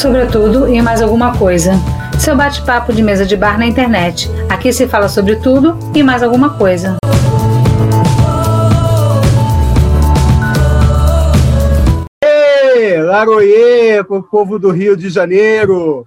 sobre tudo e mais alguma coisa. Seu bate-papo de mesa de bar na internet. Aqui se fala sobre tudo e mais alguma coisa. Laroie, pro povo do Rio de Janeiro.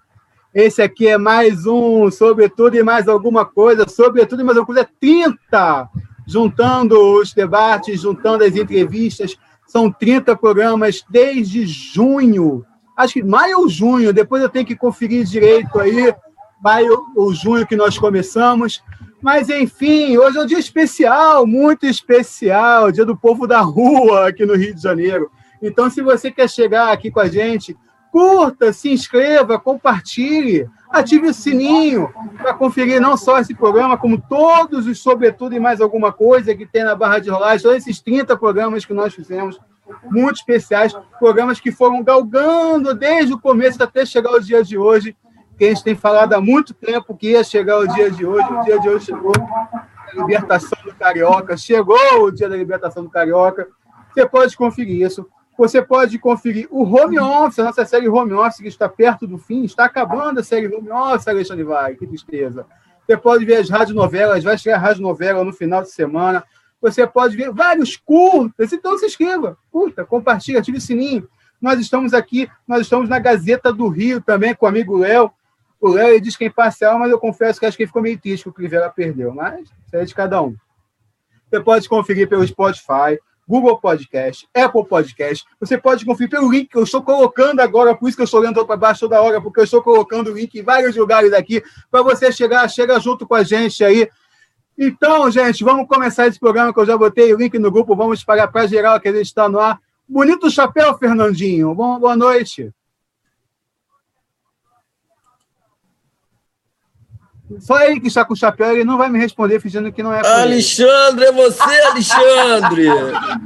Esse aqui é mais um, sobretudo e mais alguma coisa, sobretudo e mais alguma coisa, 30, juntando os debates, juntando as entrevistas, são 30 programas desde junho acho que maio ou junho, depois eu tenho que conferir direito aí, maio ou junho que nós começamos. Mas, enfim, hoje é um dia especial, muito especial, dia do povo da rua aqui no Rio de Janeiro. Então, se você quer chegar aqui com a gente, curta, se inscreva, compartilhe, ative o sininho para conferir não só esse programa, como todos os Sobretudo e Mais Alguma Coisa que tem na Barra de Rolagem, todos esses 30 programas que nós fizemos muito especiais, programas que foram galgando desde o começo até chegar ao dia de hoje, que a gente tem falado há muito tempo que ia chegar o dia de hoje, o dia de hoje chegou, a libertação do Carioca, chegou o dia da libertação do Carioca, você pode conferir isso, você pode conferir o Home Office, a nossa série Home Office, que está perto do fim, está acabando a série Home Office, Alexandre Vai, que tristeza. Você pode ver as radionovelas, vai chegar a radionovela no final de semana, você pode ver vários curtas, então se inscreva, curta, compartilha, ative o sininho. Nós estamos aqui, nós estamos na Gazeta do Rio também com o amigo Léo. O Léo diz que é imparcial, mas eu confesso que acho que ele ficou meio triste que o Crivella perdeu, mas isso é de cada um. Você pode conferir pelo Spotify, Google Podcast, Apple Podcast. Você pode conferir pelo link que eu estou colocando agora, por isso que eu estou olhando para baixo toda hora, porque eu estou colocando o link em vários lugares aqui, para você chegar, chega junto com a gente aí então, gente, vamos começar esse programa que eu já botei o link no grupo, vamos espalhar para geral que ele está no ar. Bonito chapéu, Fernandinho. Boa noite. Só ele que está com o chapéu, ele não vai me responder fingindo que não é. Alexandre, é você, Alexandre!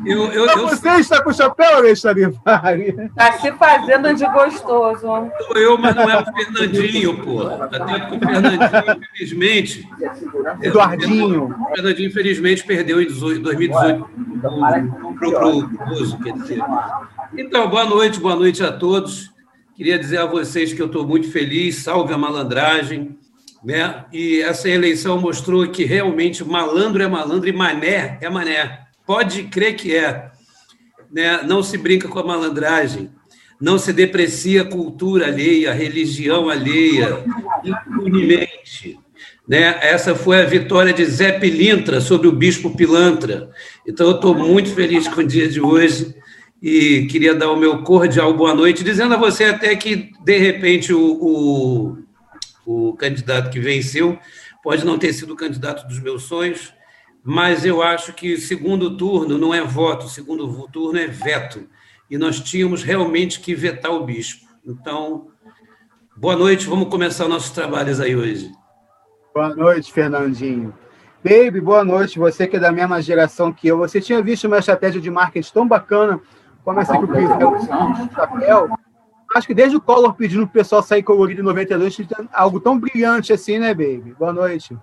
eu, eu, eu, você está com o chapéu, Alexandre? Está se fazendo de gostoso. Sou eu, mas não é o Fernandinho, pô. Até porque o Fernandinho, infelizmente. Eduardinho. O Fernandinho, infelizmente, perdeu em 2018 para o Bozo, quer dizer. Então, boa noite, boa noite a todos. Queria dizer a vocês que eu estou muito feliz, salve a malandragem. Né? E essa eleição mostrou que realmente malandro é malandro e mané é mané. Pode crer que é. Né? Não se brinca com a malandragem, não se deprecia a cultura alheia, a religião alheia, impunemente. Né? Essa foi a vitória de Zé Pilintra sobre o bispo Pilantra. Então, eu estou muito feliz com o dia de hoje e queria dar o meu cordial boa noite, dizendo a você até que, de repente, o, o o candidato que venceu pode não ter sido o candidato dos meus sonhos, mas eu acho que segundo turno não é voto, segundo turno é veto. E nós tínhamos realmente que vetar o bispo. Então, boa noite, vamos começar nossos trabalhos aí hoje. Boa noite, Fernandinho. Baby, boa noite. Você que é da mesma geração que eu. Você tinha visto uma estratégia de marketing tão bacana como essa que o chapéu? Acho que desde o Collor pedindo pro pessoal sair colorido em 92, algo tão brilhante assim, né, baby? Boa noite.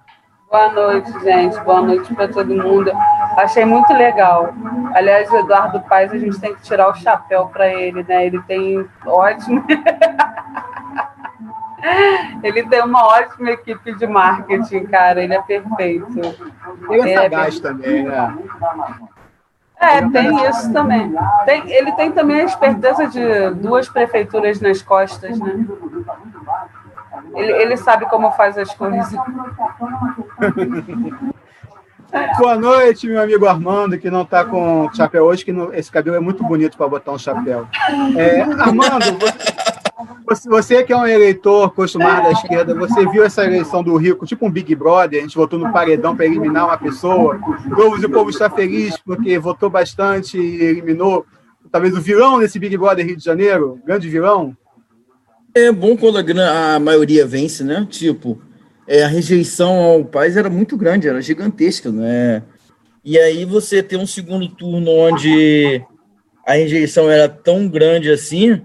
Boa noite, gente. Boa noite para todo mundo. Achei muito legal. Aliás, o Eduardo Paes, a gente tem que tirar o chapéu para ele, né? Ele tem ótimo. ele tem uma ótima equipe de marketing, cara. Ele é perfeito. Ele é sagaz também, né? É, tem isso também. Tem, ele tem também a esperteza de duas prefeituras nas costas, né? Ele, ele sabe como faz as coisas. Boa noite, meu amigo Armando, que não está com chapéu hoje, que esse cabelo é muito bonito para botar um chapéu. É, Armando, você, você, que é um eleitor acostumado da esquerda, você viu essa eleição do Rico, tipo um Big Brother, a gente votou no paredão para eliminar uma pessoa, o povo está feliz porque votou bastante e eliminou talvez o vilão desse Big Brother Rio de Janeiro, grande vilão? É bom quando a, a maioria vence, né? Tipo, é, a rejeição ao país era muito grande, era gigantesca, né? E aí você tem um segundo turno onde a rejeição era tão grande assim,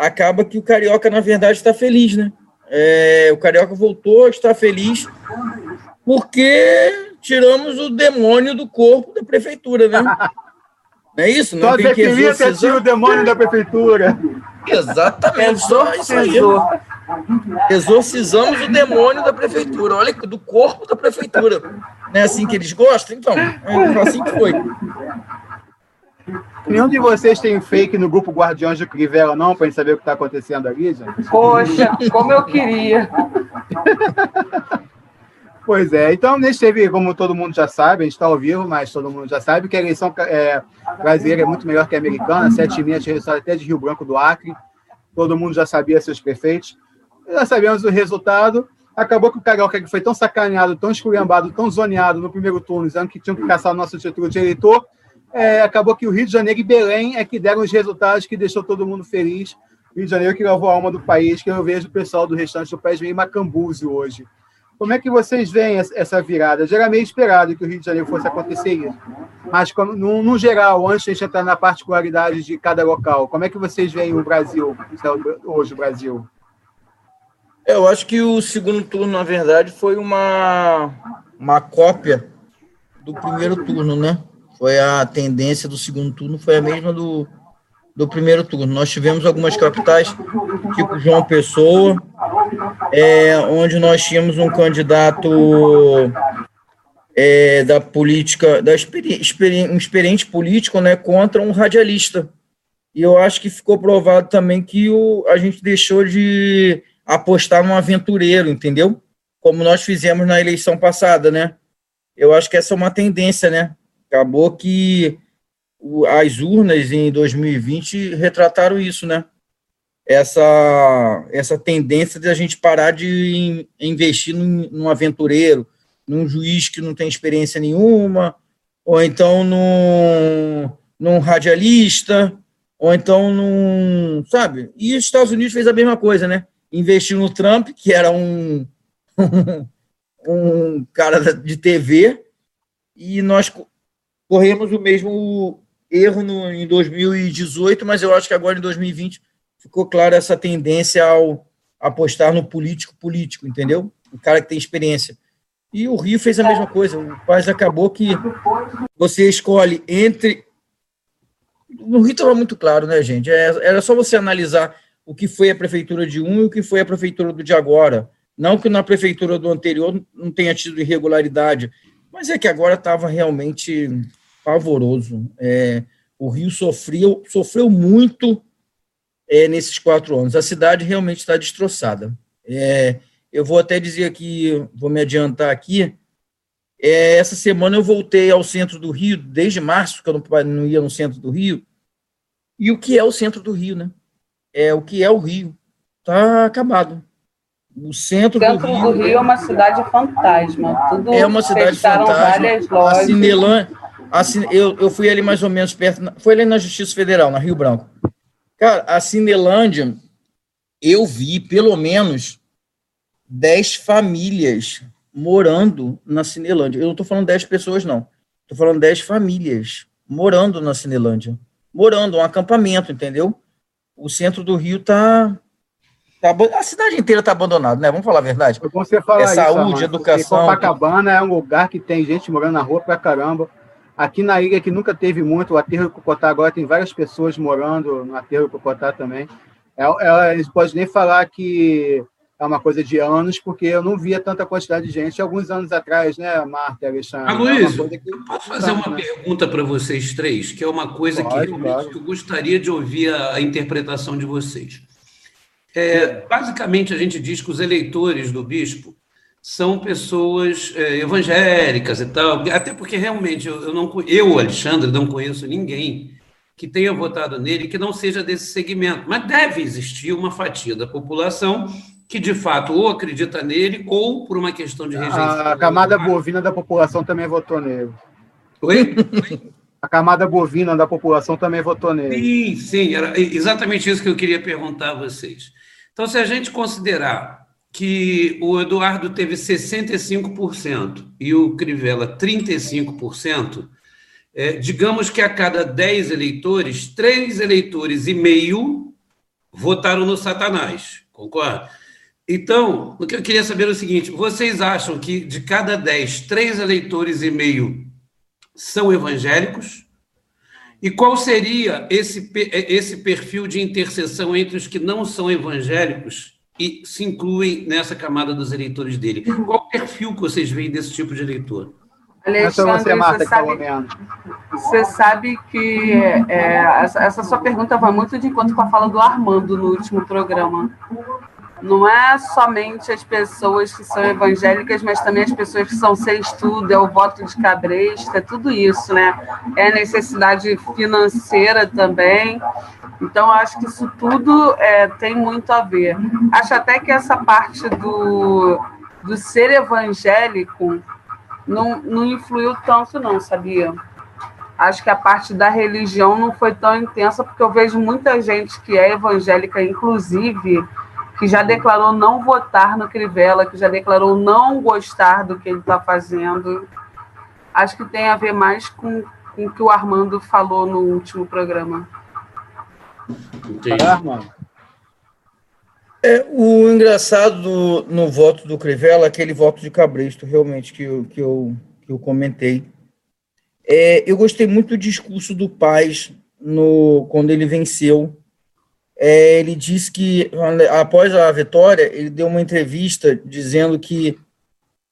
acaba que o Carioca, na verdade, está feliz, né? É, o Carioca voltou, está feliz, porque tiramos o demônio do corpo da prefeitura, né? Não é isso? Não Só tem que exorcizar. o demônio da prefeitura. Exatamente. Exorcizou. Exorcizamos o demônio da prefeitura. Olha, do corpo da prefeitura. Não é assim que eles gostam? Então, é assim que foi. Nenhum de vocês tem fake no grupo Guardiões do Crivella, não, para gente saber o que está acontecendo ali, gente? Poxa, como eu queria. Pois é, então nesse teve, como todo mundo já sabe, a gente está ao vivo, mas todo mundo já sabe que a eleição é, brasileira é muito melhor que a americana, sete meses tinha resultado até de Rio Branco do Acre, todo mundo já sabia seus prefeitos, já sabemos o resultado, acabou que o Carioca foi tão sacaneado, tão esculhambado, tão zoneado no primeiro turno, dizendo que tinham que caçar o nosso título de eleitor, é, acabou que o Rio de Janeiro e Belém é que deram os resultados que deixou todo mundo feliz, Rio de Janeiro que levou a alma do país, que eu vejo o pessoal do restante do país meio macambúzio hoje. Como é que vocês veem essa virada? Já era meio esperado que o Rio de Janeiro fosse acontecer isso. Mas, no, no geral, antes de a gente entrar na particularidade de cada local, como é que vocês veem o Brasil, hoje o Brasil? É, eu acho que o segundo turno, na verdade, foi uma, uma cópia do primeiro turno, né? Foi a tendência do segundo turno, foi a mesma do, do primeiro turno. Nós tivemos algumas capitais, tipo João Pessoa, é, onde nós tínhamos um candidato é, da política, da experi, experi, um experiente político, né, contra um radialista. E eu acho que ficou provado também que o, a gente deixou de apostar num aventureiro, entendeu? Como nós fizemos na eleição passada, né? Eu acho que essa é uma tendência, né? Acabou que as urnas em 2020 retrataram isso, né? Essa, essa tendência de a gente parar de investir num, num aventureiro, num juiz que não tem experiência nenhuma, ou então num, num radialista, ou então num. Sabe? E os Estados Unidos fez a mesma coisa, né? Investiu no Trump, que era um, um cara de TV, e nós corremos o mesmo erro no, em 2018, mas eu acho que agora em 2020 ficou clara essa tendência ao apostar no político político, entendeu? O cara que tem experiência. E o Rio fez a mesma coisa. O Paz acabou que você escolhe entre. No Rio estava muito claro, né, gente? É, era só você analisar o que foi a prefeitura de um e o que foi a prefeitura do de agora. Não que na prefeitura do anterior não tenha tido irregularidade, mas é que agora estava realmente pavoroso. É, o Rio sofreu, sofreu muito é, nesses quatro anos. A cidade realmente está destroçada. É, eu vou até dizer aqui, vou me adiantar aqui. É, essa semana eu voltei ao centro do Rio, desde março, que eu não, não ia no centro do Rio. E o que é o centro do Rio, né? É o que é o Rio. Está acabado. O centro, centro do, Rio, do Rio é uma cidade fantasma. Tudo é uma cidade fantasma. A Cinelândia, Assim, eu, eu fui ali mais ou menos perto, foi ali na Justiça Federal, na Rio Branco. Cara, a Cinelândia, eu vi pelo menos 10 famílias morando na Cinelândia. Eu não estou falando 10 pessoas, não. Estou falando 10 famílias morando na Cinelândia. Morando, um acampamento, entendeu? O centro do Rio está Tá, a cidade inteira está abandonada, né? Vamos falar a verdade. Você falar é saúde, isso, educação. Copacabana é um lugar que tem gente morando na rua pra caramba. Aqui na ilha, que nunca teve muito, o aterro do Cocotá agora tem várias pessoas morando no aterro do Cocotá também. É, é, a gente pode nem falar que é uma coisa de anos, porque eu não via tanta quantidade de gente alguns anos atrás, né, Marta e Alexandre? Aloysio, é posso fazer uma né? pergunta para vocês três, que é uma coisa pode, que realmente eu gostaria de ouvir a, a interpretação de vocês. É, basicamente, a gente diz que os eleitores do bispo são pessoas é, evangélicas e tal, até porque realmente eu, eu, não eu, Alexandre, não conheço ninguém que tenha votado nele que não seja desse segmento, mas deve existir uma fatia da população que de fato ou acredita nele ou por uma questão de rejeição. A camada bovina da população também votou nele. Oi? A camada bovina da população também votou nele. Sim, sim, era exatamente isso que eu queria perguntar a vocês. Então, se a gente considerar que o Eduardo teve 65% e o Crivella 35%, é, digamos que a cada 10 eleitores, 3 eleitores e meio votaram no Satanás, concorda? Então, o que eu queria saber é o seguinte: vocês acham que de cada 10, 3 eleitores e meio são evangélicos? E qual seria esse, esse perfil de interseção entre os que não são evangélicos e se incluem nessa camada dos eleitores dele? Qual o perfil que vocês veem desse tipo de eleitor? Alexandre, você, Marta, você, sabe, você sabe que é, essa sua pergunta vai muito de encontro com a fala do Armando no último programa. Não é somente as pessoas que são evangélicas, mas também as pessoas que são sem estudo, é o voto de cabresta, é tudo isso, né? É necessidade financeira também. Então, acho que isso tudo é, tem muito a ver. Acho até que essa parte do, do ser evangélico não, não influiu tanto, não, sabia? Acho que a parte da religião não foi tão intensa, porque eu vejo muita gente que é evangélica, inclusive, que já declarou não votar no Crivella, que já declarou não gostar do que ele está fazendo. Acho que tem a ver mais com, com o que o Armando falou no último programa. Entendi. Armando. É, o engraçado do, no voto do Crivella, aquele voto de cabresto, realmente, que eu, que eu, que eu comentei. É, eu gostei muito do discurso do Paz no, quando ele venceu. É, ele disse que, após a vitória, ele deu uma entrevista dizendo que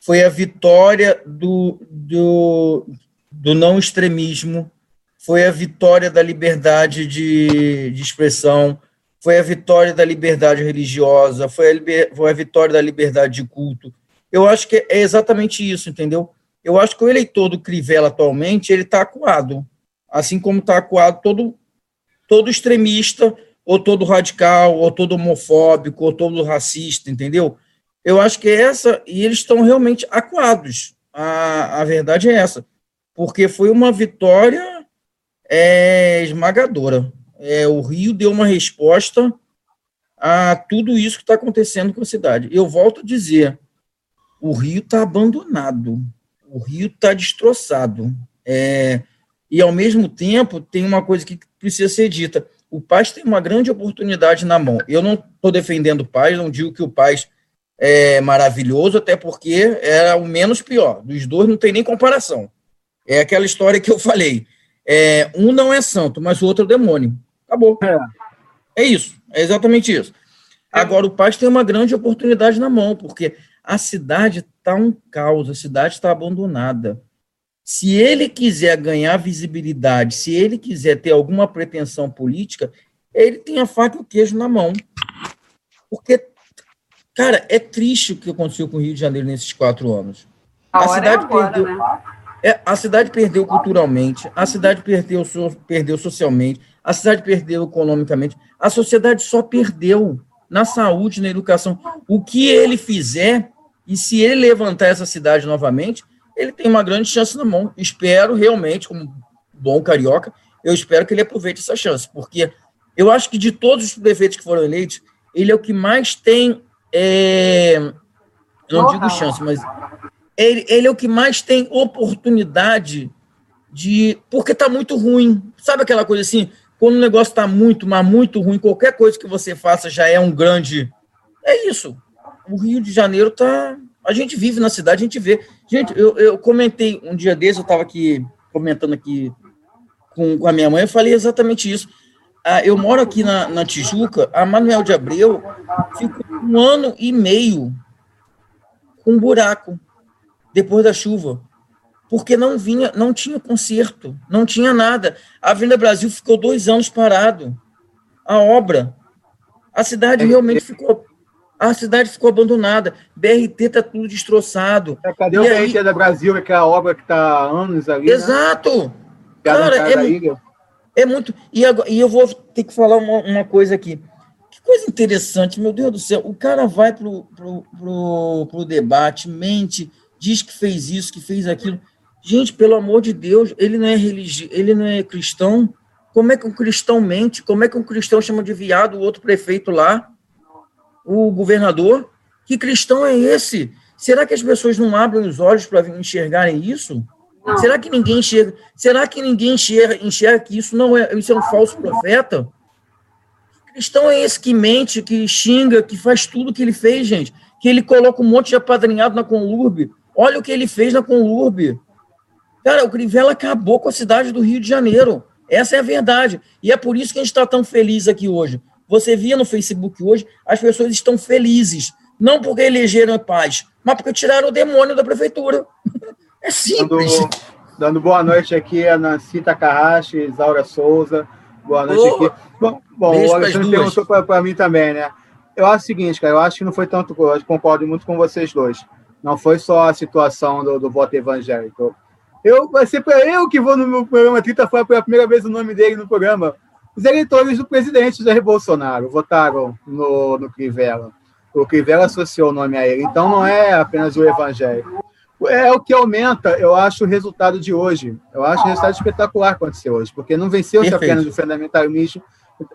foi a vitória do, do, do não extremismo, foi a vitória da liberdade de, de expressão, foi a vitória da liberdade religiosa, foi a, liber, foi a vitória da liberdade de culto. Eu acho que é exatamente isso, entendeu? Eu acho que o eleitor do Crivella atualmente, ele está acuado, assim como está acuado todo, todo extremista, ou todo radical, ou todo homofóbico, ou todo racista, entendeu? Eu acho que é essa, e eles estão realmente acuados, a, a verdade é essa, porque foi uma vitória é, esmagadora, é, o Rio deu uma resposta a tudo isso que está acontecendo com a cidade. Eu volto a dizer, o Rio está abandonado, o Rio está destroçado. É, e, ao mesmo tempo, tem uma coisa que precisa ser dita. O Paz tem uma grande oportunidade na mão. Eu não estou defendendo o Paz, não digo que o Paz é maravilhoso, até porque é o menos pior. Dos dois não tem nem comparação. É aquela história que eu falei. É, um não é santo, mas o outro é o demônio. Acabou. É. é isso, é exatamente isso. Agora, o Paz tem uma grande oportunidade na mão, porque a cidade está um caos, a cidade está abandonada. Se ele quiser ganhar visibilidade, se ele quiser ter alguma pretensão política, ele tem a faca e o queijo na mão. Porque, cara, é triste o que aconteceu com o Rio de Janeiro nesses quatro anos. A, a é cidade é agora, perdeu. Né? É, a cidade perdeu culturalmente, a cidade perdeu, so, perdeu socialmente, a cidade perdeu economicamente, a sociedade só perdeu na saúde, na educação. O que ele fizer, e se ele levantar essa cidade novamente, ele tem uma grande chance na mão. Espero realmente, como bom carioca, eu espero que ele aproveite essa chance, porque eu acho que de todos os prefeitos que foram eleitos, ele é o que mais tem. É, não digo chance, mas ele, ele é o que mais tem oportunidade de. Porque está muito ruim. Sabe aquela coisa assim? Quando o negócio está muito, mas muito ruim, qualquer coisa que você faça já é um grande. É isso. O Rio de Janeiro tá. A gente vive na cidade, a gente vê. Gente, eu, eu comentei um dia desse, eu estava aqui comentando aqui com, com a minha mãe, eu falei exatamente isso. Ah, eu moro aqui na, na Tijuca, a Manuel de Abreu ficou um ano e meio com um buraco depois da chuva, porque não vinha, não tinha conserto, não tinha nada. A Avenida Brasil ficou dois anos parado. A obra, a cidade é, realmente é, ficou, a cidade ficou abandonada. BRT está tudo destroçado. É, cadê e o aí, BRT da Brasil, que é obra que está há anos ali? Né? Exato. Né? Cara, é, é muito. E, agora, e eu vou ter que falar uma, uma coisa aqui. Que coisa interessante, meu Deus do céu. O cara vai para o debate, mente, diz que fez isso, que fez aquilo. Gente, pelo amor de Deus, ele não é religioso, ele não é cristão. Como é que um cristão mente? Como é que um cristão chama de viado o outro prefeito lá? O governador? Que cristão é esse? Será que as pessoas não abrem os olhos para enxergarem isso? Não. Será que ninguém enxerga? Será que ninguém enxerga, enxerga que isso não é, isso é um falso profeta? Que cristão é esse que mente, que xinga, que faz tudo que ele fez, gente? Que ele coloca um monte de apadrinhado na Conlurbe, Olha o que ele fez na Conlurbe. Cara, o Crivella acabou com a cidade do Rio de Janeiro. Essa é a verdade. E é por isso que a gente está tão feliz aqui hoje. Você via no Facebook hoje, as pessoas estão felizes. Não porque elegeram paz, mas porque tiraram o demônio da prefeitura. É simples. Dando, dando boa noite aqui a Nancy Takahashi, Isaura Souza. Boa noite oh, aqui. Bom, bom o Alexandre perguntou para mim também, né? Eu acho o seguinte, cara, eu acho que não foi tanto, eu concordo muito com vocês dois. Não foi só a situação do, do voto evangélico. Eu, vai ser para eu que vou no meu programa 30, foi pela primeira vez o nome dele no programa. Os eleitores do presidente Jair Bolsonaro votaram no, no Crivella. O Crivella associou o nome a ele. Então não é apenas o evangélico. É o que aumenta, eu acho, o resultado de hoje. Eu acho o resultado espetacular acontecer hoje, porque não venceu-se apenas o fundamentalismo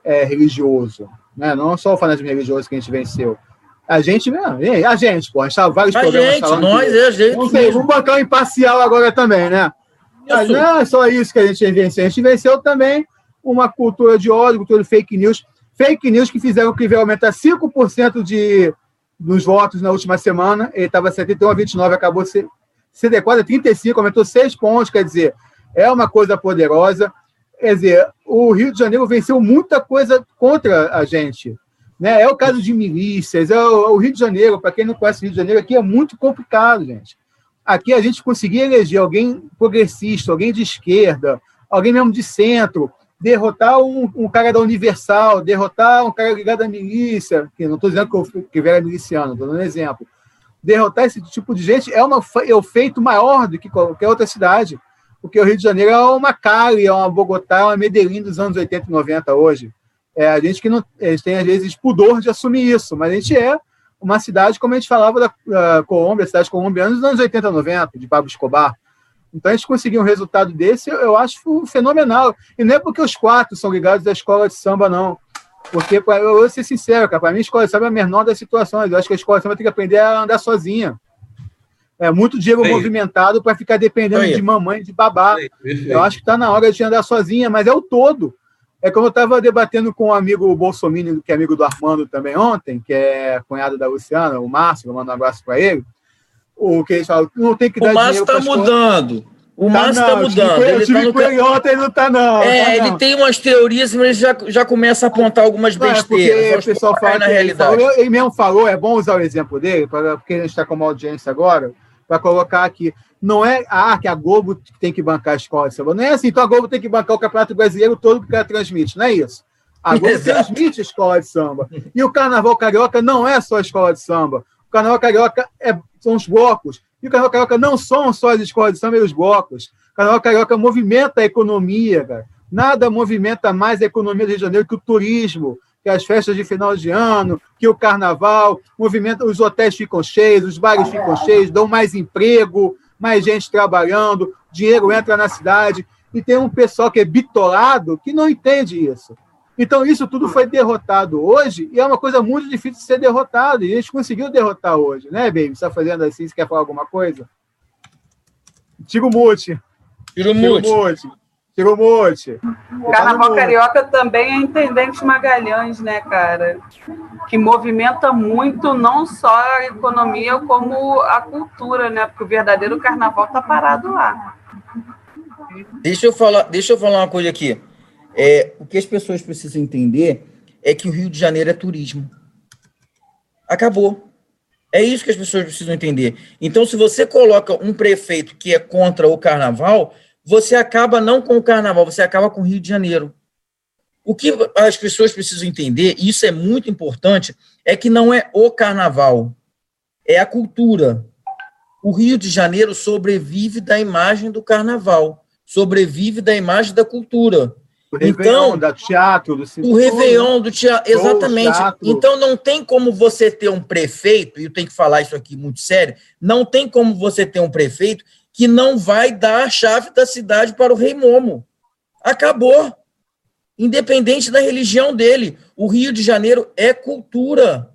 é, religioso. Né? Não só o fanatismo religioso que a gente venceu. A gente mesmo, a gente, pô, a gente tá vários a programas gente. Nós, que, é a gente. Vamos, vamos botar um imparcial agora também, né? Mas não é só isso que a gente venceu. A gente venceu também uma cultura de ódio, cultura de fake news. Fake news que fizeram o Crivella aumentar 5% de, dos votos na última semana. Ele estava 71 a 29, acabou se, se adequado a 35, aumentou 6 pontos. Quer dizer, é uma coisa poderosa. Quer dizer, o Rio de Janeiro venceu muita coisa contra a gente. Né? É o caso de milícias, é o, Rio de Janeiro, para quem não conhece o Rio de Janeiro, aqui é muito complicado, gente. Aqui a gente conseguia eleger alguém progressista, alguém de esquerda, alguém mesmo de centro, derrotar um, um cara da Universal, derrotar um cara ligado à milícia, que não estou dizendo que eu, que era miliciano, estou dando um exemplo. Derrotar esse tipo de gente é, uma, é feito maior do que qualquer outra cidade, porque o Rio de Janeiro é uma Cali, é uma Bogotá, é uma Medellín dos anos 80 e 90 hoje. É, a gente que não a gente tem, às vezes, pudor de assumir isso, mas a gente é uma cidade, como a gente falava da, Colômbia, cidade colombiana dos anos 80, 90, de Pablo Escobar. Então, a gente conseguir um resultado desse, eu, acho fenomenal. E não é porque os quatro são ligados à escola de samba, não. Porque, pra, eu vou ser sincero, cara, para mim, a escola de samba é a menor das situações. Eu acho que a escola de samba tem que aprender a andar sozinha. É muito dinheiro movimentado para ficar dependendo de mamãe, de babá. eu acho que está na hora de andar sozinha, mas é o todo. É como eu estava debatendo com um amigo Bolsonaro, que é amigo do Armando também ontem, que é cunhado da Luciana, o Márcio, eu mando um abraço para ele. O que eles falam, não tem que dar o Márcio está mudando. O tá Márcio está mudando. Eu ele tive tá no... ele ontem, não está não. É, tá ele não. tem umas teorias, mas ele já, já começa a apontar algumas besteiras. Não, é o pessoal fala na realidade. Ele, falou, ele mesmo falou, é bom usar o exemplo dele, porque a gente está com uma audiência agora, para colocar aqui não é ah, que a Globo tem que bancar a escola de samba. Não é assim, então a Globo tem que bancar o Campeonato Brasileiro todo que ela transmite, não é isso. A Globo Exato. transmite a escola de samba. E o Carnaval Carioca não é só a escola de samba. O Carnaval Carioca é, são os blocos. E o Carnaval Carioca não são só as escolas e os blocos. O Carnaval Carioca movimenta a economia, cara. Nada movimenta mais a economia do Rio de Janeiro que o turismo, que as festas de final de ano, que o carnaval, movimenta, os hotéis ficam cheios, os bares ficam cheios, dão mais emprego, mais gente trabalhando, dinheiro entra na cidade, e tem um pessoal que é bitolado que não entende isso. Então, isso tudo foi derrotado hoje, e é uma coisa muito difícil de ser derrotado, e a gente conseguiu derrotar hoje, né, Baby? Você está fazendo assim, você quer falar alguma coisa? Tira o mute. Tira o mute. Tira o mute. Carnaval Carioca também é Intendente Magalhães, né, cara? Que movimenta muito não só a economia, como a cultura, né? Porque o verdadeiro carnaval tá parado lá. Deixa eu falar, deixa eu falar uma coisa aqui. É, o que as pessoas precisam entender é que o Rio de Janeiro é turismo. Acabou. É isso que as pessoas precisam entender. Então, se você coloca um prefeito que é contra o carnaval, você acaba não com o carnaval, você acaba com o Rio de Janeiro. O que as pessoas precisam entender, e isso é muito importante, é que não é o carnaval, é a cultura. O Rio de Janeiro sobrevive da imagem do carnaval, sobrevive da imagem da cultura. O então, do teatro, do cinema. O Réveillon do teatro, exatamente. Teatro. Então não tem como você ter um prefeito, e eu tenho que falar isso aqui muito sério, não tem como você ter um prefeito que não vai dar a chave da cidade para o rei Momo. Acabou. Independente da religião dele. O Rio de Janeiro é cultura.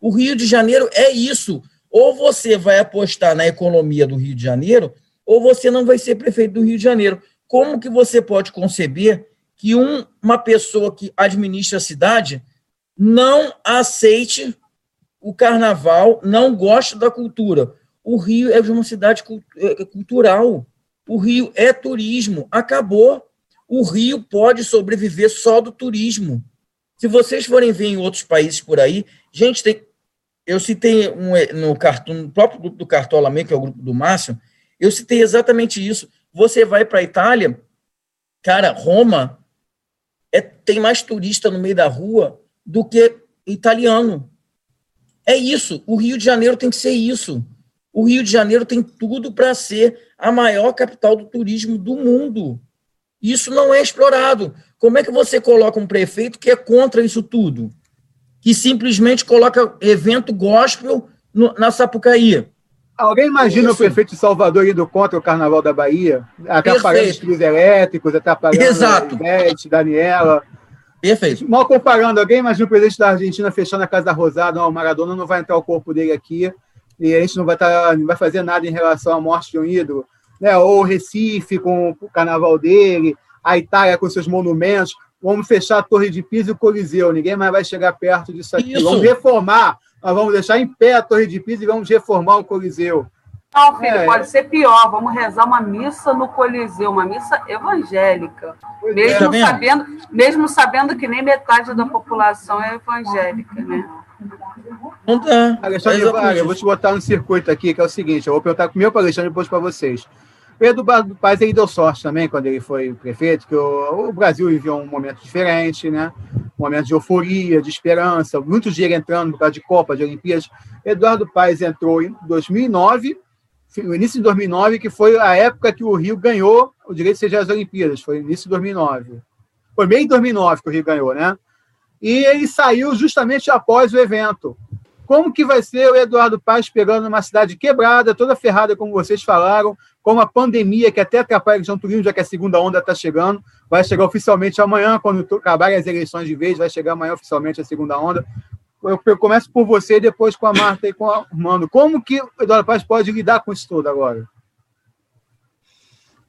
O Rio de Janeiro é isso. Ou você vai apostar na economia do Rio de Janeiro, ou você não vai ser prefeito do Rio de Janeiro. Como que você pode conceber que um, uma pessoa que administra a cidade não aceite o carnaval, não goste da cultura? O Rio é uma cidade é, é cultural. O Rio é turismo. Acabou. o Rio pode sobreviver só do turismo. Se vocês forem ver em outros países por aí, gente, tem, eu citei um, no, cartão, no próprio grupo do Cartola Me, que é o grupo do Márcio, eu citei exatamente isso. Você vai para a Itália, cara, Roma é, tem mais turista no meio da rua do que italiano. É isso. O Rio de Janeiro tem que ser isso. O Rio de Janeiro tem tudo para ser a maior capital do turismo do mundo. Isso não é explorado. Como é que você coloca um prefeito que é contra isso tudo? Que simplesmente coloca evento gospel no, na Sapucaí. Alguém imagina isso. o prefeito de Salvador indo contra o Carnaval da Bahia? Atrapalhando os trios elétricos, atrapalhando Exato. Ivete, Daniela. Perfeito. Mal comparando, alguém imagina o presidente da Argentina fechando a Casa da Rosada, não, o Maradona não vai entrar o corpo dele aqui e a gente não vai, tá, não vai fazer nada em relação à morte de um ídolo. Né? Ou o Recife com o carnaval dele, a Itália com seus monumentos. Vamos fechar a Torre de Pisa e o Coliseu, ninguém mais vai chegar perto disso aqui. Isso. Vamos reformar, nós vamos deixar em pé a Torre de Pisa e vamos reformar o Coliseu. Não, filho, é. pode ser pior. Vamos rezar uma missa no Coliseu, uma missa evangélica. mesmo, é. sabendo, mesmo sabendo que nem metade da população é evangélica, né? Não dá. Alexandre é eu vou te botar no circuito aqui, que é o seguinte: eu vou perguntar primeiro para o Alexandre e depois para vocês. Pedro Paz ele deu sorte também quando ele foi prefeito, que o, o, Brasil viveu um momento diferente, né? Um momento de euforia, de esperança, muitos dinheiro entrando por causa de Copa, de Olimpíadas. Eduardo Paes entrou em 2009 no início de 2009, que foi a época que o Rio ganhou o direito de ser as Olimpíadas, foi início de 2009. Foi meio de 2009 que o Rio ganhou, né? E ele saiu justamente após o evento. Como que vai ser o Eduardo Paz pegando uma cidade quebrada, toda ferrada, como vocês falaram, com uma pandemia que até atrapalha a região turismo, já que a segunda onda está chegando, vai chegar oficialmente amanhã, quando acabarem as eleições de vez, vai chegar amanhã oficialmente a segunda onda eu começo por você, depois com a Marta e com o Armando. Como que o Eduardo Paz pode lidar com isso tudo agora?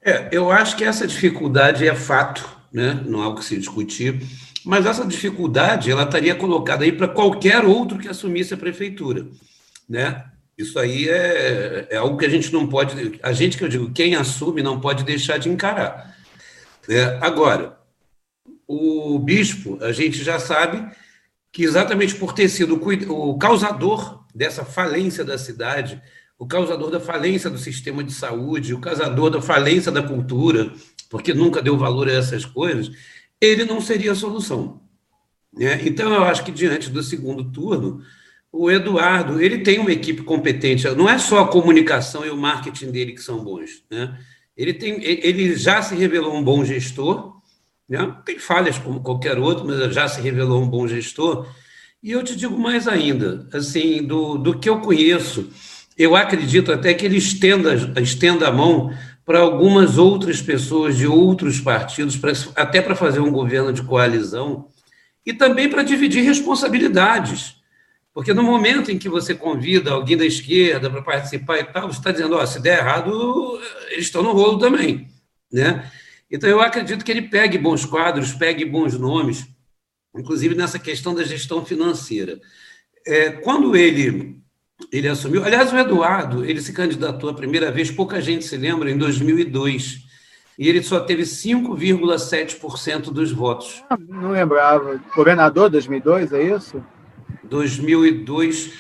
É, eu acho que essa dificuldade é fato, né? não há o que se discutir, mas essa dificuldade ela estaria colocada aí para qualquer outro que assumisse a prefeitura. Né? Isso aí é, é algo que a gente não pode, a gente que eu digo, quem assume não pode deixar de encarar. Né? Agora, o bispo, a gente já sabe que exatamente por ter sido o causador dessa falência da cidade, o causador da falência do sistema de saúde, o causador da falência da cultura, porque nunca deu valor a essas coisas, ele não seria a solução. Né? Então, eu acho que diante do segundo turno, o Eduardo ele tem uma equipe competente. Não é só a comunicação e o marketing dele que são bons. Né? Ele, tem, ele já se revelou um bom gestor, né? Tem falhas como qualquer outro, mas já se revelou um bom gestor. E eu te digo mais ainda, assim, do, do que eu conheço, eu acredito até que ele estenda, estenda a mão para algumas outras pessoas de outros partidos, pra, até para fazer um governo de coalizão, e também para dividir responsabilidades. Porque no momento em que você convida alguém da esquerda para participar e tal, você está dizendo, oh, se der errado, eles estão no rolo também. Né? Então, eu acredito que ele pegue bons quadros, pegue bons nomes, inclusive nessa questão da gestão financeira. É, quando ele, ele assumiu, aliás, o Eduardo, ele se candidatou a primeira vez, pouca gente se lembra, em 2002, e ele só teve 5,7% dos votos. Ah, não lembrava. Governador 2002, é isso? 2002,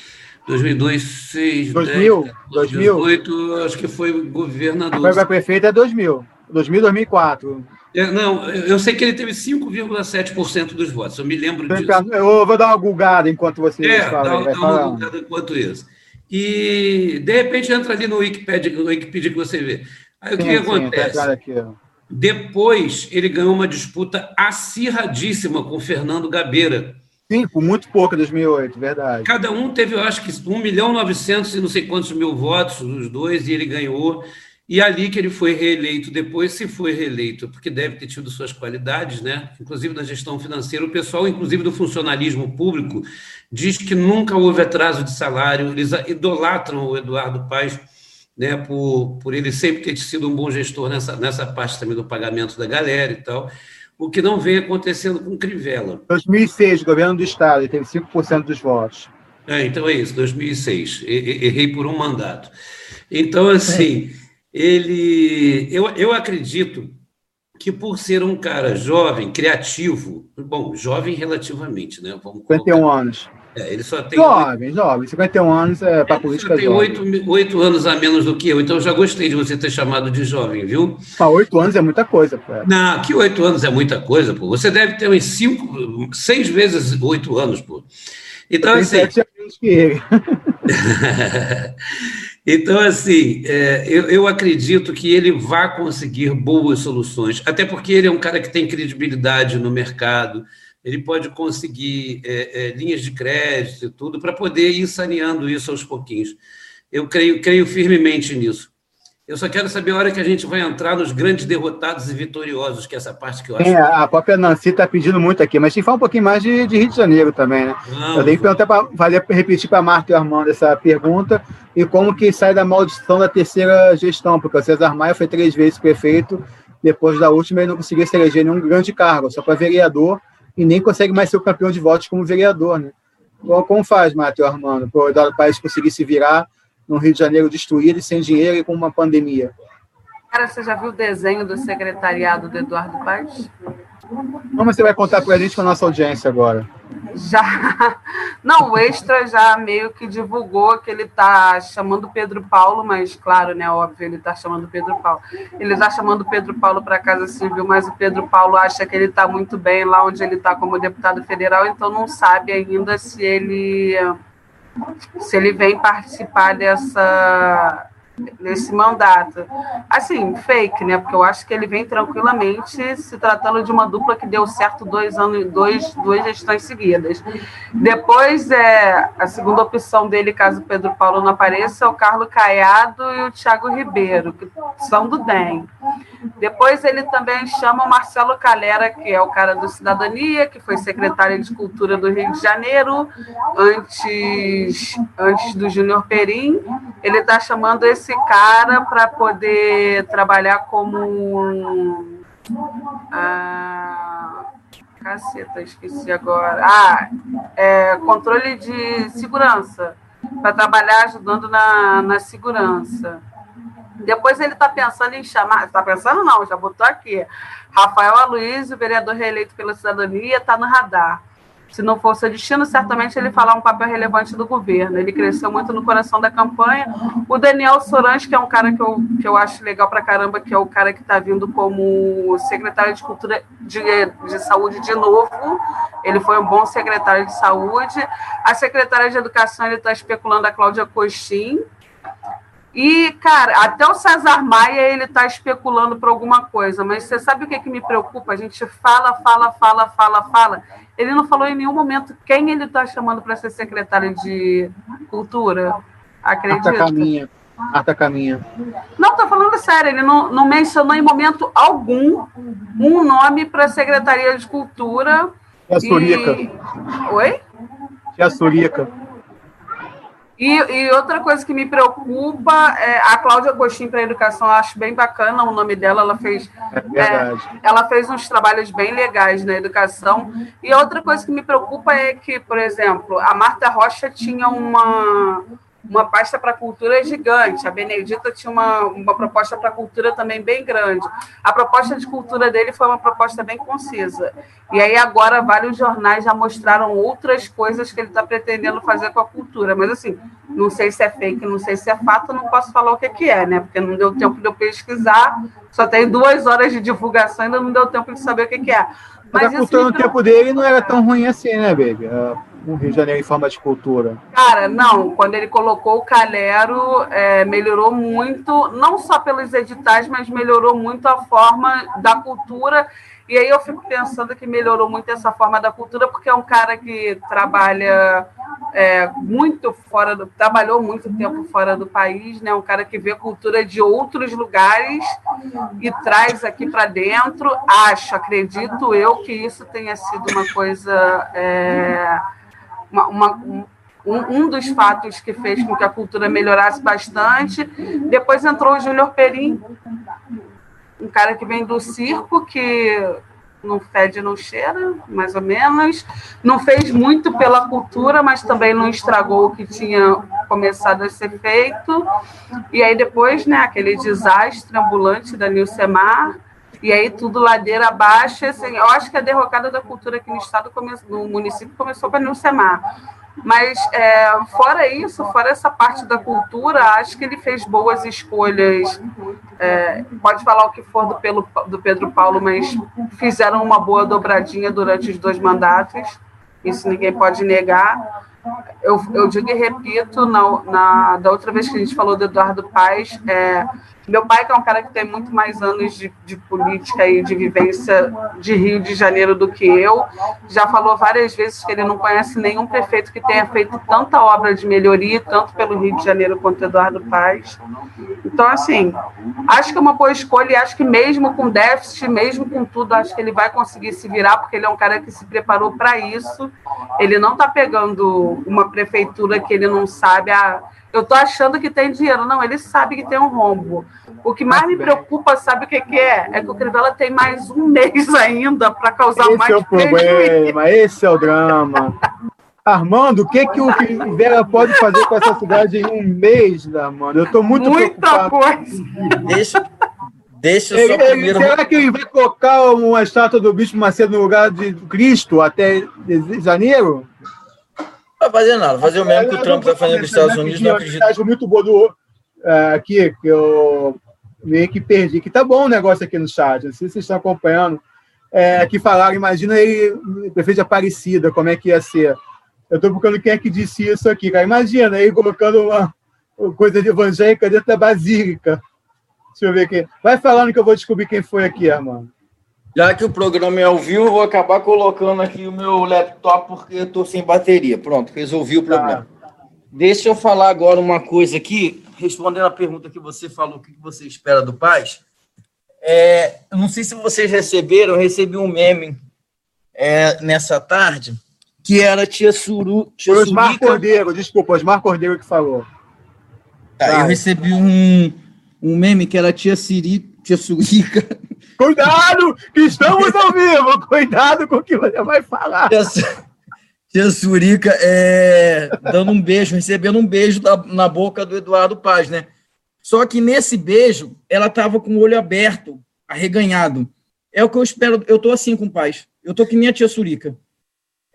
2002, 6, 2000, 10, 2000. 2008, acho que foi governador. Foi para prefeito é 2000. 2000, 2004. Eu, não, eu sei que ele teve 5,7% dos votos, eu me lembro disso. Eu vou dar uma gulgada enquanto você é, fala. Dá, dá uma gulgada enquanto isso. E, de repente, entra ali no Wikipedia, no Wikipedia que você vê. Aí o que, sim, que acontece? Depois, ele ganhou uma disputa acirradíssima com Fernando Gabeira. Por muito pouco, 2008, verdade. Cada um teve, eu acho que, 1 milhão e 900 e não sei quantos mil votos, os dois, e ele ganhou. E ali que ele foi reeleito depois, se foi reeleito, porque deve ter tido suas qualidades, né? Inclusive na gestão financeira, o pessoal, inclusive do funcionalismo público, diz que nunca houve atraso de salário, eles idolatram o Eduardo Paes, né, por, por ele sempre ter sido um bom gestor nessa, nessa parte também do pagamento da galera e tal, o que não vem acontecendo com Crivella. 2006, governo do Estado, ele teve 5% dos votos. É, então é isso, 2006, errei por um mandato. Então, assim... Ele, eu, eu acredito que por ser um cara jovem, criativo, bom, jovem relativamente, né? Vamos 51 anos. É, ele só tem. Jovem, jovem. 51 anos é para política. Ele tem oito, oito anos a menos do que eu, então eu já gostei de você ter chamado de jovem, viu? Oito anos é muita coisa, pô. Não, que oito anos é muita coisa, pô. Você deve ter uns cinco, seis vezes oito anos, pô. Então, assim. Anos que ele. então, assim, é, eu, eu acredito que ele vai conseguir boas soluções, até porque ele é um cara que tem credibilidade no mercado ele pode conseguir é, é, linhas de crédito e tudo para poder ir saneando isso aos pouquinhos. Eu creio, creio firmemente nisso. Eu só quero saber a hora que a gente vai entrar nos grandes derrotados e vitoriosos, que é essa parte que eu acho. É, a própria Nancy está pedindo muito aqui, mas tem que falar um pouquinho mais de, de Rio de Janeiro também, né? Não, eu tenho que perguntar para repetir para a Marta e o Armando essa pergunta e como que sai da maldição da terceira gestão, porque o César Maia foi três vezes prefeito, depois da última ele não conseguiu se eleger nenhum grande cargo, só para vereador e nem consegue mais ser o campeão de votos como vereador, né? Como faz, Matheus Armando, para o país conseguir se virar no Rio de Janeiro destruído e sem dinheiro e com uma pandemia? Cara, você já viu o desenho do secretariado do Eduardo Paes? Como você vai contar para a gente com a nossa audiência agora? Já. Não, o Extra já meio que divulgou que ele está chamando Pedro Paulo, mas claro, né? Óbvio, ele está chamando Pedro Paulo. Ele está chamando Pedro Paulo para a Casa Civil, mas o Pedro Paulo acha que ele está muito bem lá onde ele está como deputado federal, então não sabe ainda se ele se ele vem participar dessa nesse mandato. Assim, fake, né? Porque eu acho que ele vem tranquilamente se tratando de uma dupla que deu certo dois anos, dois, duas gestões seguidas. Depois, é, a segunda opção dele, caso o Pedro Paulo não apareça, é o Carlos Caiado e o Thiago Ribeiro, que são do DEM. Depois ele também chama o Marcelo Calera, que é o cara do Cidadania, que foi secretário de Cultura do Rio de Janeiro, antes, antes do Júnior Perim. Ele está chamando esse esse cara para poder trabalhar como. Ah, caceta, esqueci agora. Ah, é, controle de segurança. Para trabalhar ajudando na, na segurança. Depois ele está pensando em chamar. Está pensando, não, já botou aqui. Rafael Aloysio, vereador reeleito pela cidadania, está no radar se não fosse o destino, certamente ele falar um papel relevante do governo. Ele cresceu muito no coração da campanha. O Daniel Sorans, que é um cara que eu, que eu acho legal pra caramba, que é o cara que está vindo como secretário de Cultura de, de Saúde de novo. Ele foi um bom secretário de saúde. A secretária de Educação, ele está especulando a Cláudia Coxim, e, cara, até o César Maia ele está especulando por alguma coisa, mas você sabe o que, que me preocupa? A gente fala, fala, fala, fala, fala. Ele não falou em nenhum momento quem ele está chamando para ser secretário de Cultura. Acredita? Arta Caminha. Caminha. Não, estou falando sério, ele não, não mencionou em momento algum um nome para a Secretaria de Cultura. Tia Surica. E... Oi? Tia Surica. E, e, outra coisa que me preocupa é a Cláudia Gostin para a Educação, eu acho bem bacana o nome dela, ela fez, é é, ela fez uns trabalhos bem legais na educação. E outra coisa que me preocupa é que, por exemplo, a Marta Rocha tinha uma, uma pasta para cultura gigante. A Benedita tinha uma, uma proposta para cultura também bem grande. A proposta de cultura dele foi uma proposta bem concisa. E aí agora vários jornais já mostraram outras coisas que ele está pretendendo fazer com a cultura. Mas assim, não sei se é fake, não sei se é fato, não posso falar o que, que é, né? Porque não deu tempo de eu pesquisar. Só tem duas horas de divulgação, ainda não deu tempo de saber o que, que é. Mas, a cultura no tempo dele não era tão ruim assim, né, baby? no Rio de Janeiro em forma de cultura? Cara, não. Quando ele colocou o Calero, é, melhorou muito, não só pelos editais, mas melhorou muito a forma da cultura. E aí eu fico pensando que melhorou muito essa forma da cultura, porque é um cara que trabalha é, muito fora do. trabalhou muito tempo fora do país, né? Um cara que vê cultura de outros lugares e traz aqui para dentro. Acho, acredito eu, que isso tenha sido uma coisa. É, uma, uma, um, um dos fatos que fez com que a cultura melhorasse bastante. Depois entrou o Júnior Perim, um cara que vem do circo, que não fede, não cheira, mais ou menos. Não fez muito pela cultura, mas também não estragou o que tinha começado a ser feito. E aí depois, né, aquele desastre ambulante da Nilcemar. e aí tudo ladeira abaixo. Assim, eu acho que a derrocada da cultura aqui no estado, no município, começou para o Semar. Mas, é, fora isso, fora essa parte da cultura, acho que ele fez boas escolhas. É, pode falar o que for do, pelo, do Pedro Paulo, mas fizeram uma boa dobradinha durante os dois mandatos. Isso ninguém pode negar. Eu, eu digo e repito, na, na, da outra vez que a gente falou do Eduardo Paes, é, meu pai, que é um cara que tem muito mais anos de, de, política e de vivência de Rio de Janeiro do que eu, já falou várias vezes que ele não conhece nenhum prefeito que tenha feito tanta obra de melhoria, tanto pelo Rio de Janeiro quanto Eduardo Paes. Então, assim, acho que é uma boa escolha e acho que mesmo com déficit, mesmo com tudo, acho que ele vai conseguir se virar, porque ele é um cara que se preparou para isso. Ele não está pegando uma prefeitura que ele não sabe. A, eu estou achando que tem dinheiro. Não, ele sabe que tem um rombo. O que mais me preocupa, sabe o que, que é? É que o Crivella tem mais um mês ainda para causar esse mais é o problema, esse é o drama. Armando, o que, que o Crivella pode fazer com essa cidade em um mês, mano? Eu estou muito Muita preocupado. coisa. Deixa, deixa eu Ele, só primeiro. será que ele vai colocar uma estátua do Bispo Macedo no lugar de Cristo até janeiro? Vai fazer nada, fazer o mesmo que o Trump está fazendo nos Estados Unidos, não acredito. Mensagem muito boa do, é, aqui, que eu meio que perdi, que tá bom o negócio aqui no chat, não sei se vocês estão acompanhando, é, que falaram, imagina ele, prefeito de Aparecida, como é que ia ser. Eu estou procurando quem é que disse isso aqui, cara. Imagina ele colocando uma, coisa de evangélica dentro da basílica. Deixa eu ver aqui. Vai falando que eu vou descobrir quem foi aqui, Armando. Já que o programa é ao vivo, eu vou acabar colocando aqui o meu laptop porque eu estou sem bateria. Pronto, resolvi o problema. Deixa eu falar agora uma coisa aqui, respondendo a pergunta que você falou, o que você espera do Paz. É, eu não sei se vocês receberam, eu recebi um meme é, nessa tarde, que era Tia Suru. Tia Foi Osmar Surica. Cordeiro, desculpa, Osmar Cordeiro que falou. Tá, eu recebi um, um meme que era Tia Siri, Tia Surica. Cuidado, que estamos ao vivo! Cuidado com o que você vai falar. Tia, Su- Tia Surica é, dando um beijo, recebendo um beijo da- na boca do Eduardo Paz, né? Só que nesse beijo, ela tava com o olho aberto, arreganhado. É o que eu espero. Eu tô assim com o Paz. Eu tô que nem a tia Surica.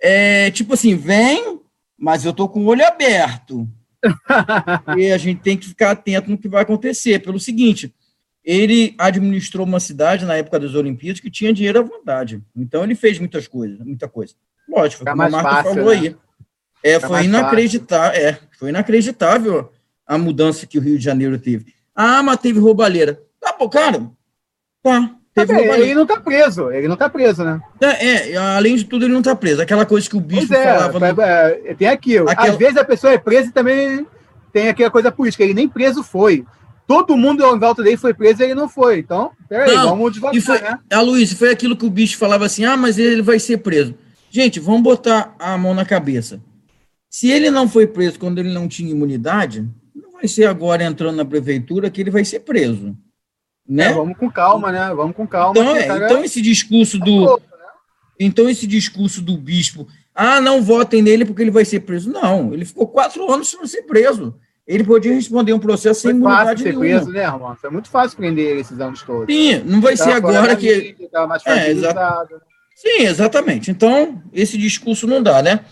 É tipo assim, vem, mas eu tô com o olho aberto. e a gente tem que ficar atento no que vai acontecer. Pelo seguinte, ele administrou uma cidade na época das Olimpíadas que tinha dinheiro à vontade. Então ele fez muitas coisas, muita coisa. Lógico, Fica como a Marta fácil, falou né? aí. É, Fica foi inacreditável, é, foi inacreditável a mudança que o Rio de Janeiro teve. Ah, mas teve roubalheira. Tá bom, cara. Tá, Tá teve roubalheira. ele não tá preso, ele não tá preso, né? É, é, além de tudo, ele não tá preso. Aquela coisa que o bicho Pois é, falava. no- é, tem aquilo. Aquela- Às vezes a pessoa é presa e também tem aquela coisa política. Ele nem preso foi. Todo mundo em volta dele foi preso e ele não foi. Então, peraí, Não, vamos devagar, E foi, né? a Luiz, foi aquilo que o bicho falava assim: ah, mas ele vai ser preso. Gente, vamos botar a mão na cabeça. Se ele não foi preso quando ele não tinha imunidade, não vai ser agora entrando na prefeitura que ele vai ser preso. Né? É, vamos com calma, né? Vamos com calma. Então, é, cara, então esse discurso do então esse discurso do bispo, ah, não votem nele porque ele vai ser preso. Não, ele ficou quatro anos sem ser preso. Ele podia responder um processo sem foi fácil imunidade ser nenhuma. preso, né, irmão? Foi muito fácil prender ele esses anos todos. Sim, não vai ser agora que mídia, tava mais É, exato. fragilizado. Sim, exatamente. Então, esse discurso não dá, né?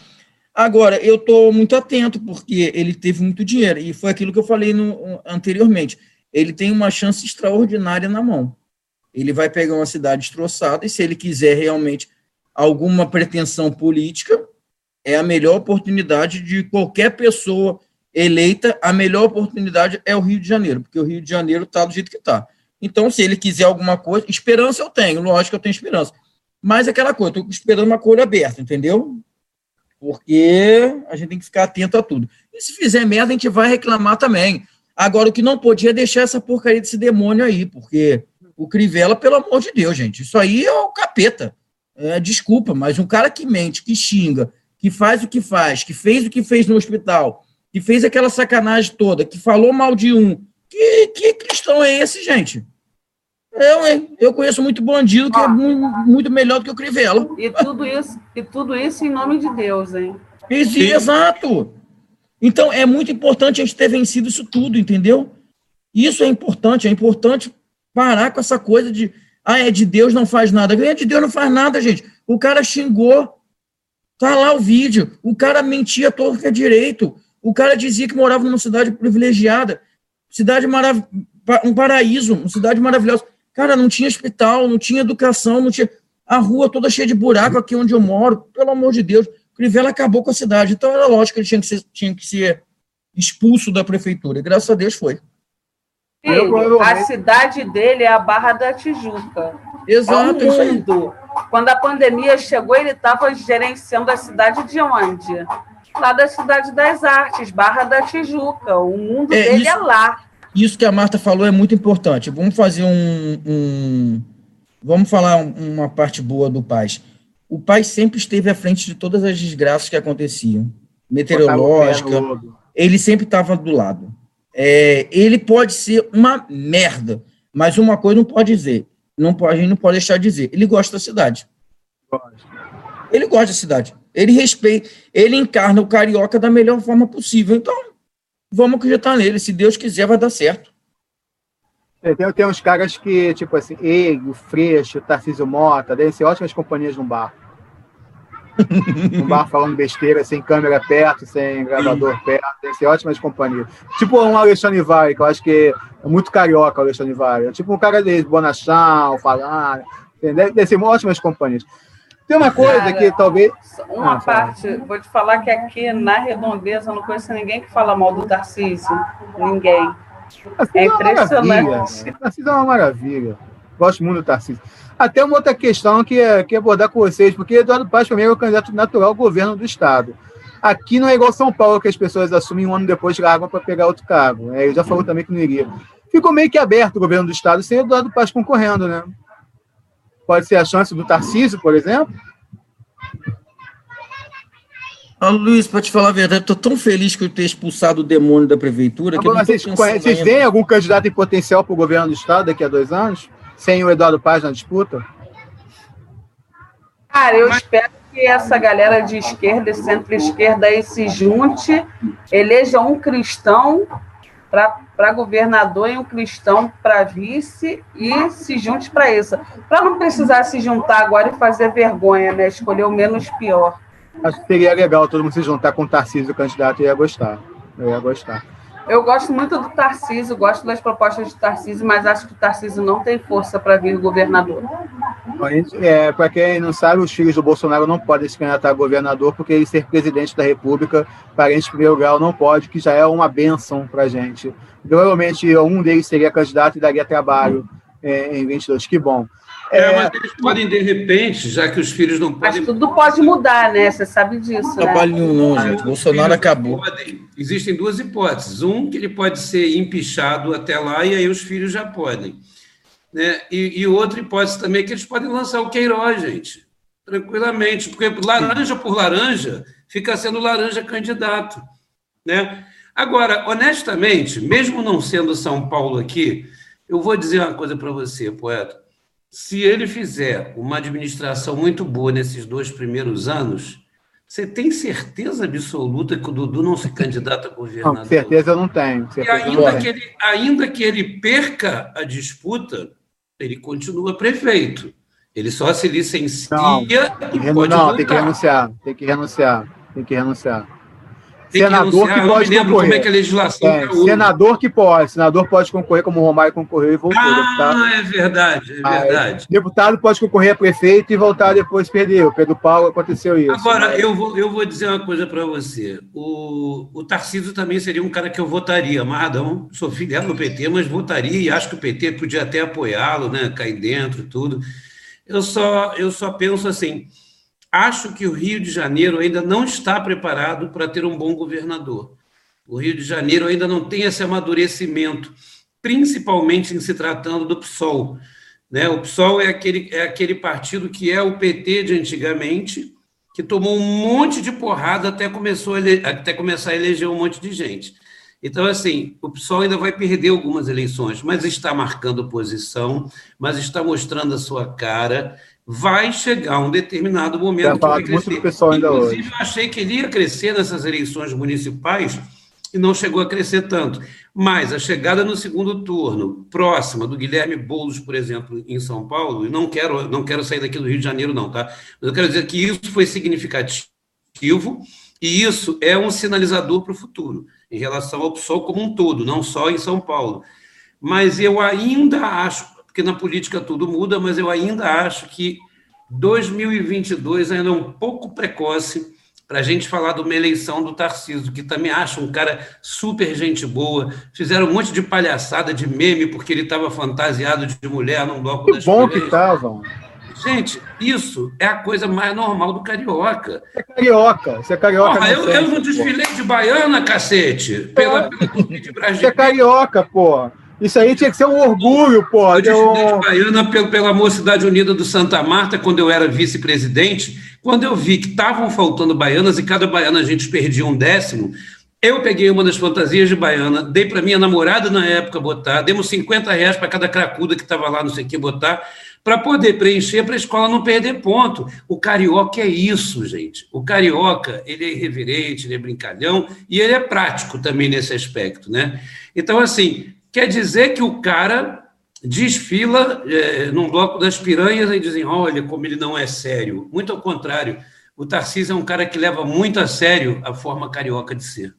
Agora, eu estou muito atento, porque ele teve muito dinheiro, e foi aquilo que eu falei no, anteriormente. Ele tem uma chance extraordinária na mão. Ele vai pegar uma cidade destroçada, e se ele quiser realmente alguma pretensão política, é a melhor oportunidade de qualquer pessoa eleita, a melhor oportunidade é o Rio de Janeiro, porque o Rio de Janeiro está do jeito que está. Então, se ele quiser alguma coisa, esperança eu tenho, lógico que eu tenho esperança. Mas aquela coisa, estou esperando uma cor aberta, entendeu? Porque a gente tem que ficar atento a tudo. E se fizer merda, a gente vai reclamar também. Agora, o que não podia é deixar essa porcaria desse demônio aí, porque o Crivella, pelo amor de Deus, gente, isso aí é o capeta. É, desculpa, mas um cara que mente, que xinga, que faz o que faz, que fez o que fez no hospital, que fez aquela sacanagem toda, que falou mal de um. Que, que cristão é esse, gente? Eu, hein? Eu conheço muito bandido que é Ó. mu- muito melhor do que o Crivella. E tudo isso, e tudo isso em nome de Deus, hein? Isso, exato. Então, é muito importante a gente ter vencido isso tudo, entendeu? Isso é importante, é importante parar com essa coisa de Ah, é de Deus, não faz nada. É de Deus, não faz nada, gente. O cara xingou. Tá lá o vídeo. O cara mentia todo que é direito. O cara dizia que morava numa cidade privilegiada. Cidade maravilhosa. Um paraíso, uma cidade maravilhosa. Cara, não tinha hospital, não tinha educação, não tinha. A rua toda cheia de buraco aqui onde eu moro. Pelo amor de Deus. Crivella acabou com a cidade. Então era lógico que ele tinha que ser, tinha que ser expulso da prefeitura. E graças a Deus foi. Filho, a cidade dele é a Barra da Tijuca. Exato. É um mundo. Quando a pandemia chegou, ele estava gerenciando a cidade de onde? Lá da Cidade das Artes, Barra da Tijuca. O mundo é, dele é isso, é lá. Isso que a Marta falou é muito importante. Vamos fazer um. um vamos falar uma parte boa do Paz. O pai sempre esteve à frente de todas as desgraças que aconteciam, meteorológica. Ele sempre estava do lado. É, ele pode ser uma merda, mas uma coisa não pode dizer, não pode, a gente não pode deixar de dizer, ele gosta da cidade. Ele gosta da cidade. Ele respeita, ele encarna o carioca da melhor forma possível. Então, vamos acreditar nele. Se Deus quiser, vai dar certo. É, tem, tem uns caras que, tipo assim, ele, o Freixo, Tarcísio Mota, devem ser ótimas companhias no bar. um bar falando besteira, sem câmera perto, sem gravador perto, que ser ótimas companhias. Tipo um Alexandre Vale, que eu acho que é muito carioca o Alexandre Vale. É tipo um cara de Bonachão, falar, deve, deve ser ótimas companhias. Tem uma coisa cara, que talvez. Uma ah, parte, fala. vou te falar que aqui na redondeza eu não conheço ninguém que fala mal do Tarcísio. Ninguém. é, é impressionante. Tarcísio é uma maravilha. Gosto muito do Tarcísio. Até uma outra questão que é, que é abordar com vocês, porque Eduardo Paz, para mim, é o candidato natural ao governo do Estado. Aqui não é igual São Paulo, que as pessoas assumem um ano depois largam para pegar outro cargo. É, ele já falou também que não iria. Ficou meio que aberto o governo do Estado sem Eduardo Paz concorrendo, né? Pode ser a chance do Tarcísio, por exemplo? Ah, Luiz, para te falar a verdade, estou tão feliz que eu ter expulsado o demônio da prefeitura. Agora, vocês, vocês veem algum candidato em potencial para o governo do Estado daqui a dois anos? sem o Eduardo Paz na disputa? Cara, eu espero que essa galera de esquerda e centro-esquerda aí se junte, eleja um cristão para governador e um cristão para vice e se junte para isso. Para não precisar se juntar agora e fazer vergonha, né? Escolher o menos pior. Acho que seria legal todo mundo se juntar com o Tarcísio, o candidato, eu ia gostar. Eu ia gostar. Eu gosto muito do Tarcísio, gosto das propostas de Tarcísio, mas acho que o Tarcísio não tem força para vir governador. É, para quem não sabe, os filhos do Bolsonaro não podem se candidatar a governador, porque ele ser presidente da República, parente de primeiro grau, não pode, que já é uma benção para a gente. Provavelmente um deles seria candidato e daria trabalho é, em 22. Que bom. É, é, mas eles podem, de repente, já que os filhos não podem. Mas tudo pode mudar, né? Você sabe disso. Não né? trabalho nenhum, não, gente. Bolsonaro acabou. Podem. Existem duas hipóteses. Um, que ele pode ser empichado até lá e aí os filhos já podem. Né? E, e outra hipótese também é que eles podem lançar o Queiroz, gente. Tranquilamente. Porque laranja por laranja fica sendo laranja candidato. Né? Agora, honestamente, mesmo não sendo São Paulo aqui, eu vou dizer uma coisa para você, poeta se ele fizer uma administração muito boa nesses dois primeiros anos, você tem certeza absoluta que o Dudu não se candidata a governador? Não, certeza eu não tenho. E ainda que, ele, ainda que ele perca a disputa, ele continua prefeito. Ele só se licencia não, e pode Não, voltar. tem que renunciar, tem que renunciar, tem que renunciar senador que, que pode concorrer. Como é que a legislação é, senador que pode, senador pode concorrer como o Romário concorreu e voltou. Ah, deputado. é verdade, é ah, verdade. deputado pode concorrer a prefeito e voltar depois perdeu. Pedro Paulo aconteceu isso. Agora, eu, vou, eu vou dizer uma coisa para você. O, o Tarcísio também seria um cara que eu votaria. Amarradão, sou filiado no PT, mas votaria e acho que o PT podia até apoiá-lo, né? Cair dentro e tudo. Eu só, eu só penso assim acho que o Rio de Janeiro ainda não está preparado para ter um bom governador. O Rio de Janeiro ainda não tem esse amadurecimento, principalmente em se tratando do PSOL. Né? O PSOL é aquele, é aquele partido que é o PT de antigamente, que tomou um monte de porrada até, começou ele, até começar a eleger um monte de gente. Então, assim, o PSOL ainda vai perder algumas eleições, mas está marcando posição, mas está mostrando a sua cara vai chegar um determinado momento que vai crescer. Inclusive, eu achei que ele ia crescer nessas eleições municipais e não chegou a crescer tanto. Mas a chegada no segundo turno, próxima do Guilherme Boulos, por exemplo, em São Paulo, e não quero, não quero sair daqui do Rio de Janeiro, não, tá? Mas eu quero dizer que isso foi significativo e isso é um sinalizador para o futuro, em relação ao PSOL como um todo, não só em São Paulo. Mas eu ainda acho, porque na política tudo muda, mas eu ainda acho que 2022 ainda é um pouco precoce para a gente falar de uma eleição do Tarcísio, que também acha um cara super gente boa. Fizeram um monte de palhaçada, de meme, porque ele estava fantasiado de mulher num bloco que das bom que estavam. Gente, isso é a coisa mais normal do carioca. É carioca, você é carioca. Porra, eu, eu não desfilei de baiana, cacete, pela, pela de. Você é carioca, porra. Isso aí tinha que ser um orgulho, pô. Eu desfilei de baiana pela, pela Mocidade Unida do Santa Marta, quando eu era vice-presidente. Quando eu vi que estavam faltando baianas e cada baiana a gente perdia um décimo, eu peguei uma das fantasias de baiana, dei para minha namorada na época botar, demos 50 reais para cada cracuda que estava lá, não sei o que, botar, para poder preencher, para a escola não perder ponto. O carioca é isso, gente. O carioca, ele é irreverente, ele é brincalhão e ele é prático também nesse aspecto, né? Então, assim, quer dizer que o cara desfila é, num bloco das piranhas e dizem, olha como ele não é sério. Muito ao contrário, o Tarcísio é um cara que leva muito a sério a forma carioca de ser.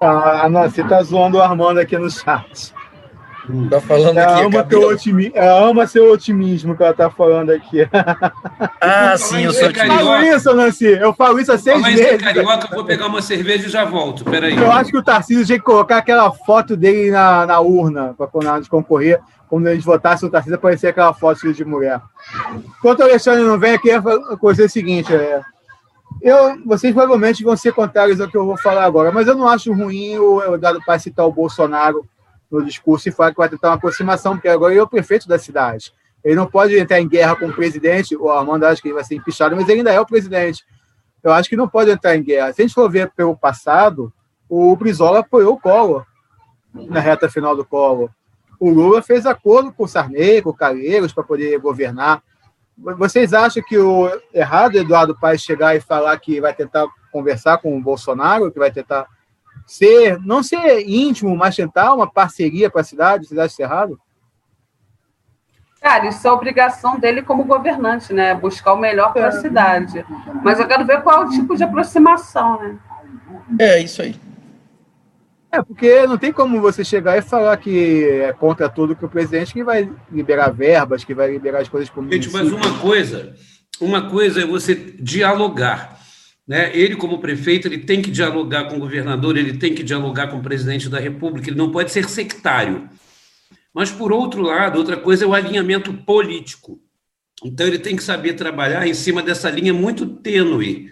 Ah, não, você está zoando o Armando aqui no chat. Tá falando ela aqui. Ama teu otimi... Ela ama seu otimismo que ela tá falando aqui. Ah, sim, eu sou otimista. Eu falo isso, Nancy. Eu falo isso há seis Mas meses. carioca, vou pegar uma cerveja e já volto. Peraí. Eu acho que o Tarcísio tinha que colocar aquela foto dele na, na urna para quando a gente concorrer. Quando eles votassem o Tarcísio, aparecer aquela foto de mulher. Enquanto o Alexandre não vem aqui, eu vou dizer o seguinte: é, eu, vocês provavelmente vão ser contrários ao que eu vou falar agora, mas eu não acho ruim o Eduardo Paz citar o Bolsonaro no discurso e fala que vai tentar uma aproximação, porque agora ele é o prefeito da cidade. Ele não pode entrar em guerra com o presidente, o Armando acha que ele vai ser empichado, mas ele ainda é o presidente. Eu acho que não pode entrar em guerra. Se a gente for ver pelo passado, o Brizola apoiou o Collor na reta final do Collor. O Lula fez acordo com o Sarney, com o Calheiros, para poder governar. Vocês acham que o errado é Eduardo Paes chegar e falar que vai tentar conversar com o Bolsonaro, que vai tentar ser, não ser íntimo, mas tentar uma parceria para a cidade? Vocês acham isso errado? Cara, isso é obrigação dele como governante, né? Buscar o melhor para a é. cidade. Mas eu quero ver qual é o tipo de aproximação, né? É, isso aí. É, porque não tem como você chegar e falar que é contra tudo que o presidente que vai liberar verbas, que vai liberar as coisas para Gente, mas uma coisa, uma coisa é você dialogar. Né? Ele, como prefeito, ele tem que dialogar com o governador, ele tem que dialogar com o presidente da República, ele não pode ser sectário. Mas, por outro lado, outra coisa é o alinhamento político. Então, ele tem que saber trabalhar em cima dessa linha muito tênue,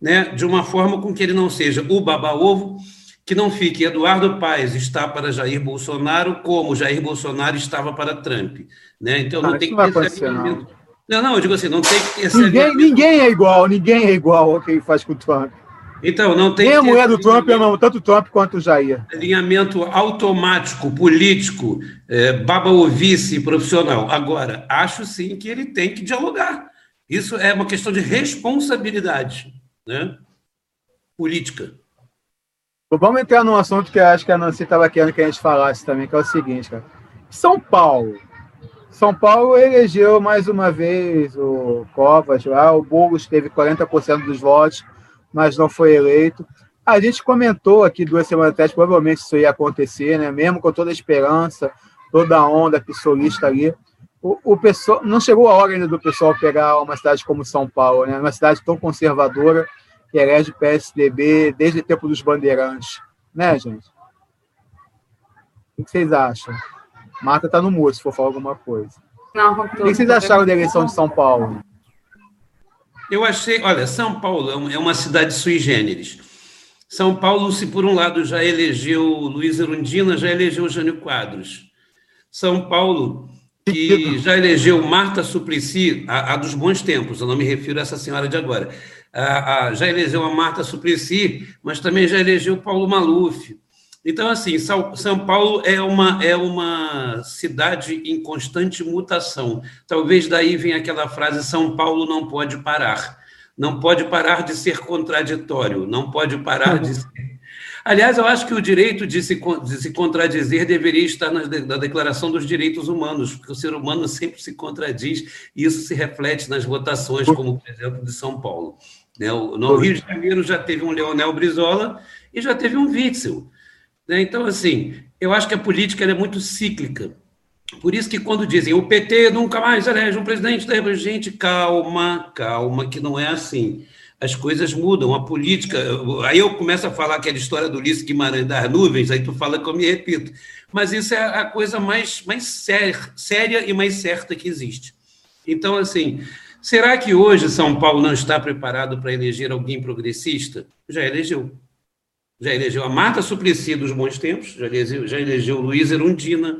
né? de uma forma com que ele não seja o baba-ovo, que não fique Eduardo Paes está para Jair Bolsonaro, como Jair Bolsonaro estava para Trump. Né? Então, não tem que ter esse alinhamento. Não. Não, não, eu digo assim, não tem que ter ninguém, ninguém é igual, ninguém é igual ao que faz com o Trump. Então, não tem. Nem a mulher do Trump ama tanto o Trump quanto o Jair. Alinhamento automático, político, é, baba-ovice profissional. Agora, acho sim que ele tem que dialogar. Isso é uma questão de responsabilidade né? política. Vamos entrar num assunto que eu acho que a Nancy estava querendo que a gente falasse também, que é o seguinte, cara. São Paulo são Paulo elegeu mais uma vez o Covas lá, o Boulos teve 40% dos votos, mas não foi eleito. A gente comentou aqui duas semanas atrás, provavelmente isso ia acontecer, né? mesmo com toda a esperança, toda a onda pissolista ali. O, o pessoal, não chegou a hora ainda do pessoal pegar uma cidade como São Paulo, né? uma cidade tão conservadora, que elege PSDB desde o tempo dos bandeirantes. Né, gente? O que vocês acham? Marta está no mudo, se for falar alguma coisa. Não, o que vocês acharam da eleição de São Paulo? Eu achei, olha, São Paulo é uma cidade sui generis. São Paulo, se por um lado já elegeu Luiz Erundina, já elegeu Jânio Quadros. São Paulo, que já elegeu Marta Suplicy, a, a, dos bons tempos, eu não me refiro a essa senhora de agora. A, a, já elegeu a Marta Suplicy, mas também já elegeu Paulo Maluf. Então, assim, São Paulo é uma, é uma cidade em constante mutação. Talvez daí venha aquela frase: São Paulo não pode parar. Não pode parar de ser contraditório, não pode parar de ser Aliás, eu acho que o direito de se, de se contradizer deveria estar na, na, Declaração dos Direitos Humanos, porque o ser humano sempre se contradiz e isso se reflete nas votações, como, por exemplo, de São Paulo. Né? No Rio de Janeiro já teve um Leonel Brizola e já teve um Witzel. Né? Então, assim, eu acho que a política é muito cíclica. Por isso que quando dizem o PT nunca mais elege um presidente da gente, calma, calma, que não é assim. As coisas mudam, a política. Aí eu começo a falar aquela história do Ulisses Guimarães das nuvens, aí tu fala que eu me repito. Mas isso é a coisa mais, mais séria, séria e mais certa que existe. Então, assim, será que hoje São Paulo não está preparado para eleger alguém progressista? Já elegeu. Já elegeu a Marta Suplicy dos bons tempos, já elegeu, já elegeu Luiz Erundina,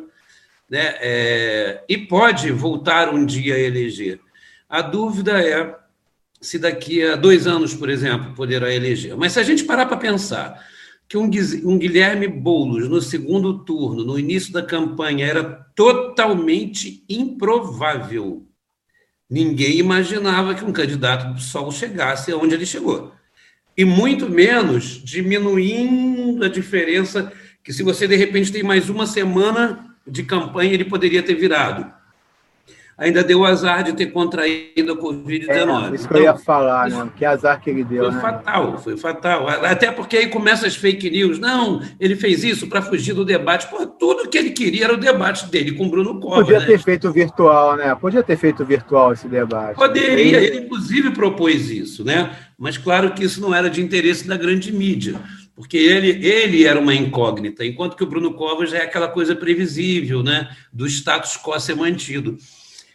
né? É, e pode voltar um dia a eleger. A dúvida é se daqui a dois anos, por exemplo, poderá eleger. Mas se a gente parar para pensar que um, Guilherme Boulos, no segundo turno, no início da campanha, era totalmente improvável. Ninguém imaginava que um candidato do Sol chegasse aonde ele chegou. E muito menos diminuindo a diferença que se você de repente tem mais uma semana de campanha, ele poderia ter virado. Ainda deu azar de ter contraído a Covid-19. É, isso que eu ia falar, né? Que azar que ele deu. Foi né? fatal, foi fatal. Até porque aí começam as fake news. Não, ele fez isso para fugir do debate. Pô, tudo que ele queria era o debate dele com o Bruno Covas. Podia né? ter feito virtual, né? Podia ter feito virtual esse debate. Poderia, ele inclusive propôs isso, né? Mas claro que isso não era de interesse da grande mídia porque ele, ele era uma incógnita, enquanto que o Bruno Covas é aquela coisa previsível, né, do status quo ser mantido.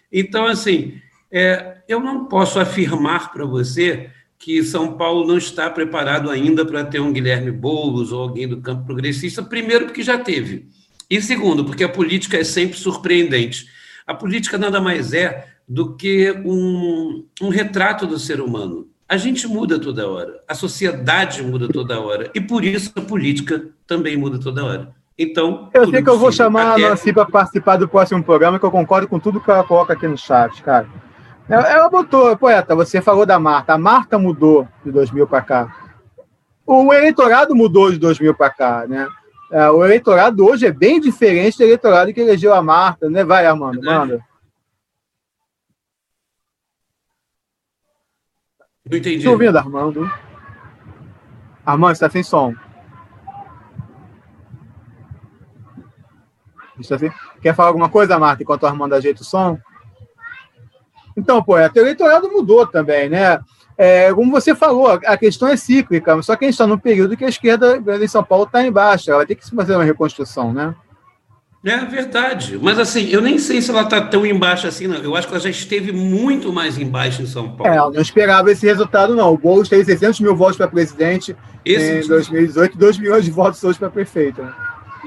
Então, assim, é, eu não posso afirmar para você que São Paulo não está preparado ainda para ter um Guilherme Boulos ou alguém do campo progressista, primeiro, porque já teve, e segundo, porque a política é sempre surpreendente. A política nada mais é do que um, um retrato do ser humano. A gente muda toda hora, a sociedade muda toda hora, e por isso a política também muda toda hora. Então. Eu sei que eu vou chamar a Nancy para participar do próximo programa, que eu concordo com tudo que ela coloca aqui no chat, cara. Ela botou, poeta, você falou da Marta. A Marta mudou de 2000 para cá. O eleitorado mudou de 2000 para cá, né? É, o eleitorado hoje é bem diferente do eleitorado que elegeu a Marta, né? Vai, Armando, manda. Não entendi. Estou ouvindo, Armando. Armando, está sem som. Está sem... Quer falar alguma coisa, Marta, enquanto o Armando ajeita o som? Então, poeta, o eleitorado mudou também, né? É, como você falou, a questão é cíclica, só que a gente está num período que a esquerda em São Paulo está embaixo, ela vai ter que fazer uma reconstrução, né? É verdade. Mas assim, eu nem sei se ela está tão embaixo assim, não. Eu acho que ela já esteve muito mais embaixo em São Paulo. É, eu não esperava esse resultado, não. O Boulos teve 600 mil votos para presidente esse em 2018 e 2 milhões de votos hoje para prefeito. Né?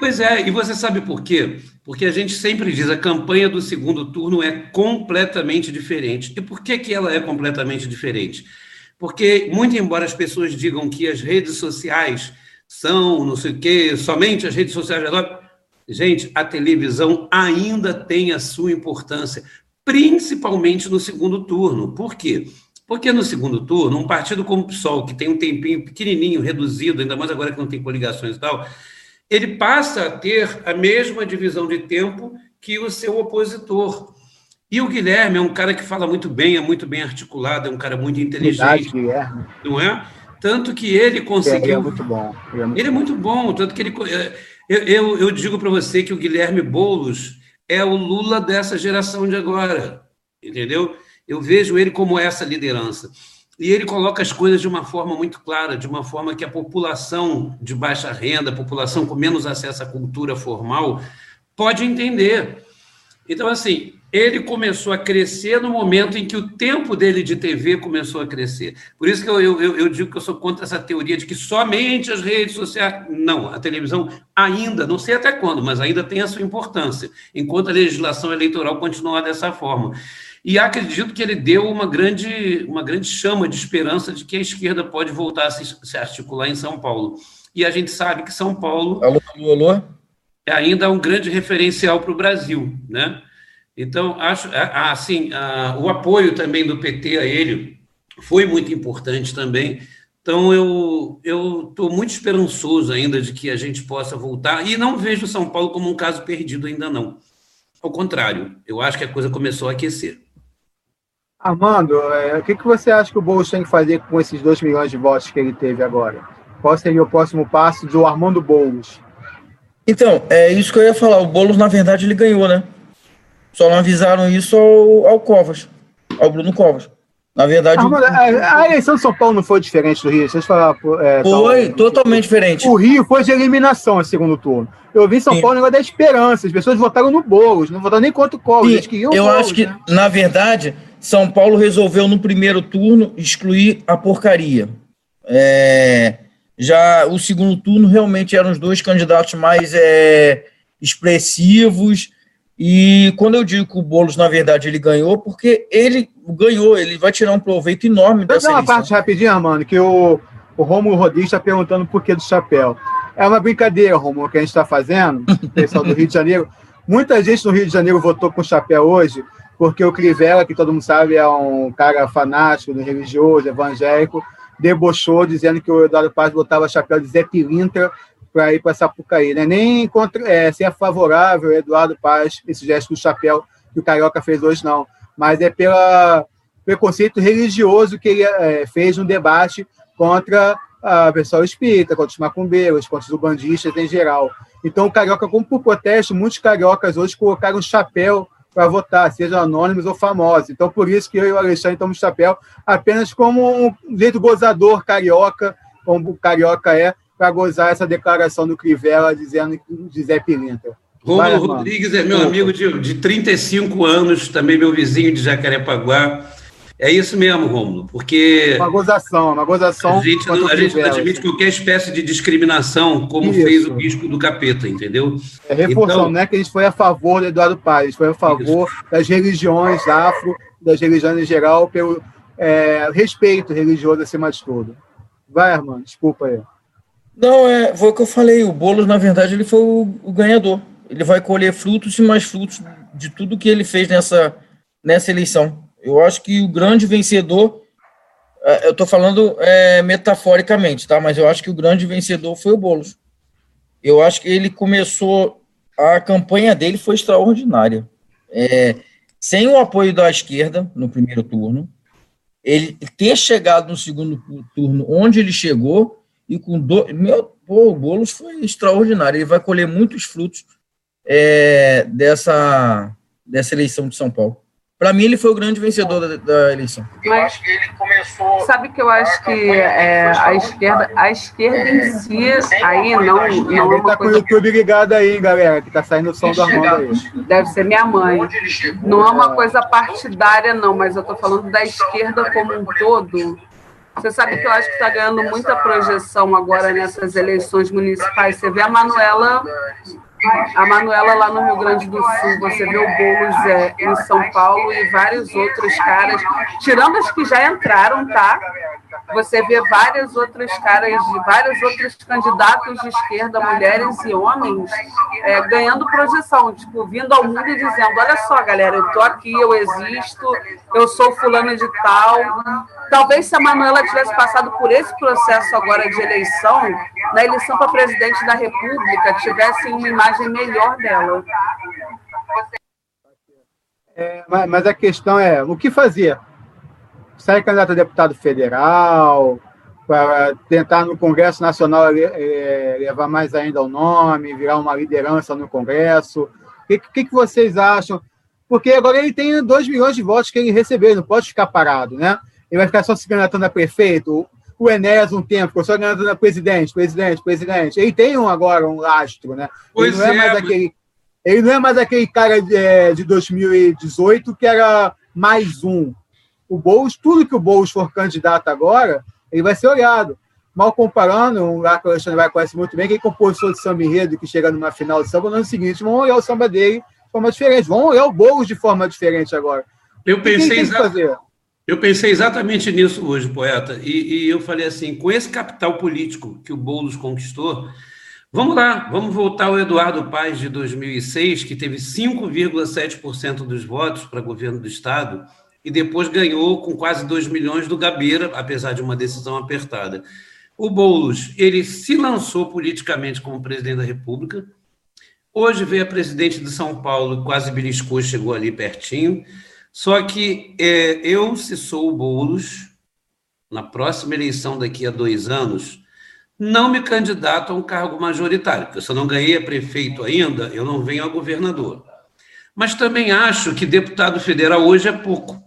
Pois é, e você sabe por quê? Porque a gente sempre diz a campanha do segundo turno é completamente diferente. E por que, que ela é completamente diferente? Porque, muito embora as pessoas digam que as redes sociais são não sei o quê, somente as redes sociais Gente, a televisão ainda tem a sua importância, principalmente no segundo turno. Por quê? Porque no segundo turno, um partido como o PSOL, que tem um tempinho pequenininho, reduzido, ainda mais agora que não tem coligações e tal, ele passa a ter a mesma divisão de tempo que o seu opositor. E o Guilherme é um cara que fala muito bem, é muito bem articulado, é um cara muito inteligente. Verdade, não é? Tanto que ele conseguiu. Ele é muito bom. Ele é muito, ele é muito bom, tanto que ele é, eu, eu, eu digo para você que o Guilherme Boulos é o Lula dessa geração de agora, entendeu? Eu vejo ele como essa liderança. E ele coloca as coisas de uma forma muito clara, de uma forma que a população de baixa renda, a população com menos acesso à cultura formal, pode entender. Então, assim, ele começou a crescer no momento em que o tempo dele de TV começou a crescer. Por isso que eu, eu, eu, digo que eu sou contra essa teoria de que somente as redes sociais. Não, a televisão ainda, não sei até quando, mas ainda tem a sua importância, enquanto a legislação eleitoral continuar dessa forma. E acredito que ele deu uma grande, uma grande chama de esperança de que a esquerda pode voltar a se, se articular em São Paulo. E a gente sabe que São Paulo. Alô, alô, alô? É ainda um grande referencial para o Brasil, né? Então, acho assim, o apoio também do PT a ele foi muito importante também, Então, eu estou muito esperançoso ainda de que a gente possa voltar, e não vejo São Paulo como um caso perdido ainda não. Ao contrário, eu acho que a coisa começou a aquecer. Armando, é, o que, que você acha que o Boulos tem que fazer com esses 2 milhões de votos que ele teve agora? Qual seria o próximo passo do Armando Boulos? Então, é isso que eu ia falar. O Boulos, na verdade, ele ganhou, né? Só não avisaram isso ao, ao Covas, ao Bruno Covas. Na verdade. Ah, a, a, eleição de São Paulo não foi diferente do Rio? Deixa eu falar. É, foi totalmente diferente. O Rio foi de eliminação no segundo turno. Eu vi em São Sim. Paulo o negócio da esperança. As pessoas votaram no Boulos, não votaram nem contra o Collor. Eu Boulos, acho que, né? na verdade, São Paulo resolveu no primeiro turno excluir a porcaria. É, já o segundo turno realmente eram os dois candidatos mais é, expressivos e quando eu digo que o Boulos, na verdade, ele ganhou, porque ele ganhou, ele vai tirar um proveito enorme Vou dessa uma parte rapidinho, Armando, que o, o Romulo Rodrigues está perguntando por que do chapéu. É uma brincadeira, Romulo, que a gente está fazendo, o pessoal do Rio de Janeiro. Muita gente no Rio de Janeiro votou com chapéu hoje, porque o Crivella, que todo mundo sabe, é um cara fanático, religioso, evangélico, debochou dizendo que o Eduardo Paz botava chapéu de Zé Pilintra para ir para Sapucaí. Né? Nem contra, é, se é favorável Eduardo Paz, esse gesto do chapéu que o Carioca fez hoje, não. Mas é pelo preconceito religioso que ele é, fez no debate contra a pessoal espírita, contra os macumbeiros, contra os ubandistas em geral. Então, o Carioca, como por protesto, muitos cariocas hoje colocaram chapéu para votar, sejam anônimos ou famosos. Então, por isso que eu e o Alexandre estamos chapéu apenas como um jeito gozador carioca, como o carioca é, para gozar essa declaração do Crivella dizendo de Zé Pilintra. Romulo Rodrigues é meu amigo de, de 35 anos, também meu vizinho de Jacarepaguá. É isso mesmo, Romulo, porque. Uma gozação, uma gozação. A gente, não, a gente não admite qualquer espécie de discriminação, como isso. fez o bispo do capeta, entendeu? É reforçando, então, não é que a gente foi a favor do Eduardo Paes, a gente foi a favor isso. das religiões afro, das religiões em geral, pelo é, respeito religioso acima de tudo. Vai, irmão, desculpa aí. Não, é, foi o que eu falei. O Boulos, na verdade, ele foi o, o, ganhador. Ele vai colher frutos e mais frutos de tudo que ele fez nessa, nessa eleição. Eu acho que o grande vencedor, é, eu estou falando é, metaforicamente, tá? Mas eu acho que o grande vencedor foi o Boulos. Eu acho que ele começou, a campanha dele foi extraordinária. É, sem o apoio da esquerda no primeiro turno, ele ter chegado no segundo turno onde ele chegou, e com do... meu pô, o Boulos foi extraordinário. Ele vai colher muitos frutos é, dessa, dessa eleição de São Paulo. Para mim, ele foi o grande vencedor da, da, eleição. Eu acho que ele começou. Sabe que eu acho que é, a esquerda, a esquerda em si, aí não. não é uma tá com o YouTube ligado aí, galera, que tá saindo o som do Armando aí. Deve ser minha mãe. Não é uma coisa partidária, não, mas eu tô falando da esquerda como um todo você sabe que eu acho que está ganhando muita projeção agora nessas eleições municipais. Você vê a Manuela, a Manuela lá no Rio Grande do Sul, você vê o Boulos é, em São Paulo e vários outros caras, tirando os que já entraram, tá? Você vê várias outras caras, vários outros candidatos de esquerda, mulheres e homens, é, ganhando projeção, tipo, vindo ao mundo e dizendo: olha só, galera, eu tô aqui, eu existo, eu sou fulano de tal Talvez se a Manuela tivesse passado por esse processo agora de eleição, na eleição para presidente da República, tivesse uma imagem melhor dela. É, mas a questão é, o que fazer? Sai candidato a deputado federal, para tentar no Congresso Nacional é, levar mais ainda o nome, virar uma liderança no Congresso. O que, que, que vocês acham? Porque agora ele tem 2 milhões de votos que ele recebeu, ele não pode ficar parado, né? Ele vai ficar só se candidatando a prefeito? O Enéas, um tempo, ficou só candidatando a presidente, presidente, presidente. Ele tem um, agora um lastro, né? Pois ele não é, é mais mas... aquele. Ele não é mais aquele cara de, é, de 2018 que era mais um. O Boulos, tudo que o Boulos for candidato agora, ele vai ser olhado. Mal comparando, um lugar que o Alexandre vai conhecer muito bem, que é compositor de samba enredo que chega numa final de samba, no ano seguinte vão olhar o samba dele de forma diferente, vão olhar o Boulos de forma diferente agora. Eu pensei, exatamente. Eu pensei exatamente nisso hoje, poeta, e, e, eu falei assim: com esse capital político que o Boulos conquistou, vamos lá, vamos voltar ao Eduardo Paes de 2006, que teve 5,7% dos votos para governo do Estado, e depois ganhou com quase 2 milhões do Gabeira, apesar de uma decisão apertada. O Boulos, ele se lançou politicamente como presidente da República, hoje veio a presidente de São Paulo, quase beliscou, chegou ali pertinho, só que é, eu, se sou o Boulos, na próxima eleição daqui a dois anos, não me candidato a um cargo majoritário, porque se eu não ganhei a prefeito ainda, eu não venho a governador. Mas também acho que deputado federal hoje é pouco.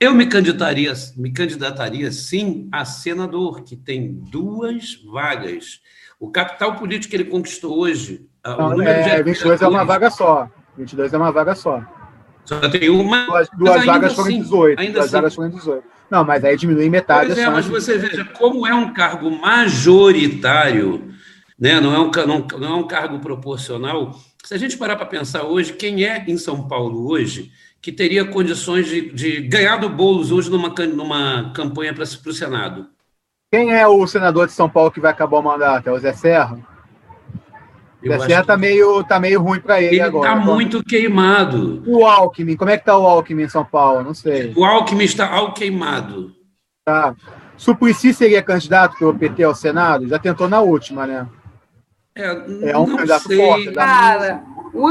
Eu me candidataria, me candidataria sim a senador, que tem duas vagas. O capital político que ele conquistou hoje. Não, é, 22 é uma vaga só. 22 é uma vaga só. Só tem uma. Duas, duas vagas foram 18. Ainda duas assim, vagas foram 18. Não, mas aí diminui metade. Pois é, mas você veja, como é um cargo majoritário, né? não, é um, não, não é um cargo proporcional. Se a gente parar para pensar hoje, quem é em São Paulo hoje que teria condições de, de ganhar do Boulos hoje numa, numa campanha para o Senado? Quem é o senador de São Paulo que vai acabar o mandato? É o Zé Serra? O Zé Serra está meio, tá meio ruim para ele, ele agora. Ele está muito queimado. O Alckmin, como é que está o Alckmin em São Paulo? Não sei. O Alckmin está ao queimado. Tá. Suplicy seria candidato pelo PT ao Senado? Já tentou na última, né? É, é um candidato sei. forte. Cara,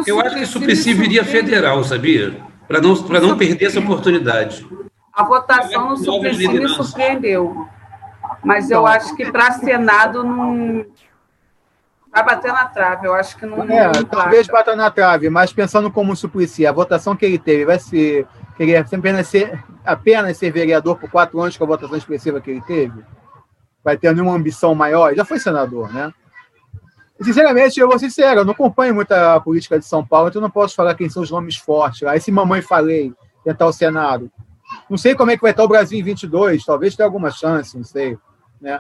eu acho que o Suplicy viria federal, sabia? Para não, não perder essa oportunidade. A votação no Suplicy me surpreendeu. Mas eu acho que para Senado não. Vai bater na trave, eu acho que não. É, não talvez bata na trave, mas pensando como Suplicy, a votação que ele teve vai ser. Queria apenas ser, apenas ser vereador por quatro anos com a votação expressiva que ele teve? Vai ter nenhuma ambição maior? Já foi senador, né? Sinceramente, eu vou ser sincero, eu não acompanho muita política de São Paulo, então não posso falar quem são os nomes fortes. Aí, se mamãe falei, tentar o Senado. Não sei como é que vai estar o Brasil em 22, talvez tenha alguma chance, não sei. Né?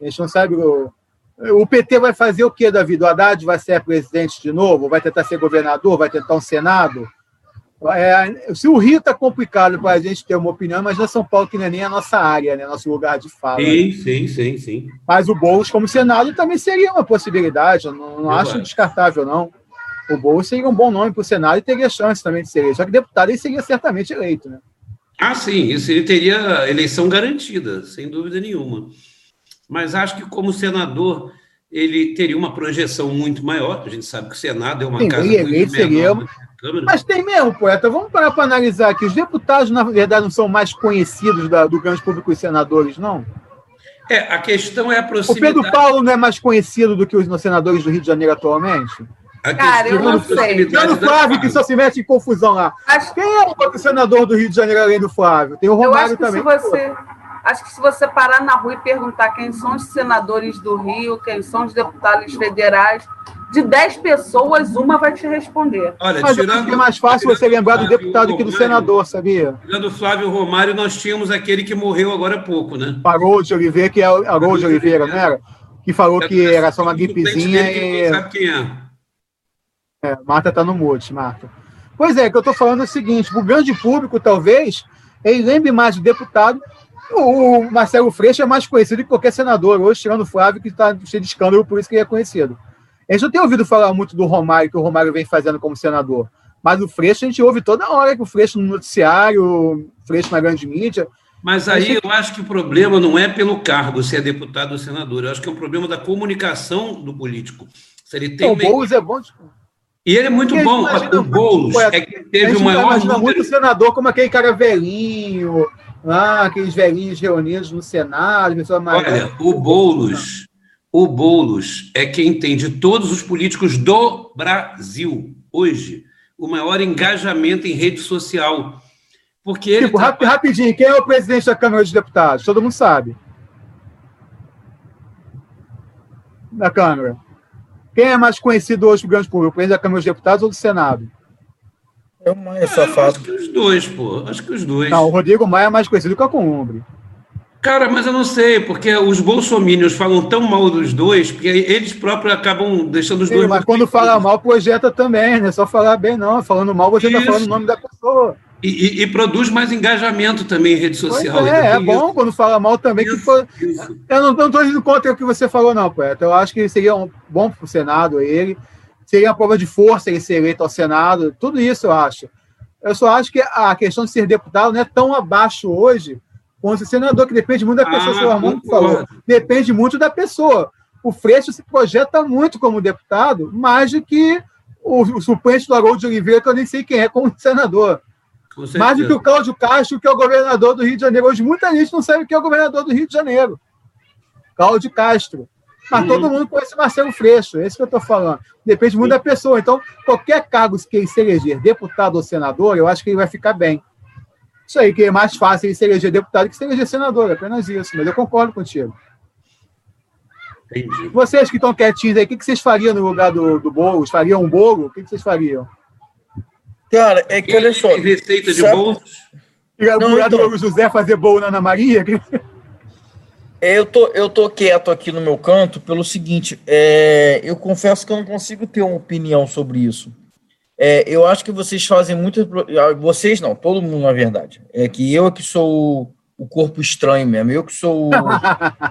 A gente não sabe. O, o PT vai fazer o que da vida? O Haddad vai ser presidente de novo? Vai tentar ser governador? Vai tentar um Senado? É, se o Rio está complicado para a gente ter uma opinião, mas na São Paulo, que não é nem a nossa área, né? nosso lugar de fala. Sim, né? sim, sim, sim. Mas o Boulos, como Senado, também seria uma possibilidade. Eu não, não acho descartável, não. O Boulos seria um bom nome para o Senado e teria chance também de ser eleito. Só que deputado ele seria certamente eleito, né? Ah, sim, isso ele teria eleição garantida, sem dúvida nenhuma. Mas acho que como senador ele teria uma projeção muito maior. A gente sabe que o Senado é uma sim, casa muito menor. Seria... Mas tem mesmo, poeta. Vamos parar para analisar aqui. Os deputados, na verdade, não são mais conhecidos da, do grande público os senadores, não? É, a questão é a proximidade. O Pedro Paulo não é mais conhecido do que os senadores do Rio de Janeiro atualmente? Cara, eu não sei. Tem o Flávio que só se mete em confusão lá. Acho... Quem é o outro senador do Rio de Janeiro além do Flávio? Tem o Romário também. Se você... Acho que se você parar na rua e perguntar quem são os senadores do Rio, quem são os deputados federais, de 10 pessoas, uma vai te responder. Olha, Mas tirando, é mais fácil você lembrar do deputado Romário, que do senador, sabia? Tirando o Flávio Romário, nós tínhamos aquele que morreu agora há pouco, né? Parou de Oliveira, que é a Rose de Oliveira, não era? Que falou que era só uma gripezinha e. Sabe quem é? é Marta está no mute, Marta. Pois é, que eu estou falando é o seguinte: o grande público, talvez, ele lembre mais do deputado. O Marcelo Freixo é mais conhecido que qualquer senador, hoje, tirando o Flávio, que está cheio de escândalo, por isso que ele é conhecido. A gente não tem ouvido falar muito do Romário, que o Romário vem fazendo como senador. Mas o Freixo a gente ouve toda hora que o Freixo no noticiário, o Freixo na grande mídia. Mas aí eu acho que o problema não é pelo cargo, se é deputado ou senador. Eu acho que é um problema da comunicação do político. Se ele tem. O Boulos é bom. E ele é muito bom. O Boulos é que teve o maior. Número... muito senador como aquele cara velhinho, lá, aqueles velhinhos reunidos no Senado. Olha, o Boulos o Boulos é quem tem de todos os políticos do Brasil hoje o maior engajamento em rede social. Porque ele tipo, tá... rapidinho, quem é o presidente da Câmara dos Deputados? Todo mundo sabe. Da Câmara. Quem é mais conhecido hoje do grande público? O presidente da Câmara dos Deputados ou do Senado? É o Maia Safado. Acho que os dois, pô. Acho que os dois. Não, o Rodrigo Maia é mais conhecido que a Columbre. Cara, mas eu não sei, porque os bolsomínios falam tão mal dos dois, porque eles próprios acabam deixando os Sim, dois. Mas quando fala mal, projeta também, não é só falar bem, não. Falando mal, você está falando o nome da pessoa. E, e, e, produz mais engajamento também em rede social. Pois é, é bom isso. quando fala mal também. Isso, que for... Eu não estou indo contra o que você falou, não, poeta. Eu acho que seria um bom para o Senado ele. Seria uma prova de força ele ser eleito ao Senado. Tudo isso eu acho. Eu só acho que a questão de ser deputado não é tão abaixo hoje quanto ser senador, que depende muito da pessoa, ah, o Armando falou. Depende muito da pessoa. O Freixo se projeta muito como deputado, mais do que o, o suplente do Haroldo de Oliveira, que eu nem sei quem é, como senador. Mais do que o Cláudio Castro, que é o governador do Rio de Janeiro. Hoje muita gente não sabe quem é o governador do Rio de Janeiro. Cláudio Castro. Mas uhum. todo mundo conhece Marcelo Freixo, é isso que eu estou falando. Depende muito Sim. da pessoa. Então, qualquer cargo que ele se eleger, deputado ou senador, eu acho que ele vai ficar bem. Isso aí, que é mais fácil ele se eleger deputado que se eleger senador, é apenas isso. Mas eu concordo contigo. Entendi. Vocês que estão quietinhos aí, o que, vocês fariam no lugar do, do bolo? Fariam um bolo? O que, vocês fariam? Cara, é que olha só. Receita de bolos? Não, então... o José fazer bolo na Ana Maria? É, eu tô, eu tô quieto aqui no meu canto pelo seguinte, é, eu confesso que eu não consigo ter uma opinião sobre isso. É, eu acho que vocês fazem muito. Vocês não, todo mundo, na verdade. É que eu é que sou o corpo estranho mesmo, eu que sou o,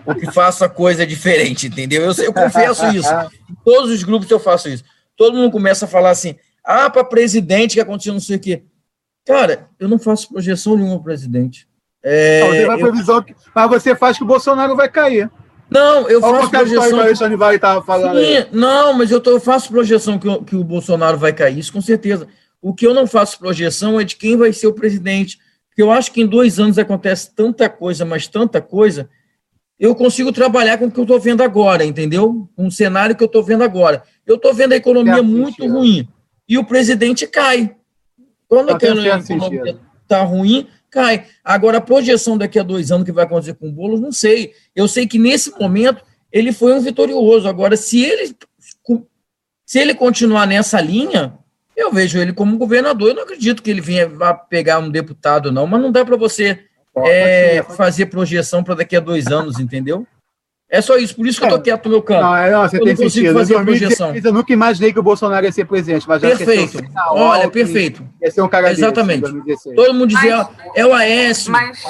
o que faço a coisa diferente, entendeu? Eu, eu confesso isso. Em todos os grupos eu faço isso. Todo mundo começa a falar assim: ah, para presidente que aconteceu não sei o quê. Cara, eu não faço projeção nenhuma presidente. É, você vai previsão, eu... mas você faz que o Bolsonaro vai cair. Não, eu faço projeção. Que... Falando Sim, não, mas eu, tô, eu faço projeção que, que o Bolsonaro vai cair, isso com certeza. O que eu não faço projeção é de quem vai ser o presidente. Porque eu acho que em dois anos acontece tanta coisa, mas tanta coisa, eu consigo trabalhar com o que eu estou vendo agora, entendeu? Um cenário que eu estou vendo agora. Eu estou vendo a economia muito ruim e o presidente cai. Quando a economia está ruim, cai. Agora, a projeção daqui a dois anos que vai acontecer com o Boulos, não sei. Eu sei que nesse momento ele foi um vitorioso. Agora, se ele, se ele continuar nessa linha, eu vejo ele como governador. Eu não acredito que ele venha pegar um deputado, não, mas não dá para você é, fazer projeção para daqui a dois anos, entendeu? É só isso, por isso que eu tô é. quieto no meu canto. Não, é, não, você eu tem não consigo sentido. fazer projeção. Eu nunca imaginei que o Bolsonaro ia ser presidente, mas já Perfeito. Olha, perfeito. Ia ser um cara Exatamente. Desse, Todo mundo dizia, mas, é o Aécio. Mas,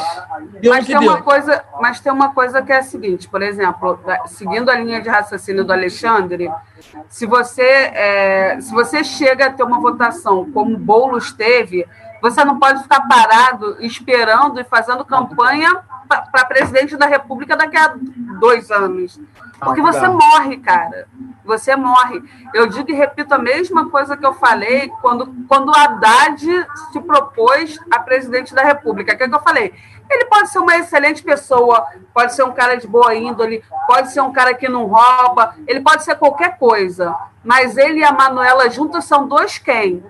mas tem, uma coisa, mas tem uma coisa que é a seguinte, por exemplo, seguindo a linha de raciocínio do Alexandre, se você, é, se você chega a ter uma votação como o Boulos teve, você não pode ficar parado esperando e fazendo campanha para presidente da República daqui a dois anos. Porque você morre, cara. Você morre. Eu digo e repito a mesma coisa que eu falei quando, quando Haddad se propôs a presidente da República. O que, é que eu falei? Ele pode ser uma excelente pessoa, pode ser um cara de boa índole, pode ser um cara que não rouba, ele pode ser qualquer coisa. Mas ele e a Manuela juntos são dois quem?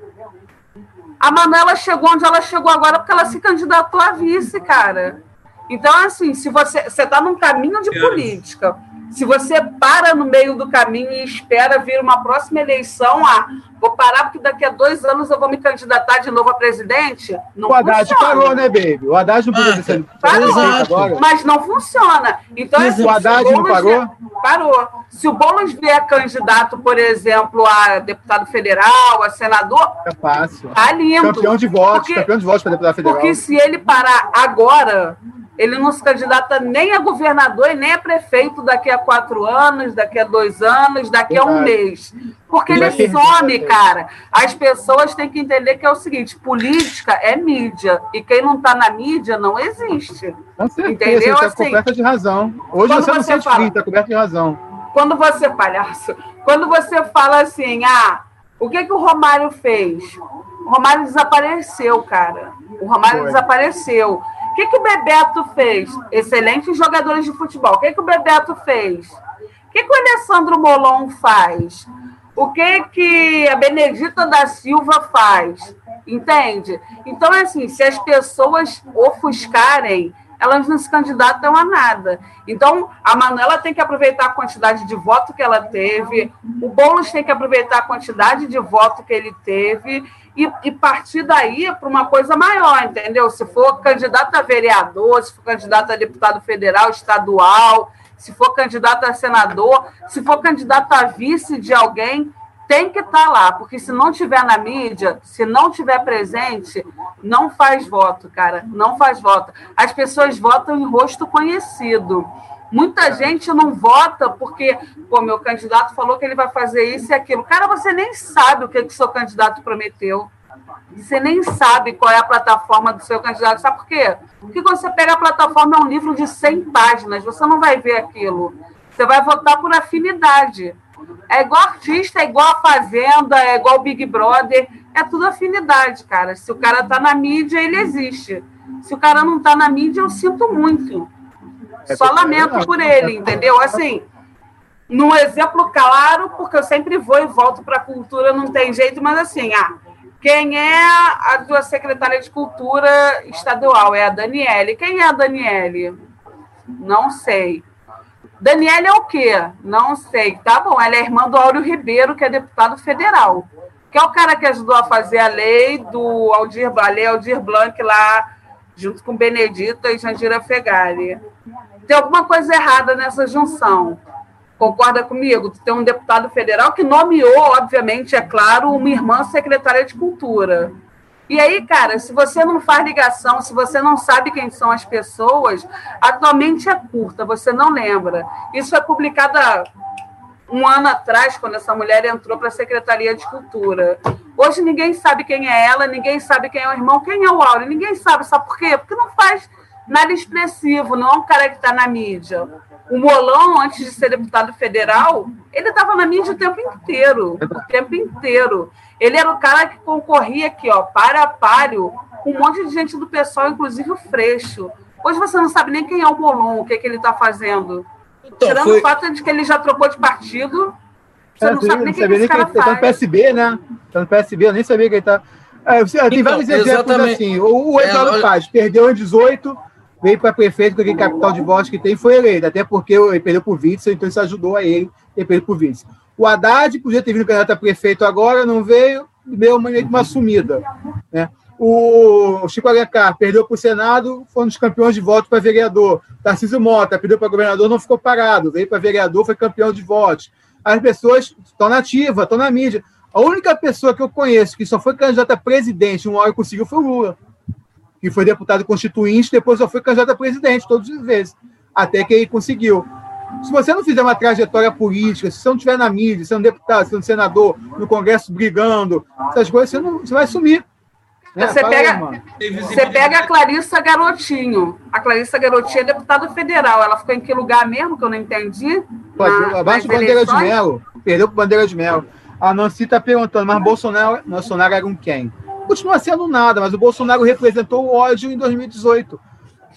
A Manuela chegou onde ela chegou agora porque ela se candidatou a vice, cara. Então, assim, se você está num caminho de política, se você para no meio do caminho e espera vir uma próxima eleição, ah, vou parar porque daqui a dois anos eu vou me candidatar de novo a presidente, não O Haddad funciona. parou, né, baby? O Haddad não podia ser parou, agora. Mas não funciona. Então, assim, o Haddad o não parou? Vier, parou. Se o Boulos vier candidato, por exemplo, a deputado federal, a senador, é fácil. Tá lindo. Campeão de votos, porque, campeão de votos para deputado federal. Porque se ele parar agora, ele não se candidata nem a governador e nem a prefeito daqui a quatro anos, daqui a dois anos, daqui a um mês. Porque ele some, cara. As pessoas têm que entender que é o seguinte: política é mídia. E quem não está na mídia não existe. Com certeza, Entendeu? Você está assim, coberta de razão. Hoje você não se fala, está coberta de razão. Quando você, palhaço, quando você fala assim, ah, o que, que o Romário fez? O Romário desapareceu, cara. O Romário Foi. desapareceu. O que, que o Bebeto fez? Excelentes jogadores de futebol. O que, que o Bebeto fez? O que, que o Alessandro Molon faz? O que, que a Benedita da Silva faz? Entende? Então, é assim, se as pessoas ofuscarem, elas não se candidatam a nada. Então, a Manuela tem que aproveitar a quantidade de voto que ela teve, o Boulos tem que aproveitar a quantidade de voto que ele teve e, e partir daí para uma coisa maior, entendeu? Se for candidato a vereador, se for candidato a deputado federal, estadual, se for candidato a senador, se for candidato a vice de alguém, tem que estar tá lá, porque se não tiver na mídia, se não tiver presente, não faz voto, cara, não faz voto. As pessoas votam em rosto conhecido. Muita gente não vota porque, pô, meu candidato falou que ele vai fazer isso e aquilo. Cara, você nem sabe o que, que seu candidato prometeu. Você nem sabe qual é a plataforma do seu candidato. Sabe por quê? Porque quando você pega a plataforma, é um livro de 100 páginas, você não vai ver aquilo. Você vai votar por afinidade. É igual artista, é igual a Fazenda, é igual Big Brother, é tudo afinidade, cara. Se o cara tá na mídia, ele existe. Se o cara não tá na mídia, eu sinto muito. É Só lamento por ele, entendeu? Assim, num exemplo claro, porque eu sempre vou e volto para a cultura, não tem jeito, mas assim, ah, quem é a tua secretária de cultura estadual? É a Daniele. Quem é a Daniele? Não sei. Daniela é o quê? Não sei. Tá bom, ela é irmã do Áureo Ribeiro, que é deputado federal. Que é o cara que ajudou a fazer a lei do Aldir, a Aldir Blanc lá, junto com Benedita e Jandira Fegali. Tem alguma coisa errada nessa junção. Concorda comigo? Tem um deputado federal que nomeou, obviamente, é claro, uma irmã secretária de cultura. E aí, cara, se você não faz ligação, se você não sabe quem são as pessoas, atualmente é curta, você não lembra. Isso é publicado há um ano atrás, quando essa mulher entrou para a Secretaria de Cultura. Hoje ninguém sabe quem é ela, ninguém sabe quem é o irmão, quem é o Áureo, ninguém sabe, sabe por quê? Porque não faz nada expressivo, não é um cara que está na mídia. O Molão, antes de ser deputado federal, ele estava na mídia o tempo inteiro, o tempo inteiro. Ele era o cara que concorria aqui, ó, para a páreo, com um monte de gente do pessoal, inclusive o Freixo. Hoje você não sabe nem quem é o Molon, o que, é que ele está fazendo. Então, Tirando foi... o fato de que ele já trocou de partido, você é, não sabe nem quem esse cara Ele tá no PSB, né? Tá no PSB, eu nem sabia que ele tá... É, tem então, vários exemplos exatamente. assim. O, o Eduardo é, Paz perdeu em 18, veio para prefeito com aquele capital de votos que tem foi eleito, até porque ele perdeu por vice, então isso ajudou a ele ter perdido por vice. O Haddad podia ter vindo candidato a prefeito agora, não veio, deu uma, uma sumida. Né? O Chico Alencar perdeu para o Senado, foi um dos campeões de voto para vereador. Tarcísio Mota perdeu para governador, não ficou parado, veio para vereador, foi campeão de votos. As pessoas estão nativas, estão na mídia. A única pessoa que eu conheço que só foi candidata a presidente, uma hora conseguiu, foi o Lula, que foi deputado constituinte, depois só foi candidato a presidente, todas as vezes, até que ele conseguiu. Se você não fizer uma trajetória política, se você não estiver na mídia, se é deputado, se é senador, no Congresso brigando, essas coisas, você, não, você vai sumir. Né? Você, pega, você pega a Clarissa Garotinho. A Clarissa Garotinho é deputada federal. Ela ficou em que lugar mesmo, que eu não entendi? Pode, abaixo da Bandeira de Melo. Perdeu para Bandeira de Melo. A Nancy está perguntando, mas Bolsonaro, Bolsonaro era um quem? Continua sendo nada, mas o Bolsonaro representou o ódio em 2018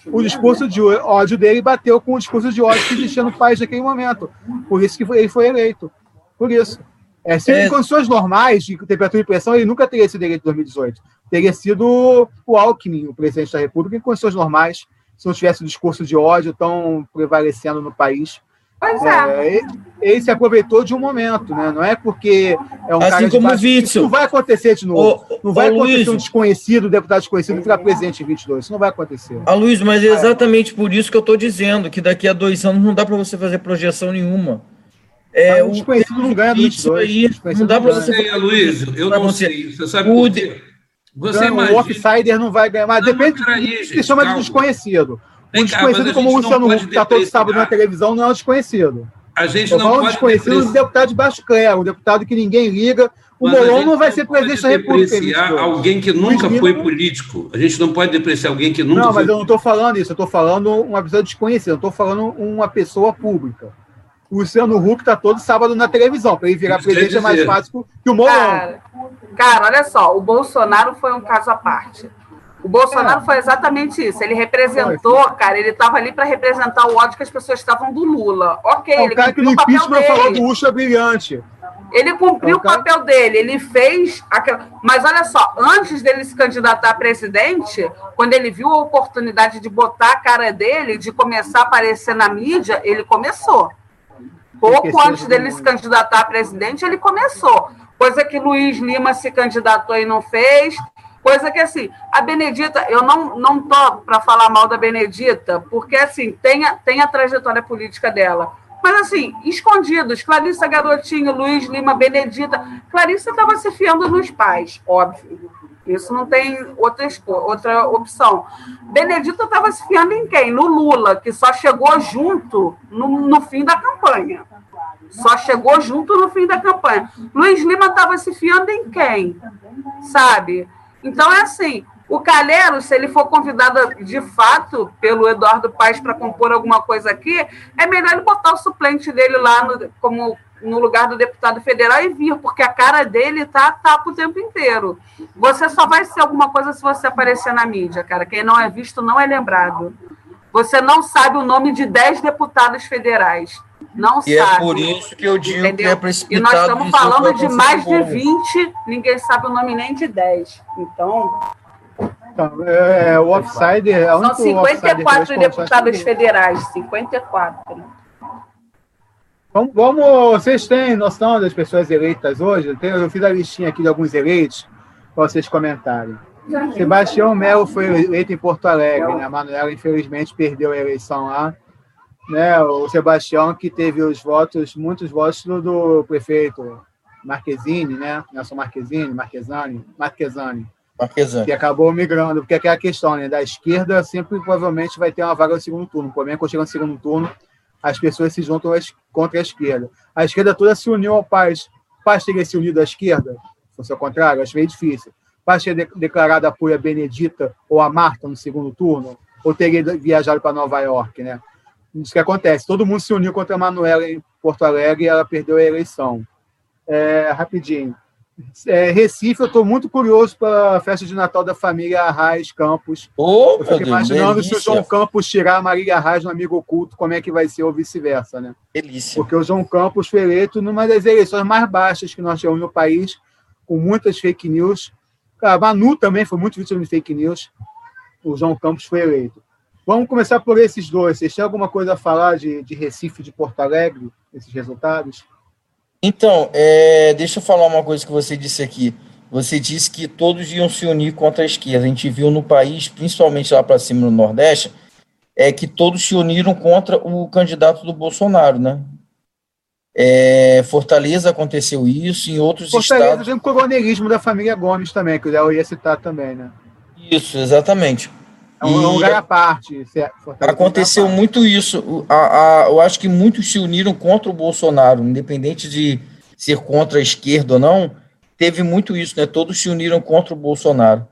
o discurso de ódio dele bateu com o discurso de ódio que existia no país naquele momento. Por isso que ele foi eleito. Por isso. É, se é. em condições normais, de temperatura e pressão, ele nunca teria sido eleito em 2018. Teria sido o Alckmin, o presidente da República, em condições normais, se não tivesse o discurso de ódio tão prevalecendo no país. Pois é. é. Ele se aproveitou de um momento, né? Não é porque é um assim cara como o Isso não vai acontecer de novo. Ô, não vai acontecer Luiz, um desconhecido, um deputado desconhecido virar presidente em 22. Isso não vai acontecer. A ah, Luiz, mas é exatamente por isso que eu estou dizendo que daqui a dois anos não dá para você fazer projeção nenhuma. É, o desconhecido não ganha do 22. Aí, não dá para você. Sei, Luiz, eu não você. sei. Você sabe o de... Você imagina... O outsider não vai ganhar, mas não, depende. Aí, se chama calma. de desconhecido. Um desconhecido como o Luciano Huck, que está todo sábado na televisão, não é um desconhecido. A gente eu não pode desconhecido um deputado de baixo clero, um deputado que ninguém liga. O Molon não vai ser presidente da República. depreciar alguém que nunca foi político. A gente não pode depreciar alguém que nunca Não, mas eu não estou falando isso. Eu estou falando uma pessoa desconhecida. Eu estou falando uma pessoa pública. O Luciano Huck está todo sábado na televisão. Para ele virar presidente é mais fácil que o Molon. Cara, cara, olha só. O Bolsonaro foi um caso à parte. O Bolsonaro é. foi exatamente isso. Ele representou, cara, ele estava ali para representar o ódio que as pessoas estavam do Lula. Ok, é, ele o cara que no impeachment falou do Ucha brilhante. Ele cumpriu é o, cara... o papel dele, ele fez aquela. Mas olha só, antes dele se candidatar a presidente, quando ele viu a oportunidade de botar a cara dele, de começar a aparecer na mídia, ele começou. Pouco antes dele se candidatar a presidente, ele começou. Coisa que Luiz Lima se candidatou e não fez. Coisa que, assim, a Benedita, eu não, não tô para falar mal da Benedita, porque, assim, tem a, tem a trajetória política dela. Mas, assim, escondidos, Clarissa Garotinho, Luiz Lima, Benedita. Clarissa estava se fiando nos pais, óbvio. Isso não tem outra, outra opção. Benedita estava se fiando em quem? No Lula, que só chegou junto no, no fim da campanha. Só chegou junto no fim da campanha. Luiz Lima estava se fiando em quem? sabe? Então é assim, o Calheiro, se ele for convidado de fato pelo Eduardo Paes para compor alguma coisa aqui, é melhor ele botar o suplente dele lá no, como no lugar do deputado federal e vir, porque a cara dele tá tapa o tempo inteiro. Você só vai ser alguma coisa se você aparecer na mídia, cara. Quem não é visto não é lembrado. Você não sabe o nome de 10 deputados federais. Não e é sabe. é por isso que eu digo entendeu? que é precipitado. E nós estamos falando de mais de 20, ninguém sabe o nome nem de 10. Então. então é, o Offsider. É São 54 deputados federais, 54. Vamos, vamos, vocês têm noção das pessoas eleitas hoje? Eu fiz a listinha aqui de alguns eleitos para vocês comentarem. Sebastião Melo foi eleito em Porto Alegre, né? A Manuela, infelizmente, perdeu a eleição lá. Né? O Sebastião, que teve os votos, muitos votos do, do prefeito Marquezine, né? Nelson Marquezine, Marquesani, Marquesani. Marquesani. Que acabou migrando, porque é a questão, né? Da esquerda sempre provavelmente vai ter uma vaga no segundo turno. O problema é que quando chega no segundo turno, as pessoas se juntam contra a esquerda. A esquerda toda se uniu ao Paz. Paz teria se unido à esquerda? Se fosse ao contrário, acho meio difícil. Paz teria declarado apoio a Benedita ou a Marta no segundo turno? Ou teria viajado para Nova York, né? Isso que acontece. Todo mundo se uniu contra a Manuela em Porto Alegre e ela perdeu a eleição. É, rapidinho. É, Recife, eu estou muito curioso para a festa de Natal da família Arraes Campos. Oh, eu fico imaginando delícia. se o João Campos tirar a Marília Arraes no amigo oculto, como é que vai ser ou vice-versa, né? Delícia. Porque o João Campos foi eleito numa das eleições mais baixas que nós tivemos no país, com muitas fake news. A Manu também foi muito vítima de fake news. O João Campos foi eleito. Vamos começar por esses dois. Vocês têm alguma coisa a falar de, de Recife, de Porto Alegre, esses resultados? Então, é, deixa eu falar uma coisa que você disse aqui. Você disse que todos iam se unir contra a esquerda. A gente viu no país, principalmente lá para cima no Nordeste, é que todos se uniram contra o candidato do Bolsonaro, né? É, Fortaleza aconteceu isso, em outros Fortaleza estados. Fortaleza tem o coronelismo da família Gomes também, que o Léo ia citar também, né? Isso, exatamente. É um, e, lugar à parte. É aconteceu parte. muito isso. A, a, eu acho que muitos se uniram contra o Bolsonaro, independente de ser contra a esquerda ou não. Teve muito isso, né? Todos se uniram contra o Bolsonaro.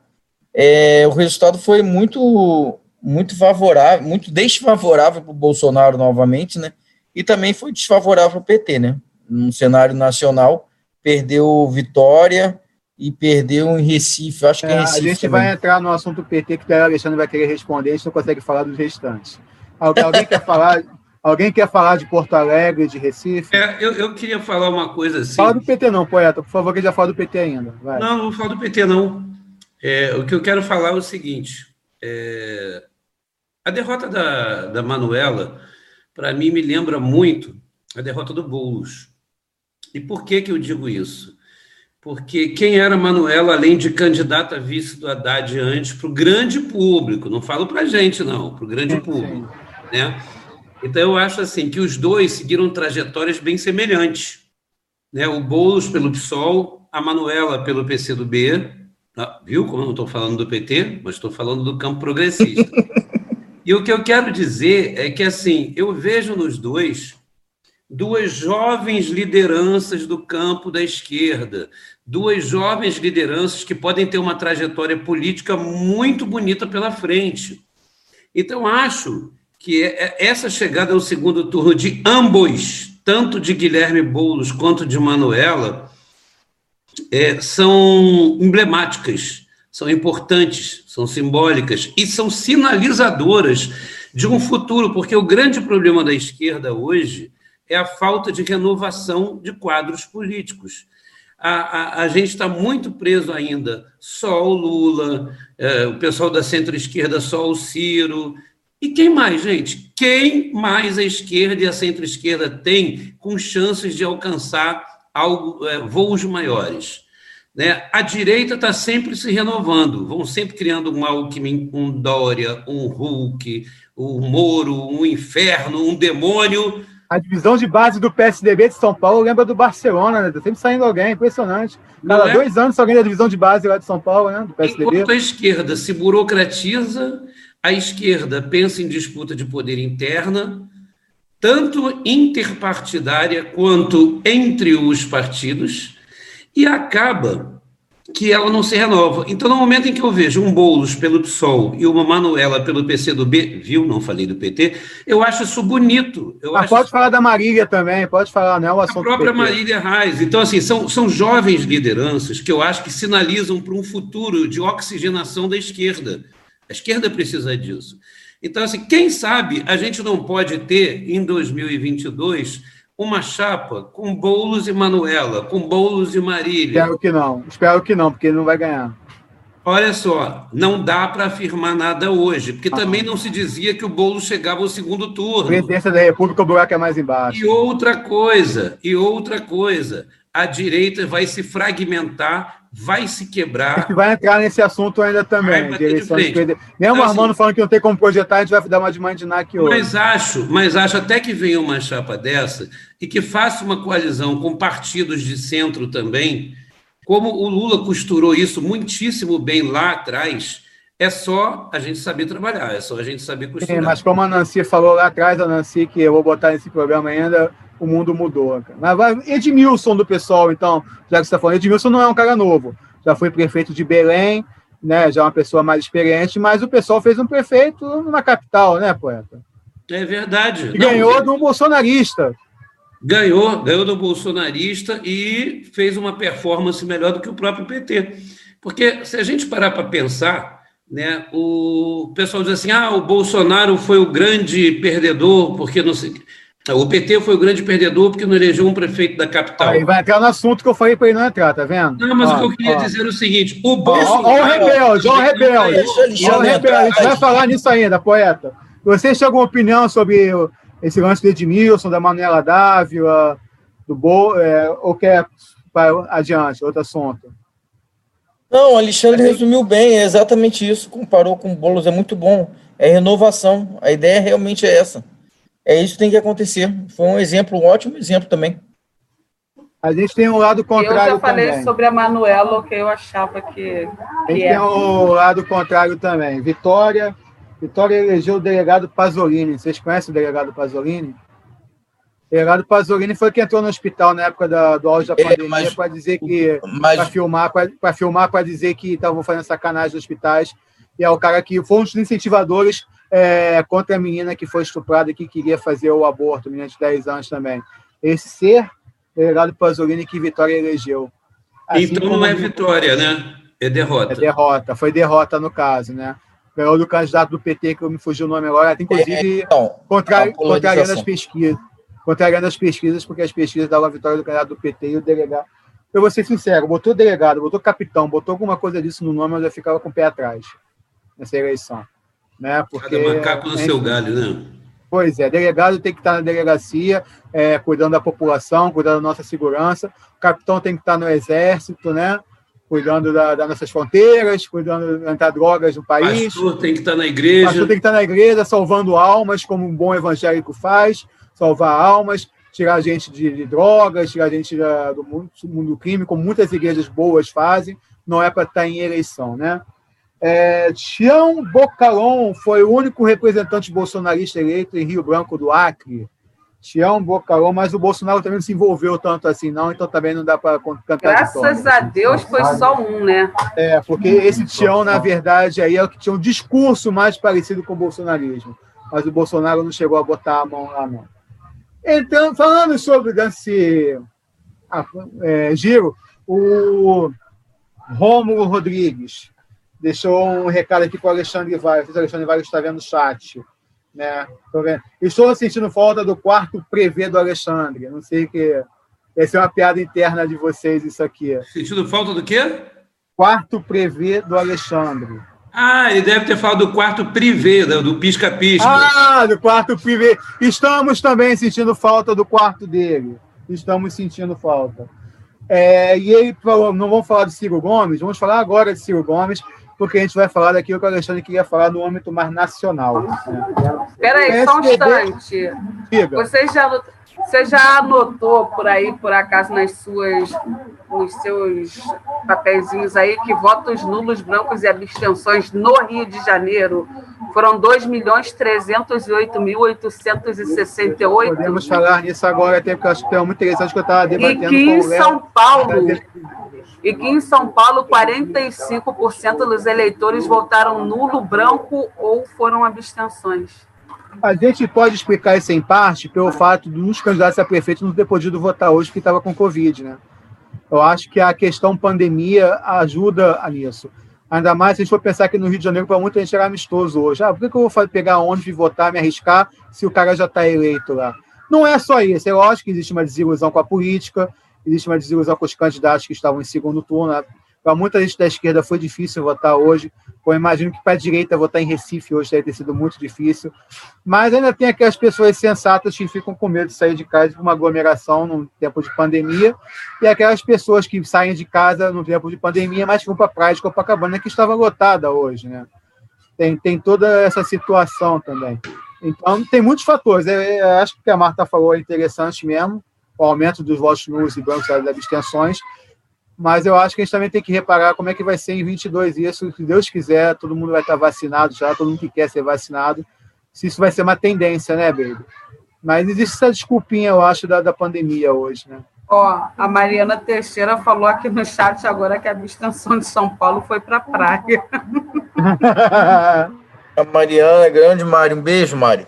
É, o resultado foi muito, muito favorável, muito desfavorável para o Bolsonaro novamente, né? E também foi desfavorável para o PT, né? No cenário nacional, perdeu Vitória, e perdeu em Recife. Acho que é, Recife. A gente também. vai entrar no assunto PT que o Alexandre vai querer responder, a gente não consegue falar dos restantes. Alguém quer falar? Alguém quer falar de Porto Alegre, de Recife? É, eu, eu queria falar uma coisa assim. Fala do PT não, poeta, por favor, que já fala do PT ainda. Vai. Não, não vou falar do PT não. É, o que eu quero falar é o seguinte: é, a derrota da, da Manuela, para mim, me lembra muito a derrota do Boulos. E por que, que eu digo isso? Porque quem era Manuela, além de candidata a vice do Haddad antes, para o grande público, não falo para a gente, não, para o grande público. Né? Então, eu acho assim que os dois seguiram trajetórias bem semelhantes. Né? O Boulos pelo PSOL, a Manuela pelo PCdoB, ah, viu como eu não estou falando do PT, mas estou falando do campo progressista. e o que eu quero dizer é que, assim, eu vejo nos dois duas jovens lideranças do campo da esquerda, duas jovens lideranças que podem ter uma trajetória política muito bonita pela frente. Então, acho que é, é, essa chegada ao segundo turno de ambos, tanto de Guilherme Boulos quanto de Manuela, é, são emblemáticas, são importantes, são simbólicas e são sinalizadoras de um futuro, porque o grande problema da esquerda hoje é a falta de renovação de quadros políticos. A, a, a gente está muito preso ainda só o Lula, é, o pessoal da centro-esquerda só o Ciro. E quem mais, gente? Quem mais a esquerda e a centro-esquerda tem com chances de alcançar algo, é, voos maiores? Né? A direita está sempre se renovando, vão sempre criando um Alckmin, um Dória, um Hulk, um Moro, um inferno, um demônio, a divisão de base do PSDB de São Paulo lembra do Barcelona, né? Tá sempre saindo alguém, impressionante. Cada é? dois anos alguém da divisão de base lá de São Paulo, né? Do PSDB. Enquanto a esquerda se burocratiza, a esquerda pensa em disputa de poder interna, tanto interpartidária quanto entre os partidos, e acaba que ela não se renova. Então, no momento em que eu vejo um Boulos pelo PSOL e uma Manuela pelo PCdoB, viu? Não falei do PT, eu acho isso bonito. Eu ah, acho pode isso... falar da Marília também, pode falar, não é o assunto. A própria Marília Reis. Então, assim, são, são jovens lideranças que eu acho que sinalizam para um futuro de oxigenação da esquerda. A esquerda precisa disso. Então, assim, quem sabe a gente não pode ter, em 2022, uma chapa com Boulos e Manuela, com Boulos e Marília. Espero que não, espero que não, porque ele não vai ganhar. Olha só, não dá para afirmar nada hoje, porque ah, também não se dizia que o Boulos chegava ao segundo turno. Presidência da República, o buraco é mais embaixo. E outra coisa, e outra coisa, a direita vai se fragmentar vai se quebrar. A gente vai entrar nesse assunto ainda também, de eleição de de Mesmo então, Armando assim, falando que não tem como projetar, a gente vai dar uma de mandinar aqui hoje. Mas acho, mas acho até que venha uma chapa dessa e que faça uma coalizão com partidos de centro também, como o Lula costurou isso muitíssimo bem lá atrás, é só a gente saber trabalhar, é só a gente saber costurar. Sim, mas como a Nancy falou lá atrás, a Nancy, que eu vou botar nesse programa ainda, o mundo mudou. Edmilson do pessoal, então, já que você está falando, Edmilson não é um cara novo. Já foi prefeito de Belém, né? Já é uma pessoa mais experiente, mas o pessoal fez um prefeito na capital, né, poeta? É verdade. E ganhou não, um bolsonarista. Ganhou, ganhou do bolsonarista e fez uma performance melhor do que o próprio PT. Porque se a gente parar para pensar, né, o pessoal diz assim: ah, o Bolsonaro foi o grande perdedor, porque não sei. O PT foi o grande perdedor porque não elegeu um prefeito da capital. Aí vai entrar no assunto que eu falei para ele não entrar, tá vendo? Não, mas ó, o que eu queria ó. dizer é o seguinte: o Bolsonaro. Olha o rebelde, olha o rebelde. Olha o rebelde. A gente vai falar nisso ainda, poeta. Você tem alguma opinião sobre esse lance do Edmilson, da Manuela Dávila, do Bo, é, ou quer para adiante, outro assunto? Não, o Alexandre resumiu bem, é exatamente isso. Comparou com o Boulos, é muito bom. É renovação. A ideia realmente é essa. É isso que tem que acontecer. Foi um exemplo, um ótimo exemplo também. A gente tem um lado contrário. Eu já falei também. sobre a Manuela, que eu achava que. que a gente é. tem um lado contrário também. Vitória. Vitória elegeu o delegado Pasolini. Vocês conhecem o delegado Pasolini? O delegado Pasolini foi quem entrou no hospital na época da, do auge da é, pandemia para dizer que. Mas... Para filmar, para filmar, para dizer que estavam fazendo sacanagem nos hospitais. E é o cara que foi um dos incentivadores é, contra a menina que foi estuprada e que queria fazer o aborto, menina de 10 anos também. Esse ser delegado Pasolini que Vitória elegeu. Assim então não é vitória, né? É derrota. É derrota, foi derrota no caso, né? Ganhou do candidato do PT, que eu me fugiu o nome agora, inclusive é, então, contrariando as pesquisas. Contrariando as pesquisas, porque as pesquisas davam a vitória do candidato do PT e o delegado. Eu vou ser sincero, botou delegado, botou capitão, botou alguma coisa disso no nome, eu já ficava com o pé atrás nessa eleição. Né? Porque, Cada macaco no seu galho, né? Pois é, delegado tem que estar na delegacia, é, cuidando da população, cuidando da nossa segurança. O capitão tem que estar no exército, né? Cuidando da, das nossas fronteiras, cuidando de entrar drogas no país. Pastor tem que estar na igreja. Pastor tem que estar na igreja, salvando almas, como um bom evangélico faz, salvar almas, tirar a gente de, de drogas, tirar a gente da, do mundo, do mundo do crime, como muitas igrejas boas fazem. Não é para estar em eleição, né? É, Tião Bocalon foi o único representante bolsonarista eleito em Rio Branco do Acre. Tião Bocalon, mas o Bolsonaro também não se envolveu tanto assim, não, então também não dá para cantar Graças a Deus foi só um, né? É, porque esse Tião, na verdade, aí é o que tinha um discurso mais parecido com o bolsonarismo. Mas o Bolsonaro não chegou a botar a mão lá, não. Então, falando sobre esse é, giro, o Rômulo Rodrigues deixou um recado aqui para o Alexandre Vargas. O Alexandre Vargas está vendo o chat. Né? vendo. Estou sentindo falta do quarto prevê do Alexandre. Não sei que. Essa é uma piada interna de vocês, isso aqui. Sentindo falta do quê? Quarto prevê do Alexandre. Ah, ele deve ter falado do quarto privê, do pisca-pisca. Ah, do quarto privê. Estamos também sentindo falta do quarto dele. Estamos sentindo falta. É, e ele falou: não vamos falar de Ciro Gomes, vamos falar agora de Ciro Gomes porque a gente vai falar daquilo que o Alexandre queria falar no âmbito mais nacional. Espera aí, só um instante. Você já, você já anotou por aí, por acaso, nas suas, nos seus papeizinhos aí, que votos nulos, brancos e abstenções no Rio de Janeiro foram 2.308.868? Podemos falar nisso agora, até porque eu acho que é muito interessante que eu estava debatendo e que em São Paulo e que em São Paulo 45% dos eleitores votaram nulo, branco ou foram abstenções. A gente pode explicar isso em parte pelo fato dos candidatos a prefeito não ter podido votar hoje porque estava com Covid, né? Eu acho que a questão pandemia ajuda nisso. Ainda mais se a gente for pensar que no Rio de Janeiro, para muita gente era amistoso hoje. Ah, por que, eu vou pegar ônibus e votar, me arriscar, se o cara já está eleito lá? Não é só isso. É lógico que existe uma desilusão com a política, existe uma desilusão com os candidatos que estavam em segundo turno. Para muita gente da esquerda foi difícil votar hoje. Eu imagino que para a direita votar em Recife hoje deve ter sido muito difícil. Mas ainda tem aquelas pessoas sensatas que ficam com medo de sair de casa para uma aglomeração no tempo de pandemia. E aquelas pessoas que saem de casa no tempo de pandemia, mas vão para a praia de Copacabana, que estava lotada hoje. Né? Tem, tem toda essa situação também. Então, tem muitos fatores. Eu, eu acho que o que a Marta falou é interessante mesmo, o aumento dos votos nulos e brancos das abstenções mas eu acho que a gente também tem que reparar como é que vai ser em 22 isso, se Deus quiser, todo mundo vai estar vacinado já, todo mundo que quer ser vacinado, se isso vai ser uma tendência, né, Baby? Mas existe essa desculpinha, eu acho, da, da pandemia hoje, né? Ó, a Mariana Teixeira falou aqui no chat agora que a abstenção de São Paulo foi para a praia. a Mariana, grande Mário, um beijo, Mário.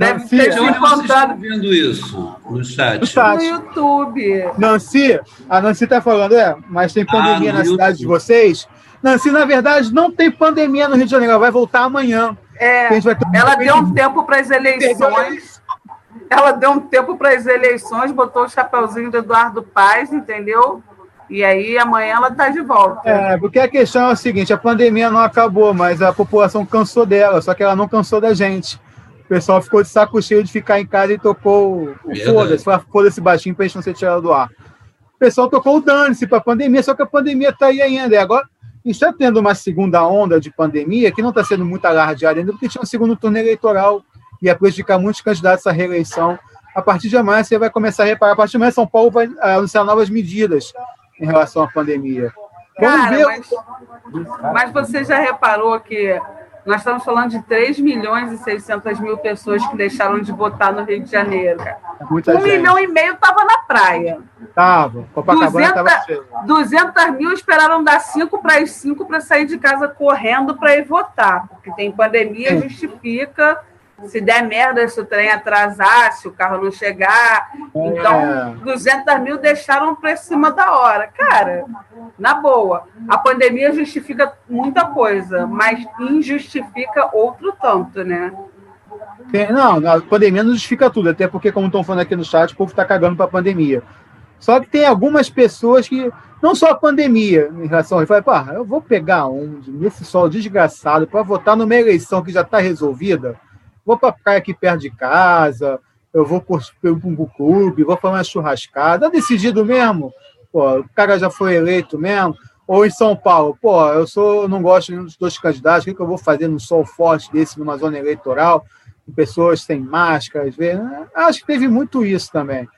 Deve Nancy, ter onde vocês estão vendo isso? No chat. no chat. No YouTube. Nancy, a Nancy está falando, é, mas tem pandemia ah, na YouTube. cidade de vocês? Nancy, na verdade, não tem pandemia no Rio de Janeiro, ela vai voltar amanhã. É, ela deu um tempo para as eleições. Ela deu um tempo para as eleições, botou o chapeuzinho do Eduardo Paz, entendeu? E aí amanhã ela está de volta. É, porque a questão é o seguinte: a pandemia não acabou, mas a população cansou dela, só que ela não cansou da gente pessoal ficou de saco cheio de ficar em casa e tocou o foda-se, foda-se baixinho para a gente não ser tirado do ar. O pessoal tocou o dane-se para a pandemia, só que a pandemia está aí ainda. E agora, a gente está tendo uma segunda onda de pandemia que não está sendo muito alardeada ainda, porque tinha um segundo turno eleitoral e ia prejudicar muitos candidatos à reeleição. A partir de amanhã, você vai começar a reparar. A partir de amanhã, São Paulo vai eh, anunciar novas medidas em relação à pandemia. Vamos Cara, ver. Mas, mas você já reparou que nós estamos falando de 3 milhões e 600 mil pessoas que deixaram de votar no Rio de Janeiro. Muita um gente. milhão e meio estava na praia. Estava. Copacabana estava cheio. 200 mil esperaram dar 5 para as 5 para sair de casa correndo para ir votar. Porque tem pandemia, Sim. justifica se der merda, se o trem atrasar, se o carro não chegar. Então, 200 é. mil deixaram para cima da hora. Cara, na boa, a pandemia justifica muita coisa, mas injustifica outro tanto, né? Não, a pandemia não justifica tudo, até porque, como estão falando aqui no chat, o povo está cagando para a pandemia. Só que tem algumas pessoas que, não só a pandemia, em relação a. Fala, pá, eu vou pegar um nesse sol desgraçado para votar numa eleição que já está resolvida vou para a praia aqui perto de casa, eu vou para um clube, vou para uma churrascada, é decidido mesmo. Pô, o cara já foi eleito mesmo. Ou em São Paulo, pô, eu sou, não gosto de nenhum dos dois candidatos, o que, que eu vou fazer num sol forte desse, numa zona eleitoral, com pessoas sem máscaras? Acho que teve muito isso também.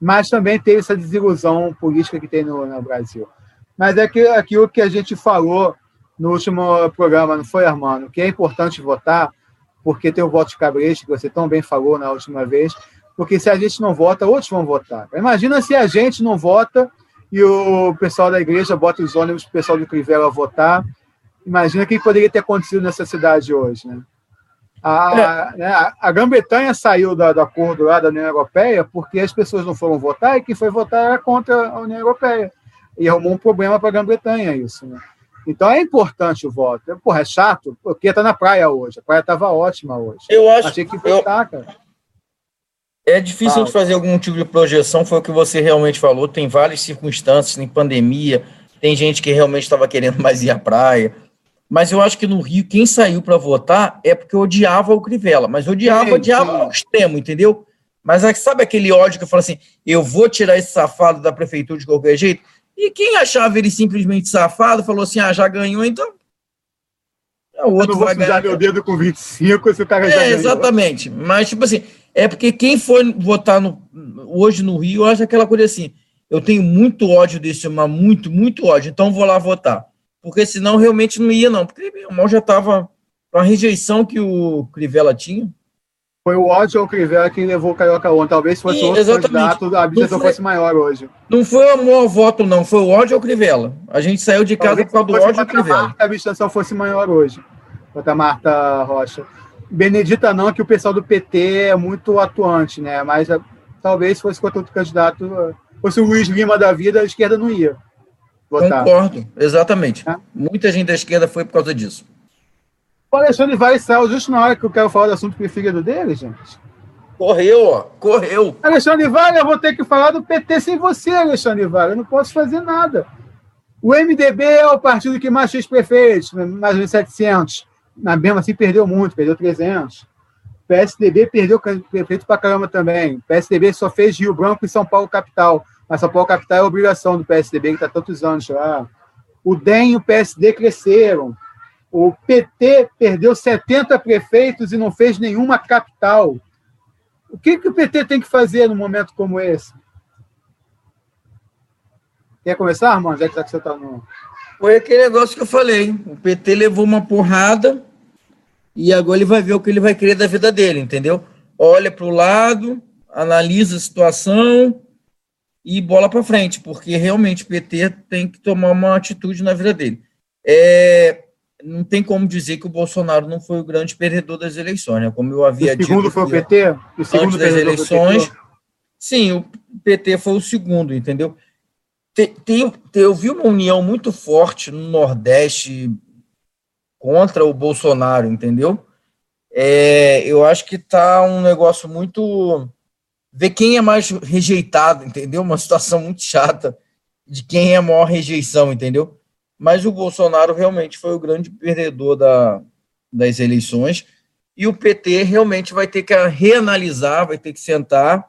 Mas também teve essa desilusão política que tem no, no Brasil. Mas é que, aquilo que a gente falou no último programa, não foi, Armando? Que é importante votar, porque tem o voto de cabresto, que você tão bem falou na última vez, porque se a gente não vota, outros vão votar. Imagina se a gente não vota e o pessoal da igreja bota os ônibus para o pessoal do Crivella votar. Imagina o que poderia ter acontecido nessa cidade hoje, né? A, é. né, a Grã-Bretanha saiu da, do acordo lá da União Europeia porque as pessoas não foram votar e quem foi votar era contra a União Europeia. E arrumou um problema para a Grã-Bretanha isso, né? Então é importante o voto. Porra, é chato, porque tá na praia hoje. A praia estava ótima hoje. Eu acho Achei que votar, eu... cara. É difícil de fazer algum tipo de projeção, foi o que você realmente falou. Tem várias circunstâncias, tem pandemia, tem gente que realmente estava querendo mais ir à praia. Mas eu acho que no Rio, quem saiu para votar é porque odiava o Crivella, mas odiava, sim, odiava sim. ao extremo, entendeu? Mas sabe aquele ódio que eu falo assim: eu vou tirar esse safado da prefeitura de qualquer jeito? E quem achava ele simplesmente safado falou assim: ah, já ganhou, então. É, o outro eu não vou vai meu dedo com 25 se o cara é, já ganhou. Exatamente. Mas, tipo assim, é porque quem foi votar no, hoje no Rio acha aquela coisa assim: eu tenho muito ódio desse, mas muito, muito ódio, então vou lá votar. Porque senão realmente não ia, não. Porque o mal já estava com a rejeição que o Crivella tinha. Foi o ódio ao Crivella quem levou o Carioca ontem. Talvez se fosse Sim, outro exatamente. candidato, a abstenção fosse maior hoje. Não foi o amor ao voto, não. Foi o ódio ao Crivella. A gente saiu de casa Talvez por causa do ódio ao Crivella. A abstenção fosse maior hoje. Contra a Marta Rocha. Benedita não, que o pessoal do PT é muito atuante, né? Mas eh, talvez fosse contra outro candidato, eh, fosse o Luiz Lima da vida, a esquerda não ia votar. Concordo, exatamente. É? Muita gente da esquerda foi por causa disso. O Alexandre vai sair justo na hora que eu quero falar do assunto preferido dele, gente. Correu, ó, correu. Alexandre Vale, eu vou ter que falar do PT sem você, Alexandre Vale. Eu não posso fazer nada. O MDB é o partido que mais fez prefeitos, mais de 700. Na mesma assim, perdeu muito, perdeu 300. O PSDB perdeu prefeito pra caramba também. O PSDB só fez Rio Branco e São Paulo capital. Mas São Paulo capital é obrigação do PSDB, que está tantos anos lá. O DEM e o PSD cresceram. O PT perdeu 70 prefeitos e não fez nenhuma capital. O que, que o PT tem que fazer num momento como esse? Quer começar, Armando? Já que você está no. Foi aquele negócio que eu falei. O PT levou uma porrada e agora ele vai ver o que ele vai querer da vida dele, entendeu? Olha para o lado, analisa a situação e bola para frente, porque realmente o PT tem que tomar uma atitude na vida dele. É, não tem como dizer que o Bolsonaro não foi o grande perdedor das eleições, né? Como eu havia o segundo dito. foi o PT? O segundo antes das eleições. Sim, o PT foi o segundo, entendeu? Tem, tem, eu vi uma união muito forte no Nordeste contra o Bolsonaro, entendeu? É, eu acho que tá um negócio muito. Ver quem é mais rejeitado, entendeu? Uma situação muito chata de quem é a maior rejeição, entendeu? Mas o Bolsonaro realmente foi o grande perdedor da, das eleições e o PT realmente vai ter que reanalisar, vai ter que sentar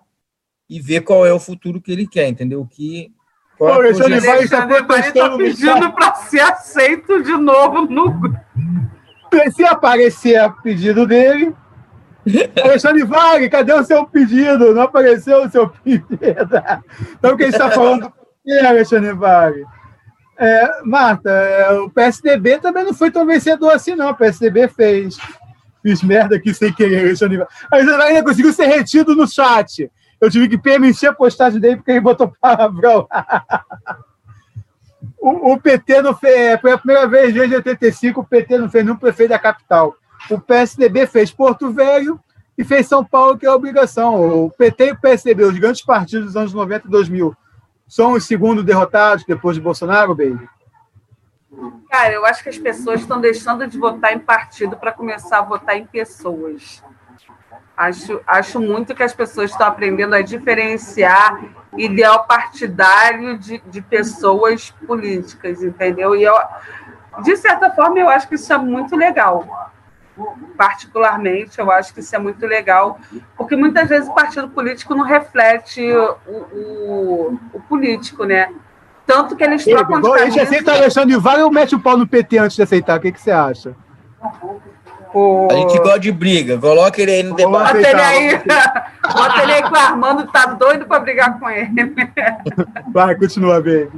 e ver qual é o futuro que ele quer, entendeu? Que qual Pô, esse vai está pedindo para ser aceito de novo no se aparecer a pedido dele. Alexandre Vale, cadê o seu pedido? Não apareceu o seu pedido. Então, quem está falando é Alexandre Vale. É, Marta, é, o PSDB também não foi tão vencedor assim, não. O PSDB fez. Fiz merda aqui sem querer. Mas ainda conseguiu ser retido no chat. Eu tive que permitir a postagem dele porque ele botou palavrão. o, o, PT não fez. É, foi a primeira vez desde 85 o PT não fez nenhum prefeito da capital. O PSDB fez Porto Velho e fez São Paulo, que é a obrigação. O PT e o PSDB, os grandes partidos dos anos 90 e 2000 são os segundos derrotados depois de Bolsonaro, baby? Cara, eu acho que as pessoas estão deixando de votar em partido para começar a votar em pessoas. Acho, acho muito que as pessoas estão aprendendo a diferenciar ideal partidário de, de pessoas políticas, entendeu? E eu, de certa forma, eu acho que isso é muito legal particularmente, eu acho que isso é muito legal, porque muitas vezes o partido político não reflete o, o, o político, né? Tanto que eles trocam de camisa... A gente aceita Alexandre Vale ou mete o pau no PT antes de aceitar? O que, que você acha? A gente gosta de briga. Coloca ele aí no debate. Bota ele aí. Bota ele aí que o Armando tá doido para brigar com ele. Vai, continua bem.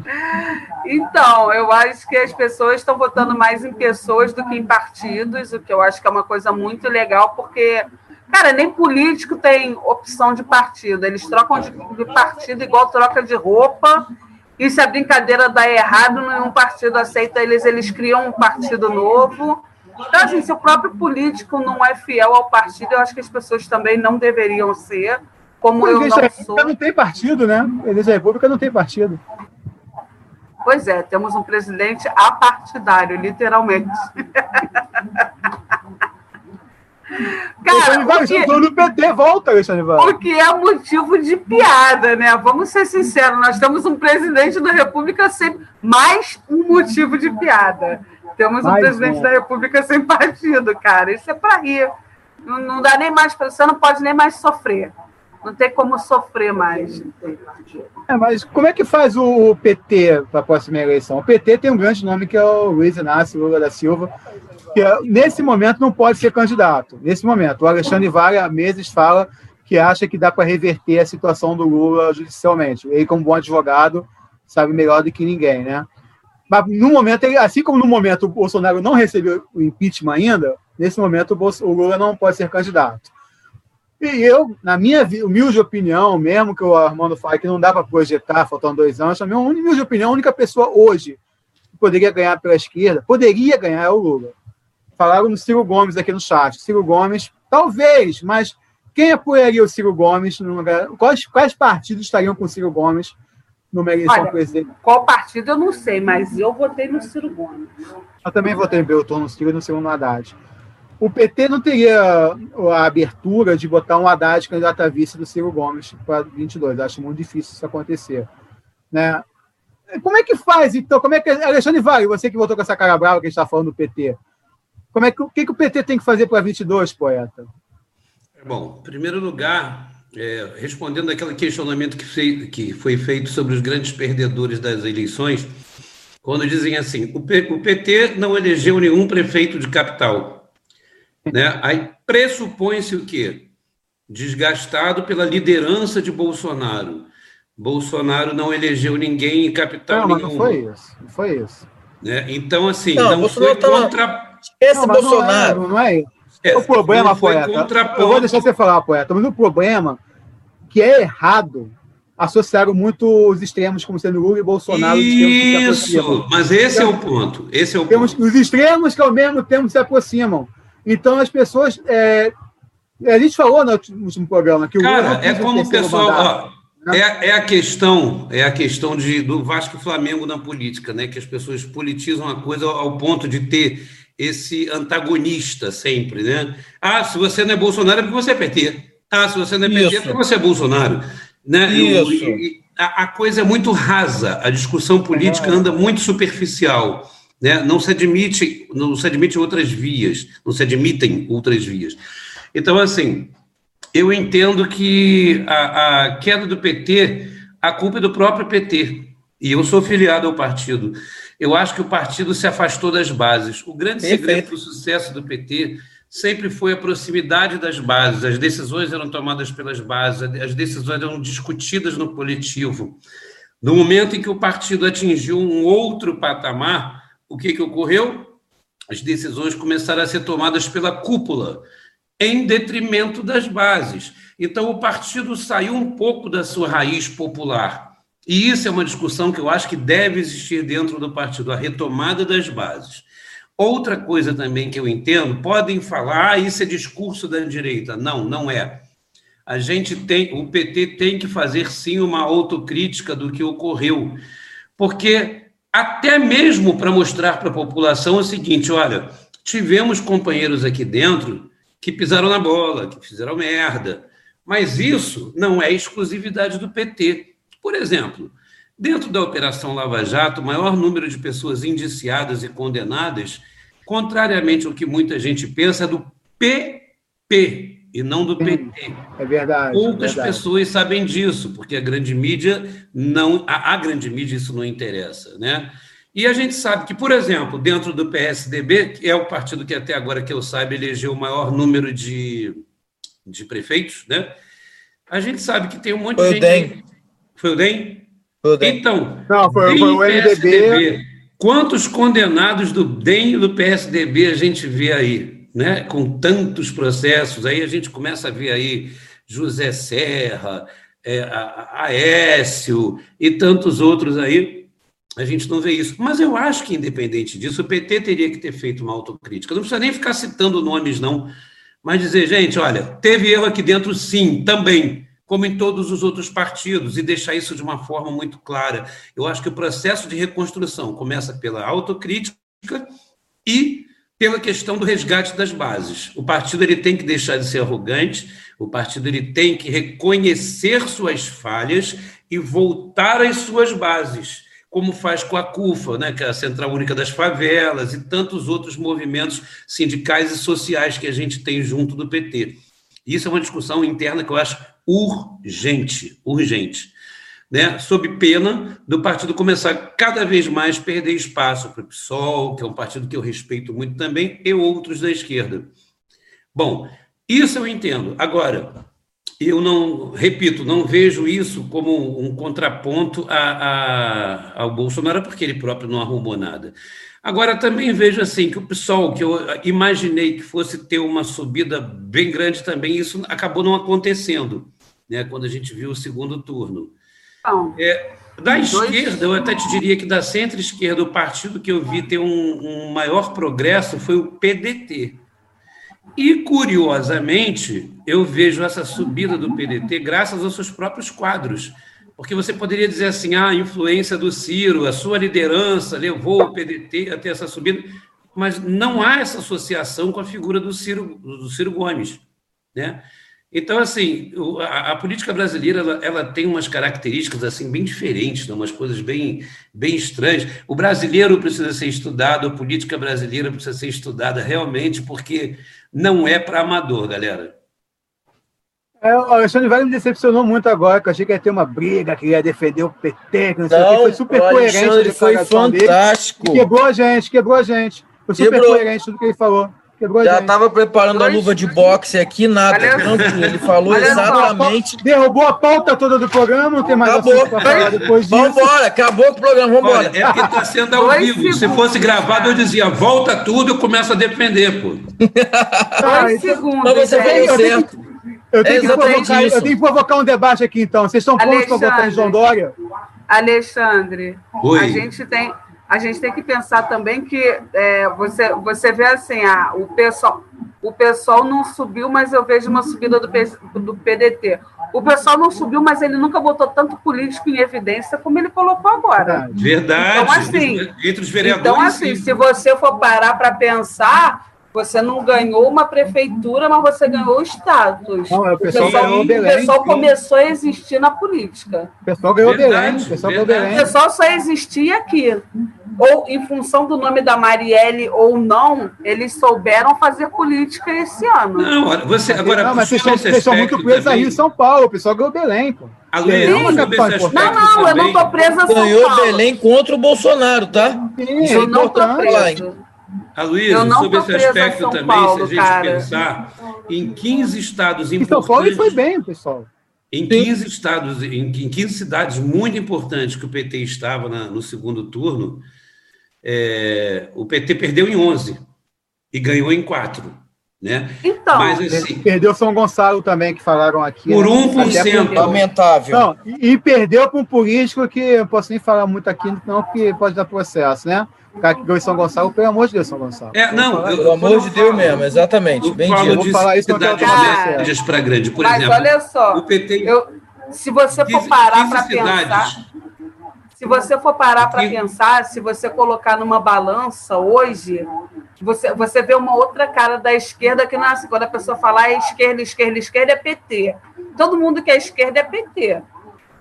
Então, eu acho que as pessoas estão votando mais em pessoas do que em partidos, o que eu acho que é uma coisa muito legal, porque, cara, nem político tem opção de partido. Eles trocam de, de partido igual troca de roupa. E se a brincadeira dá errado, nenhum partido aceita eles, eles criam um partido novo então, assim, se o próprio político não é fiel ao partido, eu acho que as pessoas também não deveriam ser, como eu não sou. não tem partido, né? Igreja República não tem partido. Pois é, temos um presidente apartidário, literalmente. Cara, vai, que, no PT, volta, Alexandre O que é motivo de piada, né? Vamos ser sinceros, nós temos um presidente da República sempre mais um motivo de piada. Temos um presidente da República sem partido, cara. Isso é para rir. Não, não, dá nem mais para você, não pode nem mais sofrer. Não tem como sofrer mais. É, mas como é que faz o PT para a próxima eleição? O PT tem um grande nome que é o Luiz Inácio Lula da Silva, que é, nesse momento não pode ser candidato. Nesse momento, o Alexandre Vale há meses fala que acha que dá para reverter a situação do Lula judicialmente. Ele, como bom advogado, sabe melhor do que ninguém, né? Mas no momento, assim como no momento o Bolsonaro não recebeu o impeachment ainda, nesse momento o Lula não pode ser candidato. E eu, na minha humilde opinião, mesmo que o Armando fale que não dá para projetar, faltando dois anos, na minha humilde opinião, a única pessoa hoje que poderia ganhar pela esquerda, poderia ganhar é o Lula. Falaram no Ciro Gomes aqui no chat. Ciro Gomes, talvez, mas quem apoiaria o Ciro Gomes? Quais, quais partidos estariam com o Ciro Gomes numa eleição Olha, presidente? Qual partido eu não sei, mas eu votei no Ciro Gomes. Eu também votei em Beltrão no Ciro e no segundo Haddad o PT não teria a abertura de botar um Haddad candidato a vice do Ciro Gomes para 22. Acho muito difícil isso acontecer. Né? Como é que faz, então? Como é que. Alexandre Vale, você que votou com essa cara brava que a gente está falando do PT. Como é que, o que, que o PT tem que fazer para 22, poeta? Bom, em primeiro lugar, é, respondendo aquele questionamento que, fei, que foi feito sobre os grandes perdedores das eleições, quando dizem assim: o, P, o PT não elegeu nenhum prefeito de capital né? Aí pressupõe-se o quê? Desgastado pela liderança de Bolsonaro. Bolsonaro não elegeu ninguém em capital não, nenhum. Não foi isso. Não foi isso. Né? Então, assim, não, não foi tava... contra. Esquece Bolsonaro. Não é, não é isso. É, o problema, poeta. Eu vou deixar você falar, poeta, mas o problema que é errado associaram muito os extremos como sendo Lula e Bolsonaro. Isso, mas esse é o ponto. Esse é o Temos ponto. os extremos que ao mesmo tempo se aproximam. Então, as pessoas. É, a gente falou no último programa que o Cara, é como o pessoal. Mandato, ó, né? é, é, a questão, é a questão de, do Vasco e Flamengo na política, né? Que as pessoas politizam a coisa ao ponto de ter esse antagonista sempre, né? Ah, se você não é Bolsonaro é porque você é PT. Ah, se você não é PT Isso. é porque você é Bolsonaro. Né? Isso. E, e, a, a, coisa é muito rasa, a discussão política é. anda muito superficial. Né? Não se admite, não se admite outras vias, não se admitem outras vias. Então, assim, eu entendo que a, a queda do PT, a culpa é do próprio PT. E eu sou filiado ao partido. Eu acho que o partido se afastou das bases. O grande Perfeito. segredo do sucesso do PT sempre foi a proximidade das bases. As decisões eram tomadas pelas bases, as decisões eram discutidas no coletivo. No momento em que o partido atingiu um outro patamar, o que, que ocorreu? As decisões começaram a ser tomadas pela cúpula, em detrimento das bases. Então, o partido saiu um pouco da sua raiz popular. E isso é uma discussão que eu acho que deve existir dentro do partido, a retomada das bases. Outra coisa também que eu entendo, podem falar, ah, isso é discurso da direita. Não, não é. A gente tem, o PT tem que fazer sim uma autocrítica do que ocorreu, porque até mesmo para mostrar para a população o seguinte: olha, tivemos companheiros aqui dentro que pisaram na bola, que fizeram merda, mas isso não é exclusividade do PT. Por exemplo, dentro da Operação Lava Jato, o maior número de pessoas indiciadas e condenadas, contrariamente ao que muita gente pensa, é do PP, e não do PT. É verdade. Poucas é verdade. pessoas sabem disso, porque a grande mídia não. A, a, grande mídia isso não interessa, né? E a gente sabe que, por exemplo, dentro do PSDB, que é o partido que até agora que eu saiba elegeu o maior número de, de prefeitos, né? A gente sabe que tem um monte foi de gente. DEM. Foi o DEM? Foi o DEM. Então, não, foi, foi o MDB. PSDB, quantos condenados do DEM e do PSDB a gente vê aí? né, com tantos processos, aí a gente começa a ver aí José Serra, é, Aécio e tantos outros aí, a gente não vê isso. Mas eu acho que, independente disso, o PT teria que ter feito uma autocrítica. Não precisa nem ficar citando nomes, não, mas dizer, gente, olha, teve erro aqui dentro, sim, também, como em todos os outros partidos, e deixar isso de uma forma muito clara. Eu acho que o processo de reconstrução começa pela autocrítica e pela questão do resgate das bases. O partido ele tem que deixar de ser arrogante, o partido ele tem que reconhecer suas falhas e voltar às suas bases, como faz com a CUFA, né, que é a Central Única das Favelas, e tantos outros movimentos sindicais e sociais que a gente tem junto do PT. Isso é uma discussão interna que eu acho urgente, urgente né, sob pena do partido começar cada vez mais perder espaço para o PSOL, que é um partido que eu respeito muito também, e outros da esquerda. Bom, isso eu entendo. Agora, eu não, repito, não vejo isso como um contraponto a, a, ao Bolsonaro, porque ele próprio não arrumou nada. Agora, também vejo assim que o PSOL, que eu imaginei que fosse ter uma subida bem grande também, isso acabou não acontecendo, né, quando a gente viu o segundo turno. É, da esquerda, eu até te diria que da centro-esquerda, o partido que eu vi ter um, um maior progresso foi o PDT. E, curiosamente, eu vejo essa subida do PDT graças aos seus próprios quadros. Porque você poderia dizer assim, ah, a influência do Ciro, a sua liderança levou o PDT a ter essa subida, mas não há essa associação com a figura do Ciro, do Ciro Gomes. Né? Então, assim, a, a política brasileira ela, ela, tem umas características assim bem diferentes, né? umas coisas bem, bem estranhas. O brasileiro precisa ser estudado, a política brasileira precisa ser estudada realmente, porque não é para amador, galera. É, o Alexandre Vale me decepcionou muito agora, que eu achei que ia ter uma briga, que ia defender o PT, que não sei não, o que. Foi super coerente. Ele foi fantástico. quebrou a gente, quebrou a gente. Foi super quebrou. coerente tudo que ele falou. Quebrou Já estava preparando Dois. a luva de boxe aqui, nada. Ele falou exatamente. Derrubou a pauta toda do programa, não tem mais acabou. para falar depois disso. Vambora, acabou com o programa, vambora. Olha, é porque está sendo ao Dois vivo. Se fosse gravado, eu dizia, volta tudo, eu começo a defender, pô. Dois segundos. Mas você fez certo. Eu tenho, é provocar, eu tenho, que provocar, um debate aqui, então. Vocês estão prontos para votar em João Dória? Alexandre, Oi. a gente tem a gente tem que pensar também que é, você, você vê assim, ah, o pessoal o pessoal não subiu, mas eu vejo uma subida do, do PDT. O pessoal não subiu, mas ele nunca botou tanto político em evidência como ele colocou agora. Verdade. Então, assim, entre os vereadores. Então, assim, se você for parar para pensar, você não ganhou uma prefeitura, mas você ganhou status. Não, é, o pessoal, o pessoal, ganhou Belém, o pessoal começou a existir na política. O pessoal ganhou verdade, Belém. O pessoal, ganhou Belém. o pessoal só existia aqui. Ou em função do nome da Marielle ou não, eles souberam fazer política esse ano. Não, você agora. Não, mas vocês são muito presos aí em São Paulo. O pessoal ganhou Belém, pô. A Luísa, não, não, eu não estou presa São Ganhou Paulo. Belém contra o Bolsonaro, tá? Sim, eu não estou presa. A Luísa, sobre esse aspecto também, Paulo, se a gente cara. pensar em 15 estados importantes. São Paulo foi bem, pessoal. Em 15 Sim. estados, em 15 cidades muito importantes que o PT estava na, no segundo turno, é, o PT perdeu em 11 e ganhou em 4. Né? Então, Mas, assim, perdeu São Gonçalo também, que falaram aqui. Por 1%. Né? Lamentável. Não, e, e perdeu para um político que não posso nem falar muito aqui, não, porque pode dar processo, né? O cara que ganhou em São Gonçalo, pelo amor de Deus, São Gonçalo. É, não, eu, pelo amor de Deus mesmo, exatamente. Eu Bem falo de falar isso cidades médias para grande, por Mas exemplo. olha só, o PT, eu, se você for parar para pensar, se você for parar para pensar, se você colocar numa balança hoje, você, você vê uma outra cara da esquerda que nasce. Quando a pessoa falar é esquerda, esquerda, esquerda, é PT. Todo mundo que é esquerda é PT.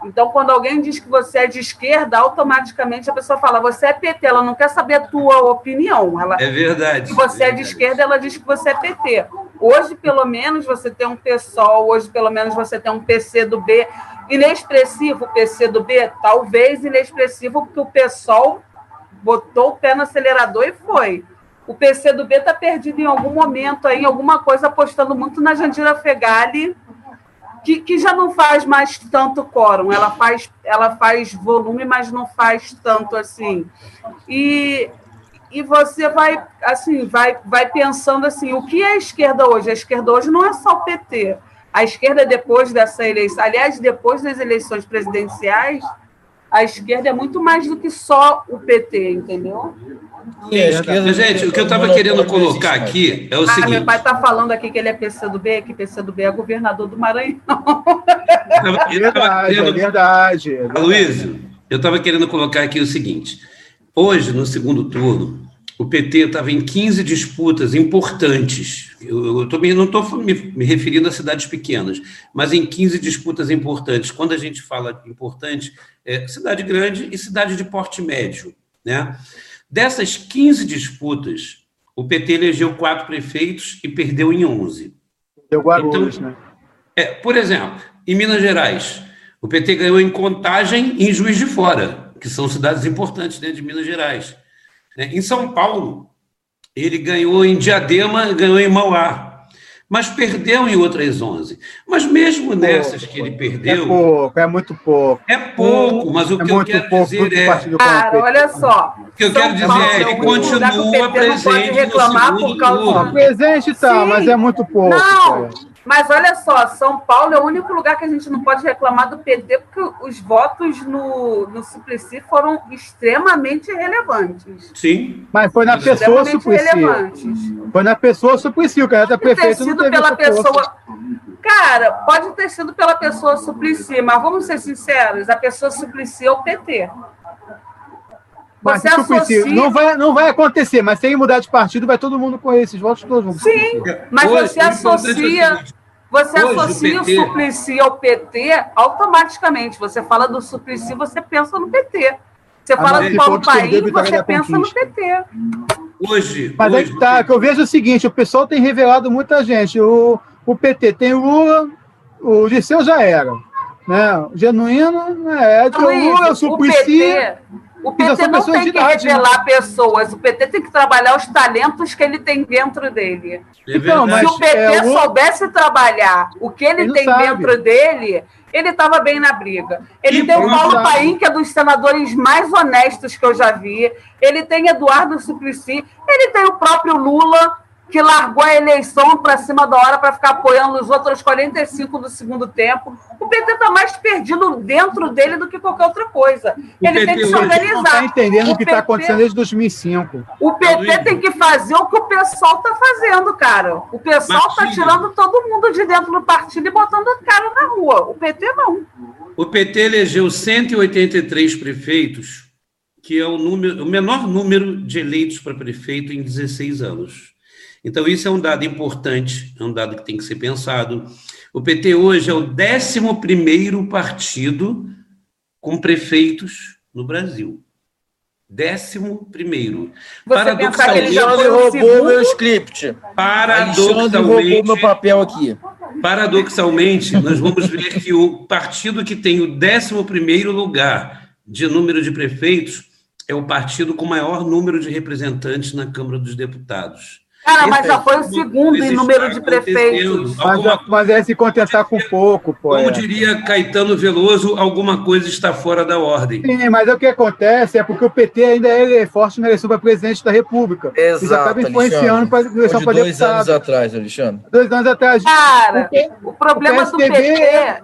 Então, quando alguém diz que você é de esquerda, automaticamente a pessoa fala, você é PT, ela não quer saber a tua opinião. Ela, é verdade. Se você é, é de esquerda, ela diz que você é PT. Hoje, pelo menos, você tem um PSOL, hoje, pelo menos, você tem um PC do B. Inexpressivo o PC do B? Talvez inexpressivo, porque o PSOL botou o pé no acelerador e foi. O PC do B está perdido em algum momento aí, alguma coisa, apostando muito na Jandira Fegali, que, que já não faz mais tanto quórum, ela faz, ela faz volume, mas não faz tanto assim. E, e você vai assim, vai, vai pensando assim, o que é a esquerda hoje? A esquerda hoje não é só o PT. A esquerda depois dessa eleição, aliás, depois das eleições presidenciais, a esquerda é muito mais do que só o PT, entendeu? É, esquerda, gente, o que eu estava querendo colocar aqui é o ah, seguinte. Meu pai está falando aqui que ele é PCdoB, que PCdoB é governador do Maranhão. É verdade, querendo... é verdade. É verdade. Luísa, eu estava querendo colocar aqui o seguinte. Hoje, no segundo turno, o PT estava em 15 disputas importantes. Eu, eu tô, não estou me, me, referindo a cidades pequenas, mas em 15 disputas importantes. Quando a gente fala importante, é cidade grande e cidade de porte médio. Né? Dessas 15 disputas, o PT elegeu quatro prefeitos e perdeu em 11. Deu Guarulhos, então, né? É, por exemplo, em Minas Gerais, o PT ganhou em Contagem e em Juiz de Fora, que são cidades importantes dentro de Minas Gerais. Né? Em São Paulo, ele ganhou em Diadema, ganhou em Mauá. mas perdeu em outras 11. Mas mesmo nessas que ele perdeu. É pouco, é muito pouco. É pouco, mas o é que eu quero pouco, dizer é. Cara, olha só. O que eu quero dizer é, ele continua presente. reclamar por causa do. Presente tá, Sim. mas é muito pouco. Não, cara. Mas olha só, São Paulo é o único lugar que a gente não pode reclamar do PT, porque os votos no, no Suplicy foram extremamente relevantes. Sim. Mas foi na pessoa Suplicy. Foi na pessoa Suplicy, o cara prefeito não teve pela pessoa. Cara, pode ter sido pela pessoa Suplicy, mas vamos ser sinceros, a pessoa Suplicy é o PT. Você associa... não, vai, não vai acontecer, mas sem mudar de partido, vai todo mundo correr esses votos todos. Sim, mas Hoje, você associa. Você Hoje, associa o, PT... o Suplicy ao PT automaticamente. Você fala do Suplicy, você pensa no PT. Você ah, fala do Paulo Paim, você pensa no PT. Hoje. Mas hoje, aí tá, que eu vejo o seguinte: o pessoal tem revelado muita gente. O, o PT tem o Lula, o Liceu já era. Né? O Genuíno é, é o Lula, o Suplicy. O PT, o PT não tem que idade, revelar né? pessoas, o PT tem que trabalhar os talentos que ele tem dentro dele. É então, Se o PT é, soubesse trabalhar o que ele, ele tem sabe. dentro dele, ele estava bem na briga. Ele e tem o Paulo Paim, que é dos senadores mais honestos que eu já vi. Ele tem Eduardo Suplicy. Ele tem o próprio Lula, que largou a eleição para cima da hora para ficar apoiando os outros 45 do segundo tempo. O PT está mais perdido dentro dele do que qualquer outra coisa. O Ele PT tem que se organizar. Não está entendendo o que está acontecendo desde 2005. O PT tem que fazer o que o pessoal está fazendo, cara. O pessoal está tirando todo mundo de dentro do partido e botando o cara na rua. O PT não. O PT elegeu 183 prefeitos, que é o, número, o menor número de eleitos para prefeito em 16 anos. Então, isso é um dado importante, é um dado que tem que ser pensado. O PT hoje é o 11 partido com prefeitos no Brasil. Décimo primeiro. Paradoxalmente, Alexandre roubou meu script. Paradoxalmente, roubou meu papel aqui. Paradoxalmente, nós vamos ver que o partido que tem o 11 primeiro lugar de número de prefeitos é o partido com maior número de representantes na Câmara dos Deputados. Cara, mas já foi o segundo em número de prefeitos. Mas, mas é se contentar com pouco, pô. Como é. diria Caetano Veloso, alguma coisa está fora da ordem. Sim, mas é o que acontece é porque o PT ainda é forte na eleição para presidente da República. Exato. Isso acaba influenciando para a eleição para deputado. Dois anos atrás, Alexandre. Dois anos atrás. Cara, o, o problema o do PT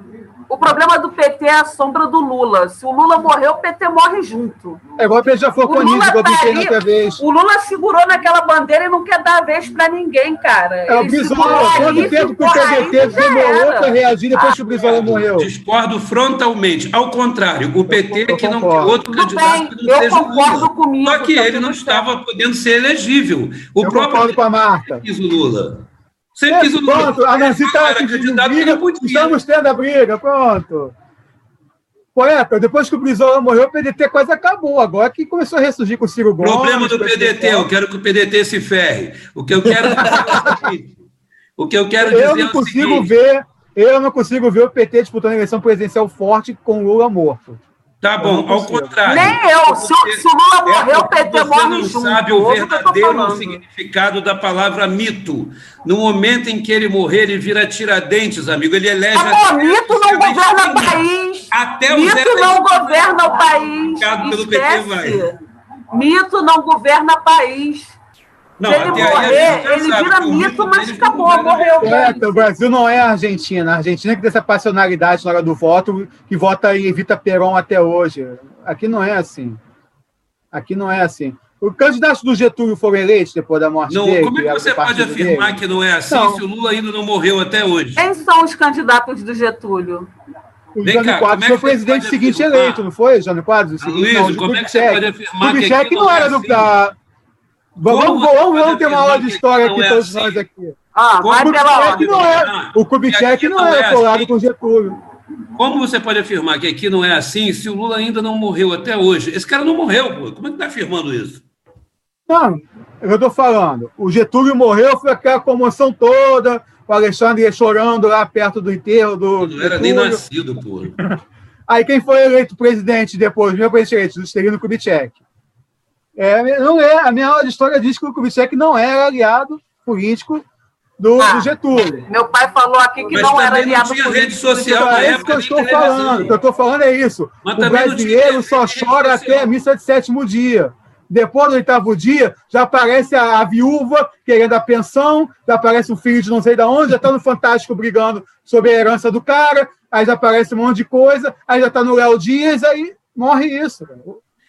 o problema do PT é a sombra do Lula. Se o Lula morrer, o PT morre junto. É igual o PT já foi com igual tá aí, outra vez. O Lula segurou naquela bandeira e não quer dar a vez para ninguém, cara. É o Brizola. Quanto tempo que o PDT demorou para reagir depois que o Brizola morreu? Discordo frontalmente. Ao contrário, o PT eu, que não tem outro Tudo candidato bem, que não seja o Lula. Comigo, Só que tá ele não estava podendo ser elegível. O eu próprio concordo com a Marta. o Lula. Sempre quis o Lula. Pronto, a Nancy está estamos tendo a briga, pronto. Poeta, depois que o Brizola morreu, o PDT quase acabou. Agora que começou a ressurgir com o Ciro Gomes. Problema do PDT, eu quero que o PDT se ferre. O que eu quero dizer é o que eu quero dizer eu não é consigo seguinte. ver, eu não consigo ver o PT disputando a eleição presidencial forte com o Lula morto. Tá bom, ao contrário. Nem eu. Se, se o Lula morrer, é o PT morre não junto. sabe o verdadeiro significado da palavra mito. No momento em que ele morrer, ele vira Tiradentes, amigo. Ele elege... Amor, mito não governa o país. Até o mito não governa o país. Pelo PT vai. Mito não governa país. Não, Se ele morrer, ele vira mito, mas acabou, morreu. É, o Brasil não é a Argentina. A Argentina é que tem essa passionalidade na hora do voto, que vota em Evita Peron até hoje. Aqui não é assim. Aqui não é assim. O candidato do Getúlio foram eleitos depois da morte não, dele. Como é que você pode afirmar dele? que não é assim não. se o Lula ainda não morreu até hoje? Quem são os candidatos do Getúlio? O Jânio Quadros foi o presidente seguinte afirmar? eleito, não foi, Jânio Quadros? Luiz, não, como é que você pode afirmar que não, não era é assim? da, Vamos, vamos, vamos ter uma aula de história aqui, é todos assim? nós aqui. Ah, vai pela ordem. Não é, o Kubitschek não, não é colado assim. com Getúlio. Como você pode afirmar que aqui não é assim se o Lula ainda não morreu até hoje? Esse cara não morreu, pô. Como é que está afirmando isso? Não, eu estou falando. O Getúlio morreu, foi aquela comoção toda, o Alexandre chorando lá perto do enterro do. Não era nem nascido, pô. Aí quem foi eleito presidente depois, meu presidente eleito, Juscelino Kubitschek. É, não é, a minha aula de história diz que o Kubitschek não era aliado político do, ah, do, Getúlio. Meu pai falou aqui que Mas não era aliado não tinha rede social na é isso que eu estou falando. O que eu estou falando é isso. Mas o brasileiro só chora até a missa de sétimo dia. Depois do oitavo dia, já aparece a, a, viúva querendo a pensão, já aparece o filho de não sei de onde, já está no Fantástico brigando sobre a herança do cara, aí já aparece um monte de coisa, aí já está no Léo Dias, aí morre isso.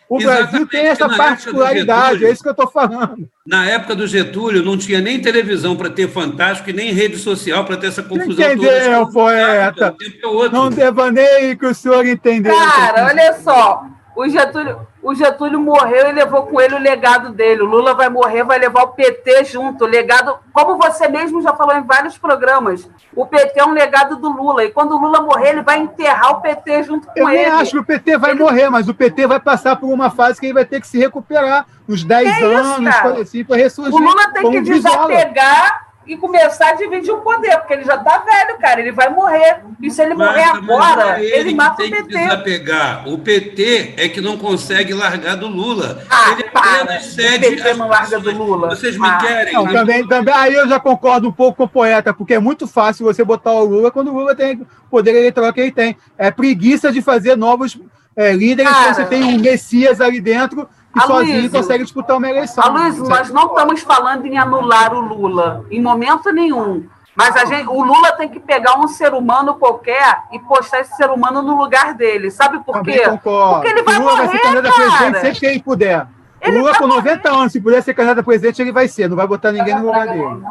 O Exatamente, Brasil tem essa particularidade, Getúlio, é isso que eu estou falando. Na época do Getúlio, não tinha nem televisão para ter Fantástico e nem rede social para ter essa confusão Entendeu, toda. poeta? É não devaneie que o senhor entendeu. Cara, olha só, o Getúlio, o Getúlio morreu e levou com ele o legado dele. O Lula vai morrer, vai levar o PT junto. O legado, como você mesmo já falou em vários programas, o PT é um legado do Lula. E quando o Lula morrer, ele vai enterrar o PT junto com Eu ele. Eu nem acho que o PT vai ele... morrer, mas o PT vai passar por uma fase que ele vai ter que se recuperar. Uns 10 anos, assim, para ressurgir. O Lula tem que desapegar e começar a dividir o poder, porque ele já tá velho, cara, ele vai morrer. E se ele mas, morrer agora, é ele, ele mata o PT. Que desapegar. O PT é que não consegue largar do Lula. Ah, ele para. cede. O PT não larga do Lula. Vocês me ah. querem? Não, também, também, aí eu já concordo um pouco com o poeta, porque é muito fácil você botar o Lula quando o Lula tem o poder eleitoral que ele tem. É preguiça de fazer novos é, líderes, cara, você tem um Messias ali dentro que sozinho consegue disputar uma eleição. Aloysio, nós não estamos falando em anular o Lula, em momento nenhum. Mas a gente, o Lula tem que pegar um ser humano qualquer e postar esse ser humano no lugar dele. Sabe por quê? Porque ele vai o Lula morrer, vai ser candidato a presidente sempre que ele puder. Ele o Lula, com 90 morrer. anos, se puder ser candidato a presidente, ele vai ser. Não vai botar ninguém no lugar dele.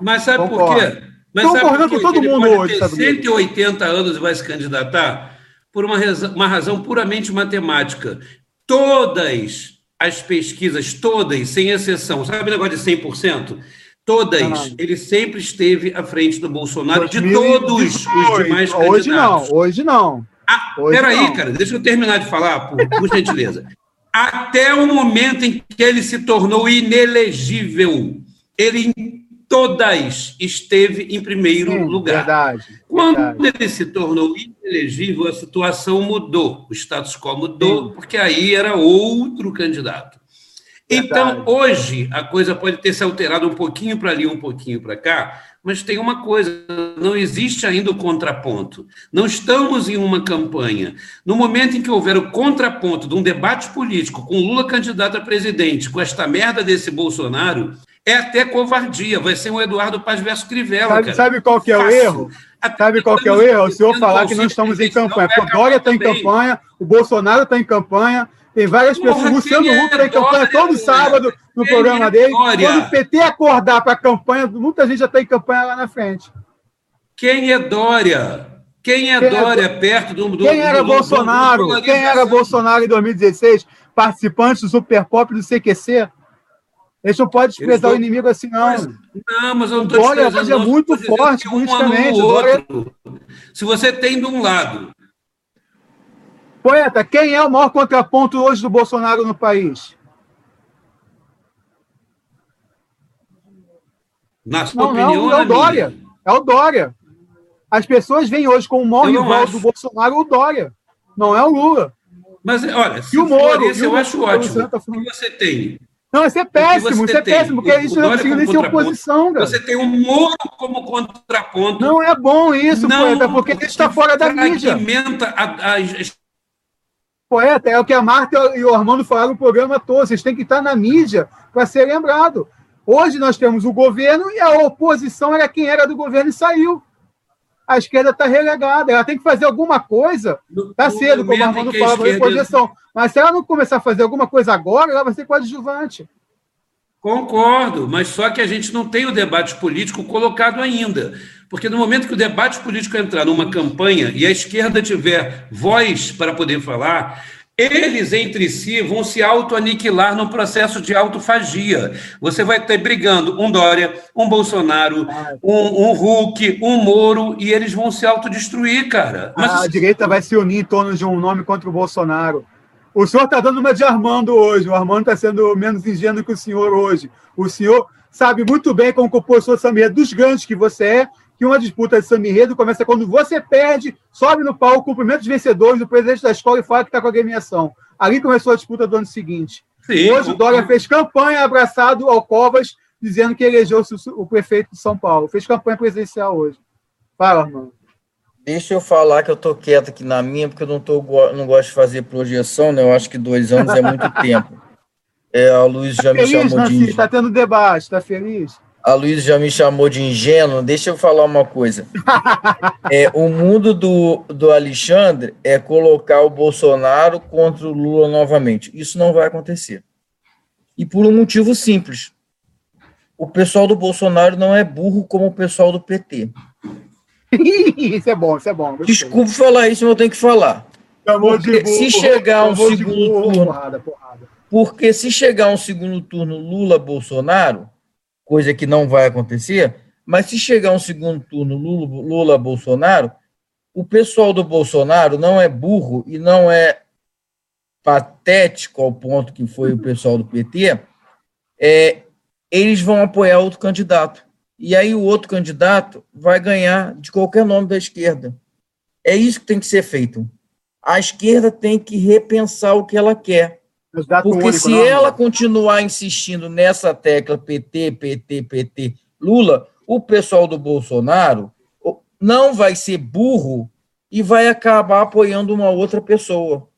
Mas sabe concordo. por quê? Mas Estou concordando com todo ele mundo hoje. Ter 180 anos e vai se candidatar por uma razão, uma razão puramente matemática. Todas as pesquisas, todas, sem exceção, sabe o negócio de 100%? Todas, ele sempre esteve à frente do Bolsonaro, de todos os demais candidatos. Hoje não, hoje não. Ah, peraí, cara, deixa eu terminar de falar, por, por gentileza. Até o momento em que ele se tornou inelegível, ele todas esteve em primeiro Sim, lugar. Verdade. Quando verdade. ele se tornou inelegível, a situação mudou, o status quo mudou, Sim. porque aí era outro candidato. Então, verdade. Então, hoje, a coisa pode ter se alterado um pouquinho para ali, um pouquinho para cá, mas tem uma coisa: não existe ainda o contraponto. Não estamos em uma campanha. No momento em que houver o contraponto de um debate político com Lula candidato a presidente, com esta merda desse Bolsonaro, é até covardia. Vai ser um Eduardo Paz versus Crivella. Sabe, sabe qual que é o erro? Sabe qual que é o erro? O senhor falar que não estamos em campanha. Porque o Dória está em campanha, o Bolsonaro está em campanha, tem várias pessoas. O Luciano Huck está em campanha todo sábado no programa dele. Quando o PT acordar para a campanha, muita gente já está em campanha lá na frente. Quem é Dória? Quem é quem Dória é... perto do, do Quem era do, Bolsonaro? Do, quem era Bolsonaro em 2016? Participante do Super Pop do CQC? Gente não pode desprezar o inimigo assim, não. Mas, não, mas eu não estou desprezando. Dória hoje é muito forte politicamente. Um Se você tem de um lado. Poeta, quem é o maior contraponto hoje do Bolsonaro no país? Na sua não, opinião, não, é o Dória. Minha. É o Dória. As pessoas veem hoje como o maior rival acho. do Bolsonaro o Dória. Não é o Lula. Mas, olha, se e o Moro, for esse, eu acho ótimo. O que você tem? Não, isso é péssimo, isso é péssimo, porque isso não consegue nem ser oposição, cara. Você tem um Moro como contraponto. Não é bom isso, não, poeta, porque ele está fora da mídia. A, a... Poeta, é o que a Marta e o Armando falaram no programa todo. Vocês têm que estar na mídia para ser lembrado. Hoje nós temos o governo e a oposição era quem era do governo e saiu. A esquerda está relegada, ela tem que fazer alguma coisa. Está cedo, como o Armando falava, em projeção. Mas se ela não começar a fazer alguma coisa agora, ela vai ser coadjuvante. Concordo, mas só que a gente não tem o debate político colocado ainda. Porque no momento que o debate político entrar numa campanha e a esquerda tiver voz para poder falar, eles entre si vão se autoaniquilar num processo de autofagia. Você vai ter brigando um Dória, um Bolsonaro, um, um Hulk, um Moro, e eles vão se autodestruir, cara. Mas... A direita vai se unir em torno de um nome contra o Bolsonaro. O senhor está dando uma de Armando hoje. O Armando está sendo menos ingênuo que o senhor hoje. O senhor sabe muito bem como compositor essa mesa dos grandes que você é, que uma disputa de samba começa quando você perde, sobe no palco, cumprimenta os vencedores, o presidente da escola e fala que está com a agremiação. Ali começou a disputa do ano seguinte. Sim, Hoje o Dória fez campanha abraçado ao Covas dizendo que elegeu o prefeito de São Paulo. Fez campanha presidencial hoje. Fala, mano. Deixa eu falar que eu tô quieto aqui na minha, porque eu não, tô, não gosto de fazer projeção, né? Eu acho que dois anos é muito tempo. É, a Luiz já tá me feliz, chamou Nancy, de. Está tendo debate, está feliz? A Luiz já me chamou de ingênuo. Deixa eu falar uma coisa. é, o mundo do, do Alexandre é colocar o Bolsonaro contra o Lula novamente. Isso não vai acontecer. E por um motivo simples. O pessoal do Bolsonaro não é burro como o pessoal do PT. isso é bom, isso é bom. Desculpe falar isso, mas eu tenho que falar. Porque se chegar um segundo turno. Porrada, porrada. Porque se chegar um segundo turno Lula-Bolsonaro, coisa que não vai acontecer, mas se chegar um segundo turno Lula-Bolsonaro, o pessoal do Bolsonaro não é burro e não é patético ao ponto que foi o pessoal do PT, é, eles vão apoiar outro candidato. E aí o outro candidato vai ganhar de qualquer nome da esquerda. É isso que tem que ser feito. A esquerda tem que repensar o que ela quer. Porque se não, ela continuar insistindo nessa tecla PT, PT, PT, Lula, o pessoal do Bolsonaro não vai ser burro e vai acabar apoiando uma outra pessoa.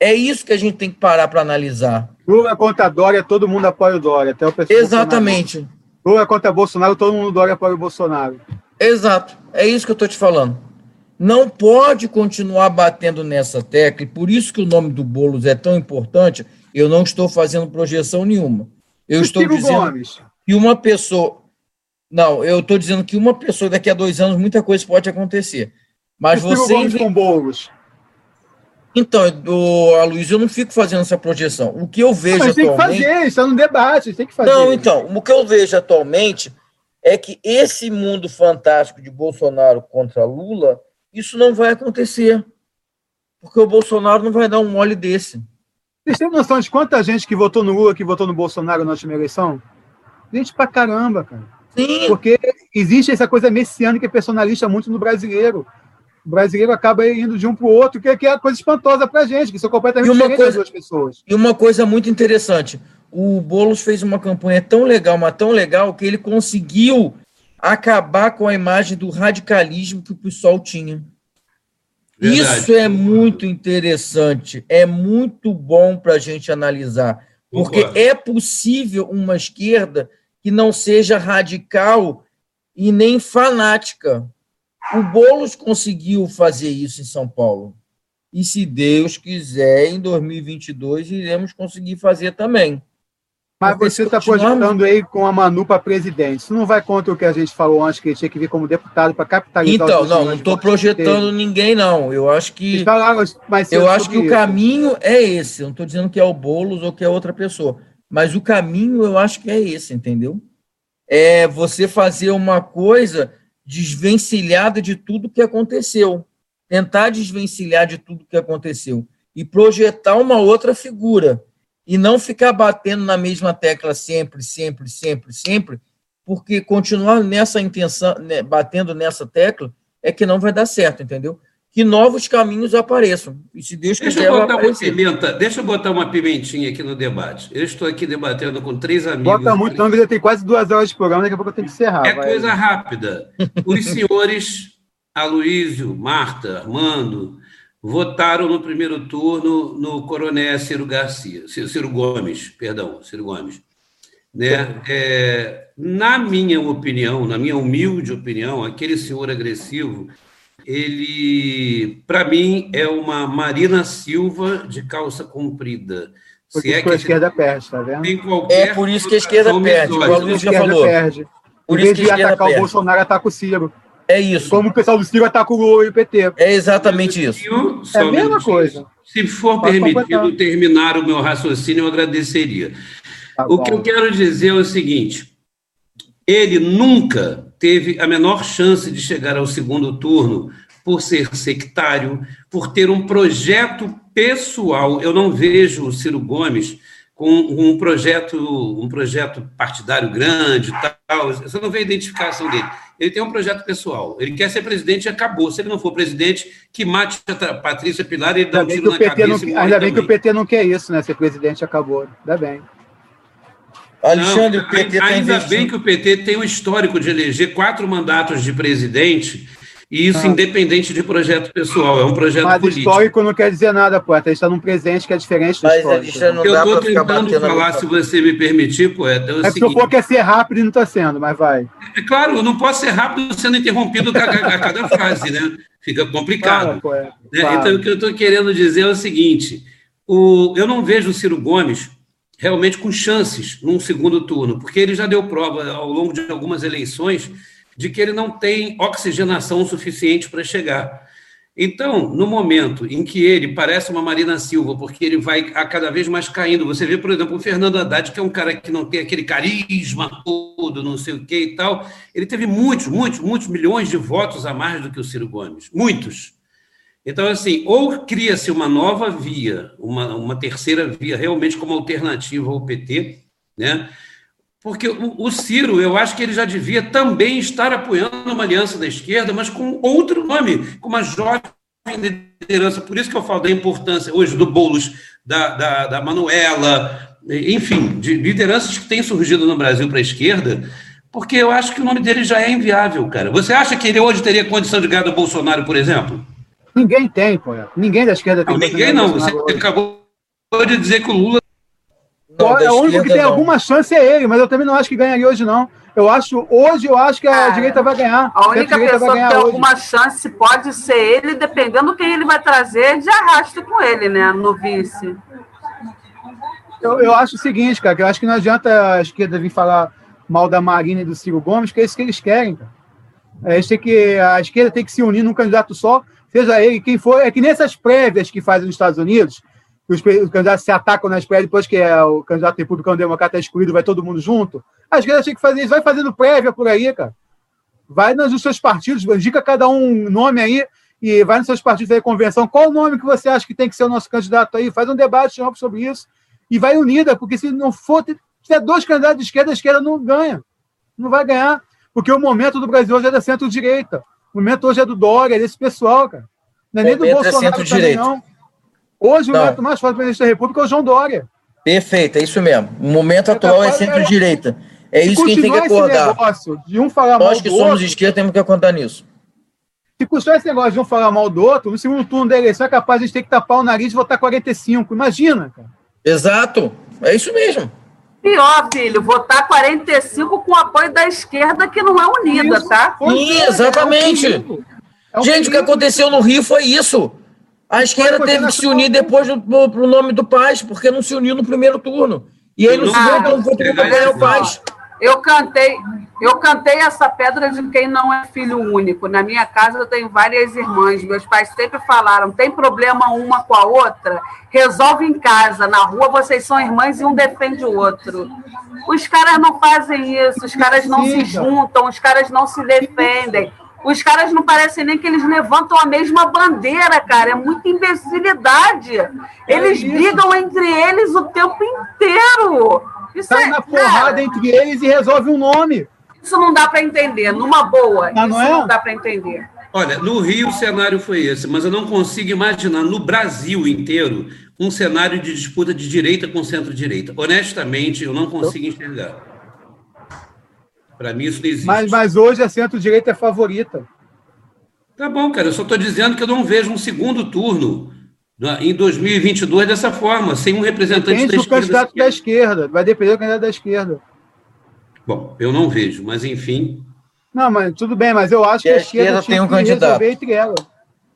É isso que a gente tem que parar para analisar. Lula contra Dória, todo mundo apoia o Dória, até o pessoal. Exatamente. Bolsonaro. Lula contra Bolsonaro, todo mundo Dória apoia o Bolsonaro. Exato. É isso que eu estou te falando não pode continuar batendo nessa tecla, e por isso que o nome do Boulos é tão importante. Eu não estou fazendo projeção nenhuma. Eu estou dizendo Gomes. que uma pessoa. Não, eu estou dizendo que uma pessoa, daqui a dois anos, muita coisa pode acontecer. Mas você. Gomes com Boulos. Então, do, Luiz, eu não fico fazendo essa projeção. O que eu vejo Mas atualmente. Tem que fazer, está no debate, tem que fazer. Não, então, o que eu vejo atualmente é que esse mundo fantástico de Bolsonaro contra Lula isso não vai acontecer. Porque o Bolsonaro não vai dar um mole desse. Vocês têm noção de quanta gente que votou no Lula que votou no Bolsonaro na última eleição? Gente pra caramba, cara. Sim. Porque existe essa coisa messiânica e personalista muito no brasileiro. O brasileiro acaba indo de um para o outro, que é coisa espantosa para a gente, que são completamente diferentes coisa, das duas pessoas. E uma coisa muito interessante: o Boulos fez uma campanha tão legal, mas tão legal, que ele conseguiu acabar com a imagem do radicalismo que o pessoal tinha. Verdade. Isso é muito interessante, é muito bom para a gente analisar, porque Concordo. é possível uma esquerda que não seja radical e nem fanática. O Boulos conseguiu fazer isso em São Paulo. E se Deus quiser, em 2022 iremos conseguir fazer também. Mas você está projetando aí com a Manu para presidente. Isso não vai contra o que a gente falou antes, que ele tinha que vir como deputado para capitalizar Então, não, não estou projetando ninguém, não. Eu acho que. eu acho que o caminho é esse. Eu não estou dizendo que é o Boulos ou que é outra pessoa. Mas o caminho eu acho que é esse, entendeu? É você fazer uma coisa desvencilhada de tudo que aconteceu. Tentar desvencilhar de tudo que aconteceu. E projetar uma outra figura e não ficar batendo na mesma tecla sempre, sempre, sempre, sempre, porque continuar nessa intenção, né, batendo nessa tecla, é que não vai dar certo, entendeu? Que novos caminhos apareçam. E se Deus deixa quiser, eu botar uma pimenta, Deixa eu botar uma pimentinha aqui no debate. Eu estou aqui debatendo com três amigos. Bota muito, não, já tem quase duas horas de programa, daqui a pouco eu tenho que encerrar. É vai. coisa rápida. Os senhores Aloísio, Marta, Armando, votaram no primeiro turno no Coroné Ciro Garcia, Ciro Gomes, perdão, Ciro Gomes. Né? É, na minha opinião, na minha humilde opinião, aquele senhor agressivo, ele, para mim, é uma Marina Silva de calça comprida. Porque Se é que a esquerda perde, tá vendo? é por isso que a esquerda perde, o Luiz já falou. Perde. Por isso que a esquerda atacar perde. o Bolsonaro, ataca o Ciro. É isso. Como o pessoal do Ciro ataca o Lula e o PT. É exatamente isso. É a mesma coisa. Se for Pode permitido completar. terminar o meu raciocínio, eu agradeceria. Tá o que eu quero dizer é o seguinte: ele nunca teve a menor chance de chegar ao segundo turno por ser sectário, por ter um projeto pessoal. Eu não vejo o Ciro Gomes com um projeto, um projeto partidário grande, tal. Você não vê a identificação dele. Ele tem um projeto pessoal. Ele quer ser presidente e acabou. Se ele não for presidente, que mate a Patrícia Pilar e ele dá um tiro na cabeça. Não, ainda bem que o PT não quer isso, né? Ser presidente acabou. Ainda bem. Alexandre, Não, o PT ainda bem que o PT tem um histórico de eleger quatro mandatos de presidente e isso ah. independente de projeto pessoal, é um projeto Mas político. histórico não quer dizer nada, poeta. A gente está num presente que é diferente do Mas histórico. Não eu estou tentando falar, se você me permitir, poeta. É, o é seguinte... que eu quer ser rápido e não está sendo, mas vai. É claro, eu não posso ser rápido sendo interrompido a, a cada frase, né? Fica complicado. Claro, né? claro. Então, o que eu estou querendo dizer é o seguinte: o, eu não vejo o Ciro Gomes realmente com chances num segundo turno, porque ele já deu prova ao longo de algumas eleições de que ele não tem oxigenação suficiente para chegar. Então, no momento em que ele parece uma Marina Silva, porque ele vai a cada vez mais caindo, você vê, por exemplo, o Fernando Haddad, que é um cara que não tem aquele carisma todo, não sei o que e tal, ele teve muitos, muitos, muitos milhões de votos a mais do que o Ciro Gomes. Muitos. Então, assim, ou cria-se uma nova via, uma, uma terceira via, realmente como alternativa ao PT, né? Porque o, Ciro, eu acho que ele já devia também estar apoiando uma aliança da esquerda, mas com outro nome, com uma jovem liderança. Por isso que eu falo da importância hoje do Boulos, da, da, da Manuela, enfim, de lideranças que têm surgido no Brasil para a esquerda, porque eu acho que o nome dele já é inviável, cara. Você acha que ele hoje teria condição de ganhar do Bolsonaro, por exemplo? Ninguém tem, pô. Ninguém da esquerda tem. Não, ninguém não. Você hoje. acabou de dizer que o Lula não, é o único que tem não. alguma chance é ele, mas eu também não acho que ganharia hoje, não. Eu acho, hoje eu acho que a direita vai ganhar. A única a pessoa que tem hoje. alguma chance pode ser ele, dependendo quem ele vai trazer de arrasto com ele, né? No vice. Eu, eu acho o seguinte, cara, que eu acho que não adianta a esquerda vir falar mal da Marina e do Ciro Gomes, que é isso que eles querem, cara. É, tem que, a esquerda tem que se unir num candidato só, seja ele quem for. É que nessas prévias que fazem nos Estados Unidos, os, os candidatos se atacam nas prévias, depois que é o candidato republicano democrata é excluído, vai todo mundo junto. A esquerda tinha que fazer isso, vai fazendo prévia por aí, cara. Vai nos seus partidos, indica cada um nome aí e vai nos seus partidos aí, convenção. Qual o nome que você acha que tem que ser o nosso candidato aí? Faz um debate amplo sobre isso e vai unida, porque se não for, se tiver dois candidatos de esquerda, a esquerda não ganha. Não vai ganhar, porque o momento do Brasil hoje é da centro-direita. O momento hoje é do Dória, é desse pessoal, cara. Não é nem do Bolsonaro é também, não. Hoje não. o neto mais forte presidente da República é o João Dória. Perfeito, é isso mesmo. O momento atual é centro-direita. É isso que a gente tem que acordar. de um falar Nós que somos esquerda temos que acordar nisso. Se custou esse negócio de um falar mal do outro, no segundo turno da eleição é capaz de a gente ter que tapar o nariz e votar 45. Imagina, cara. Exato. É isso mesmo. Pior, filho, votar 45 com o apoio da esquerda que não é unida, isso, tá? Sim, exatamente. É um é um gente, o que aconteceu no Rio foi isso. A esquerda teve que se unir depois para o nome do Paz, porque não se uniu no primeiro turno. E aí no segundo turno foi para ganhar o Paz. Eu cantei, eu cantei essa pedra de quem não é filho único. Na minha casa eu tenho várias irmãs. Meus pais sempre falaram: tem problema uma com a outra, resolve em casa. Na rua vocês são irmãs e um defende o outro. Os caras não fazem isso, os caras não se juntam, os caras não se defendem. Os caras não parecem nem que eles levantam a mesma bandeira, cara. É muita imbecilidade. Eles é brigam entre eles o tempo inteiro. Isso Sai é, na porrada cara, entre eles e resolve um nome. Isso não dá para entender, numa boa. Ah, isso não, é? não dá para entender. Olha, no Rio o cenário foi esse, mas eu não consigo imaginar no Brasil inteiro um cenário de disputa de direita com centro-direita. Honestamente, eu não consigo enxergar. Para mim isso não existe. Mas, mas hoje a centro-direita é favorita. Tá bom, cara. Eu só estou dizendo que eu não vejo um segundo turno né, em 2022 dessa forma, sem um representante Depende da esquerda. candidato da esquerda. Vai depender do candidato da esquerda. Bom, eu não vejo, mas enfim. Não, mas tudo bem, mas eu acho que a, a esquerda, esquerda tem um candidato. entre elas.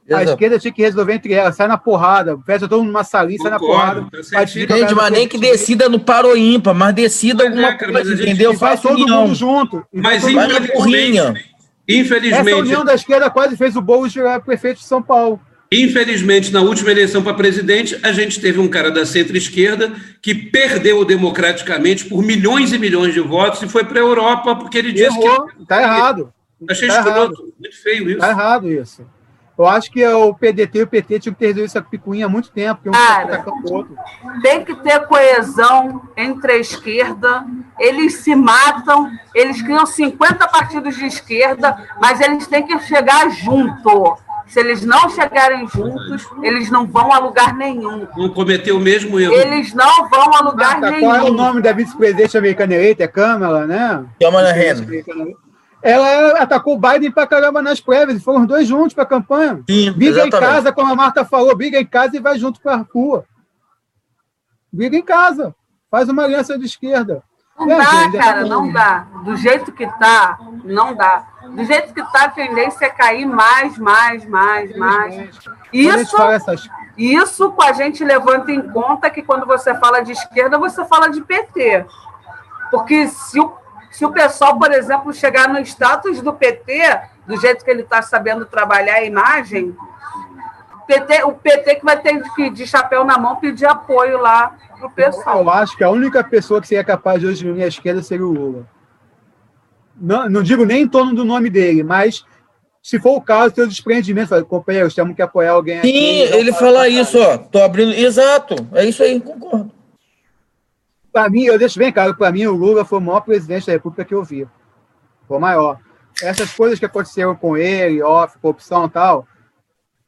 Exato. A esquerda tinha que resolver entre elas, sai na porrada, fecha todo mundo numa salinha, sai na porrada. Tá gente, mas nem que decida no paro ímpar, mas decida mas alguma é, cara, coisa, entendeu? Faz todo mundo junto. Mas infelizmente, infelizmente. Essa união da esquerda quase fez o Boulos virar prefeito de São Paulo. Infelizmente, na última eleição para presidente, a gente teve um cara da centro-esquerda que perdeu democraticamente por milhões e milhões de votos e foi para a Europa porque ele disse Errou. que. Está errado. Achei tá escroto, errado. muito feio isso. Está errado isso. Eu acho que o PDT e o PT tinham que ter resolvido essa picuinha há muito tempo, porque um Cara, tá outro. Tem que ter coesão entre a esquerda. Eles se matam, eles criam 50 partidos de esquerda, mas eles têm que chegar junto. Se eles não chegarem juntos, eles não vão a lugar nenhum. Não cometeu o mesmo erro. Eles não vão a lugar Marta, nenhum. Qual é o nome da vice-presidente americana eleita? É Kamala, né? Kamala Harris. Ela atacou o Biden pra caramba nas prévias, foram os dois juntos para a campanha. Sim, briga exatamente. em casa, como a Marta falou, briga em casa e vai junto para a rua. Briga em casa, faz uma aliança de esquerda. Não é, dá, gente, cara, é não dá. Do jeito que tá, não dá. Do jeito que tá, a tendência é cair mais, mais, mais, mais. Isso, essas... isso com a gente levanta em conta que quando você fala de esquerda, você fala de PT. Porque se o, se o pessoal, por exemplo, chegar no status do PT, do jeito que ele está sabendo trabalhar a imagem, PT, o PT que vai ter que, de chapéu na mão, pedir apoio lá pro pessoal. Eu acho que a única pessoa que seria capaz de hoje unir a esquerda seria o Lula. Não, não digo nem em torno do nome dele, mas se for o caso, tem o desprendimento. companheiros, temos que apoiar alguém Sim, aqui, ele fala isso, ó. Tô abrindo. Exato, é isso aí, concordo. Para mim, eu deixo bem claro, para mim, o Lula foi o maior presidente da República que eu vi. Foi o maior. Essas coisas que aconteceram com ele, off, corrupção e tal,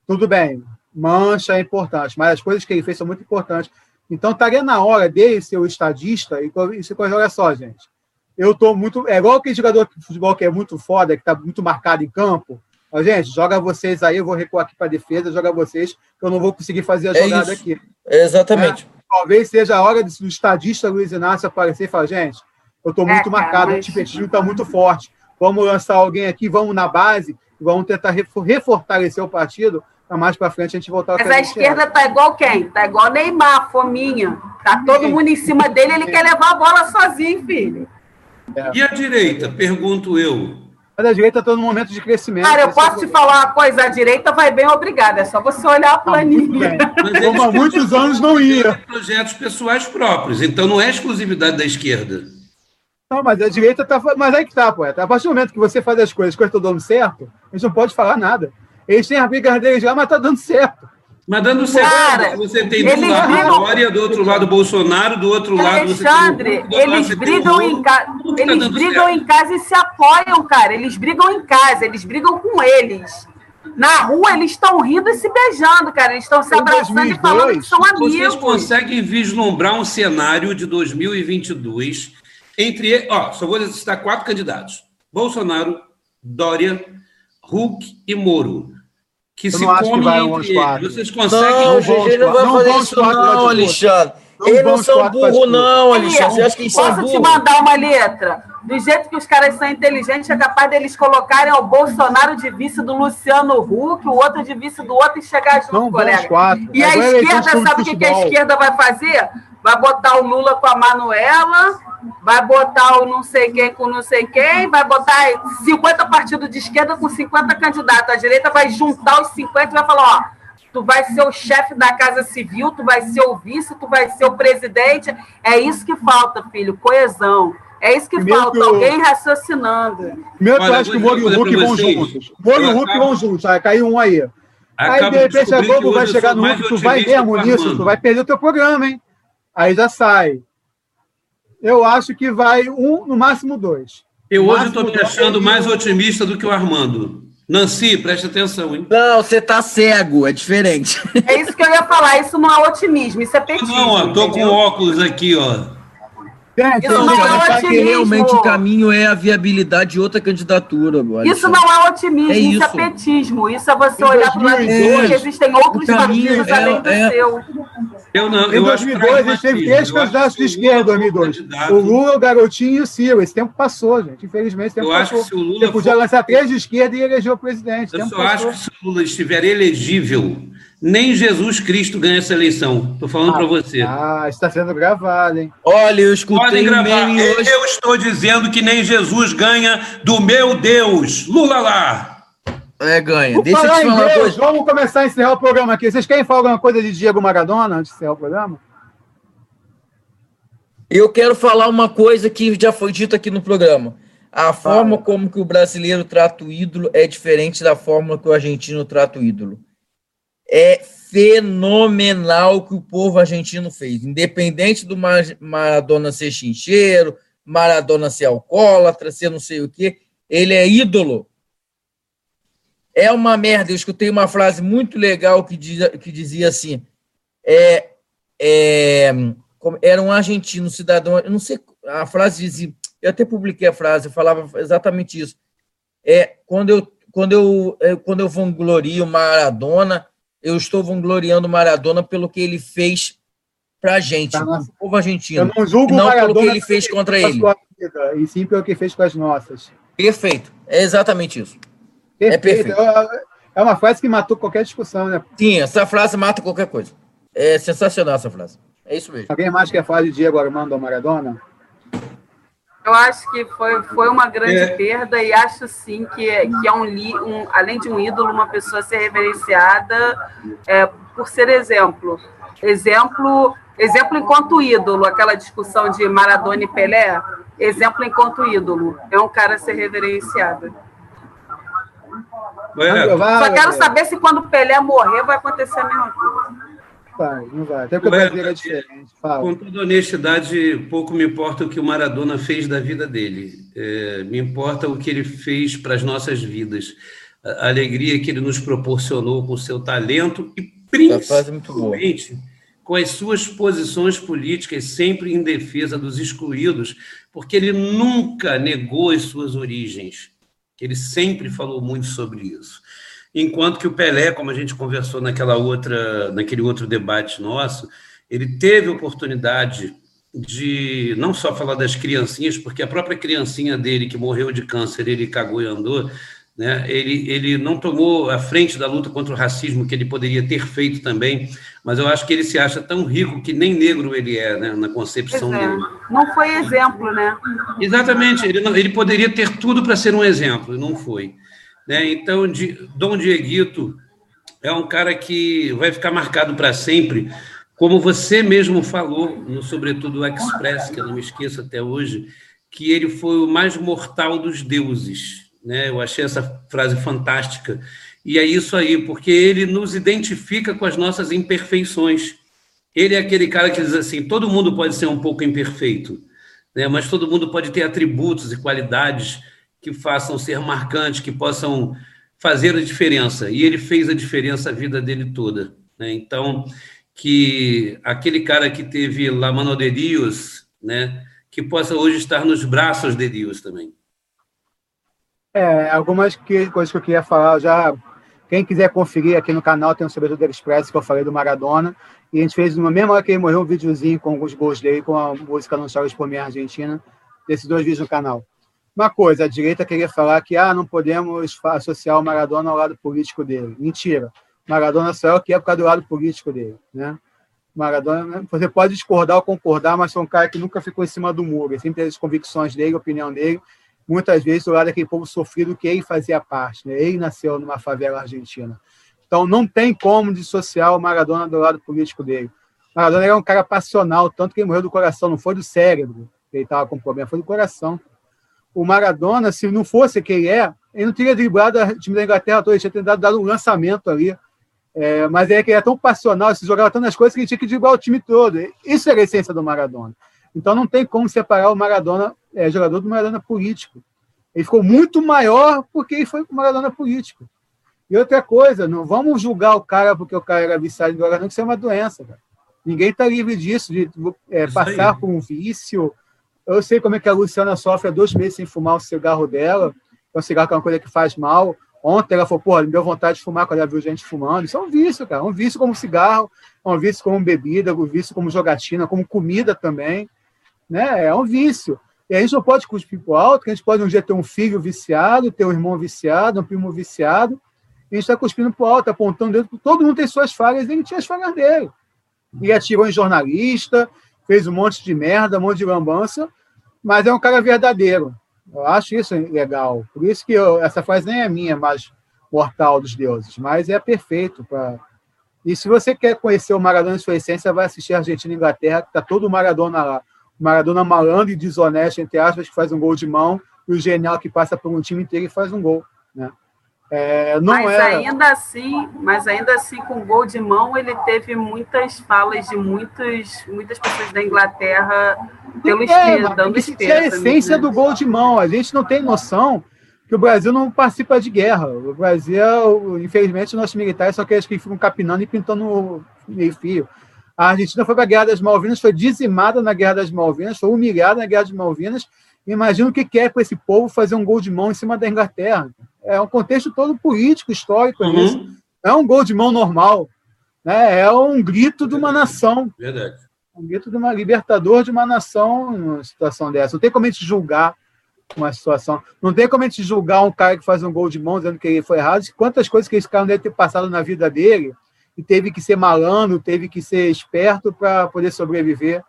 tudo bem. Mancha é importante, mas as coisas que ele fez são muito importantes. Então, estaria na hora dele ser o estadista e isso coisa, olha só, gente. Eu estou muito. É igual aquele jogador de futebol que é muito foda, que está muito marcado em campo. Ó, gente, joga vocês aí, eu vou recuar aqui para defesa, joga vocês, que eu não vou conseguir fazer a é jogada isso. aqui. exatamente. É, talvez seja a hora do estadista Luiz Inácio aparecer e falar, gente, eu estou muito é, marcado, mas... o tipetismo está muito forte. Vamos lançar alguém aqui, vamos na base, vamos tentar refortalecer o partido para mais para frente a gente voltar Mas a, a esquerda tá igual quem? Tá igual Neymar, fominha. Tá todo mundo em cima dele, ele quer levar a bola sozinho, filho. É. E a direita? Pergunto eu. Mas a direita está no momento de crescimento. Cara, eu posso te falar uma coisa: a direita vai bem, obrigada. É só você olhar a tá planilha. Como há muitos anos não ia. Projetos pessoais próprios, então não é exclusividade da esquerda. Não, mas a direita está. Mas aí que tá, poeta. A partir do momento que você faz as coisas, as coisas estão dando certo, a gente não pode falar nada. Eles têm a briga deles lá, mas tá dando certo. Mas dando certo, você tem do lado brigam... Glória, do outro lado Bolsonaro, do outro lado Alexandre, você tem... eles brigam, em, ca... eles tá brigam em casa e se apoiam, cara. Eles brigam em casa, eles brigam com eles. Na rua eles estão rindo e se beijando, cara. Eles estão se abraçando 2002, e falando que são amigos. Vocês conseguem vislumbrar um cenário de 2022 entre, ó, só vou citar quatro candidatos: Bolsonaro, Dória, Huck e Moro que se comem entre eles. Vocês conseguem... Não, GG não vai fazer isso não, Alexandre. Eles não são burros, não, Alexandre. Você acha que eles são burros? Posso te mandar uma letra? Do jeito que os caras são inteligentes, é capaz deles colocarem o Bolsonaro de vice do Luciano Huck, o outro de vice do outro e chegar junto, não, colega. Quatro. E a esquerda, sabe o que, que a esquerda vai fazer? Vai botar o Lula com a Manuela, vai botar o não sei quem com não sei quem, vai botar 50 partidos de esquerda com 50 candidatos. A direita vai juntar os 50 e vai falar, ó, tu vai ser o chefe da Casa Civil, tu vai ser o vice, tu vai ser o presidente. É isso que falta, filho, coesão. É isso que Primeiro falta, que alguém raciocinando. Primeiro que eu acho que o Moro e o Hulk vão juntos. Moro e o Hulk vão juntos, vai cair um aí. Aí, de repente, a Globo vai chegar no Hulk, tu vai mesmo nisso, tu vai perder o teu programa, hein? Aí já sai eu acho que vai um, no máximo dois. Eu hoje estou me achando mais otimista do que o Armando. Nancy, preste atenção, hein? Não, você tá cego, é diferente. É isso que eu ia falar, isso não é otimismo, isso é petismo. Não, ó, tô entendeu? com óculos aqui, ó. Gente, isso não é otimismo. que realmente o caminho é a viabilidade de outra candidatura. Agora, isso não é otimismo, é isso. isso. é petismo. Isso é você olhar para o lado é, que existem outros partidos é, além do é, seu. Eu não, em 2002, a gente teve três candidatos de esquerda em 2002. O Lula, o Garotinho e o Ciro. Esse tempo passou, gente. Infelizmente, esse tempo eu passou. Acho que se o Lula Você podia for... lançar três de esquerda e eleger o presidente. Eu só passou. acho que se o Lula estiver elegível, nem Jesus Cristo ganha essa eleição. Estou falando ah, para você. Ah, está sendo gravado, hein? Olha, eu escutei um meme hoje. Eu estou dizendo que nem Jesus ganha do meu Deus. Lula lá! É, ganha. Deixa eu te falar Deus, Vamos começar a encerrar o programa aqui. Vocês querem falar alguma coisa de Diego Maradona antes de encerrar o programa? Eu quero falar uma coisa que já foi dita aqui no programa. A forma como que o brasileiro trata o ídolo é diferente da forma que o argentino trata o ídolo. É fenomenal o que o povo argentino fez. Independente do Maradona ser chincheiro, Maradona ser alcoólatra, ser não sei o quê, ele é ídolo é uma merda. Eu escutei uma frase muito legal que, diz, que dizia assim: é, é, era um argentino, cidadão, eu não sei, a frase dizia, eu até publiquei a frase, eu falava exatamente isso. É, quando eu, quando eu, é, quando eu vanglorio Maradona, eu estou vangloriando Maradona pelo que ele fez para a gente, tá, o povo argentino. Eu não julgo não pelo que ele fez contra ele. Vida, e sim pelo que fez com as nossas. Perfeito. É exatamente isso. Perfeito. É perfeito. É uma frase que matou qualquer discussão, né? Sim, essa frase mata qualquer coisa. É sensacional essa frase. É isso mesmo. Alguém mais quer falar de Diego Armando Maradona? Eu acho que foi, foi uma grande é. perda e acho sim que, que é um, um, além de um ídolo, uma pessoa ser reverenciada é, por ser exemplo. Exemplo, exemplo enquanto ídolo, aquela discussão de Maradona e Pelé, exemplo enquanto ídolo. É um cara a ser reverenciado. Só quero saber se quando Pelé morrer vai acontecer a mesma coisa vai, não vai. Até porque o Brasil é diferente. Fala. Com toda honestidade, pouco me importa o que o Maradona fez da vida dele. É, me importa o que ele fez para as nossas vidas. A alegria que ele nos proporcionou com seu talento e principalmente com as suas posições políticas sempre em defesa dos excluídos, porque ele nunca negou as suas origens. Ele sempre falou muito sobre isso. Enquanto que o Pelé, como a gente conversou naquela outra, naquele outro debate nosso, ele teve oportunidade de não só falar das criancinhas, porque a própria criancinha dele que morreu de câncer, ele cagou e andou, né? Ele, ele não tomou a frente da luta contra o racismo que ele poderia ter feito também, mas eu acho que ele se acha tão rico que nem negro ele é, né? na concepção é. dele. Não foi exemplo, né? Exatamente, ele, não, ele poderia ter tudo para ser um exemplo, não foi. Né? Então, Dom Dieguito é um cara que vai ficar marcado para sempre, como você mesmo falou, no Sobretudo o Express, que eu não me esqueço até hoje, que ele foi o mais mortal dos deuses. Né? Eu achei essa frase fantástica. E é isso aí, porque ele nos identifica com as nossas imperfeições. Ele é aquele cara que diz assim: todo mundo pode ser um pouco imperfeito, né? mas todo mundo pode ter atributos e qualidades que façam ser marcantes, que possam fazer a diferença. E ele fez a diferença a vida dele toda. Né? Então, que aquele cara que teve La Mano de Deus, né, que possa hoje estar nos braços de Deus também. É, algumas que, coisas que eu queria falar já. Quem quiser conferir aqui no canal, tem um Sobretudo Express que eu falei do Maradona. E a gente fez, na mesma hora que ele morreu, um videozinho com os gols dele, com a música Não Chores por Minha Argentina. Desses dois vídeos no canal. Uma coisa, a direita queria falar que ah, não podemos associar o Maradona ao lado político dele. Mentira. Maradona só é o que é por causa do lado político dele. Né? Maradona, né, você pode discordar ou concordar, mas é um cara que nunca ficou em cima do muro. Ele sempre teve as convicções dele, a opinião dele. Muitas vezes do lado daquele povo sofrido que ele fazia parte. Né? Ele nasceu numa favela argentina. Então não tem como dissociar o Maradona do lado político dele. Maradona era um cara passional, tanto que ele morreu do coração, não foi do cérebro. Ele estava com problema, foi do coração o Maradona, se não fosse quem é, ele não teria driblado o time da Inglaterra toda, ele tinha tentado dar um lançamento ali. É, mas é que ele é tão passional, se jogava tantas coisas que ele tinha que driblar o time todo. Isso era a essência do Maradona. Então não tem como separar o Maradona, é, jogador, do Maradona político. Ele ficou muito maior porque ele foi o Maradona político. E outra coisa, não vamos julgar o cara porque o cara era viciado em droga, não, que isso é uma doença. Cara. Ninguém está livre disso, de é, passar por um vício, eu sei como é que a Luciana sofre há dois meses sem fumar o cigarro dela. É um cigarro que é uma coisa que faz mal. Ontem ela falou, pô, me deu vontade de fumar quando ela viu gente fumando. Isso é um vício, cara. Um vício como cigarro, um vício como bebida, um vício como jogatina, como comida também. Né? É um vício. E a gente não pode cuspir para alto, que a gente pode um dia ter um filho viciado, ter um irmão viciado, um primo viciado, e a gente está cuspindo para alto, apontando dedo. Todo mundo tem suas falhas, ele tinha as falhas dele. E atirou em jornalista, fez um monte de merda, um monte de lambança, mas é um cara verdadeiro. Eu acho isso legal. Por isso que eu, essa frase nem é minha, mas mortal dos deuses, mas é perfeito para. E se você quer conhecer o Maradona em sua essência, vai assistir Argentina e Inglaterra, que está todo o Maradona lá. Maradona malandro e desonesto, entre aspas, que faz um gol de mão, e o genial que passa por um time inteiro e faz um gol. Né? É, mas era... ainda assim, mas ainda assim, com gol de mão, ele teve muitas falas de muitos, muitas pessoas da Inglaterra pelo é, espelho, dando espelho. é a essência né? do gol de mão. A gente não tem noção que o Brasil não participa de guerra. O Brasil, infelizmente, nossos militares são aqueles que ficam capinando e pintando meio fio. A Argentina foi para a Guerra das Malvinas, foi dizimada na Guerra das Malvinas, foi humilhada na Guerra das Malvinas. Imagina o que é para esse povo fazer um gol de mão em cima da Inglaterra. É um contexto todo político, histórico. Uhum. É um gol de mão normal. Né? É um grito de uma nação. Verdade. Um grito de uma libertador de uma nação numa situação dessa. Não tem como a gente julgar uma situação. Não tem como a gente julgar um cara que faz um gol de mão dizendo que ele foi errado. Quantas coisas que esse cara deve ter passado na vida dele e teve que ser malandro, teve que ser esperto para poder sobreviver.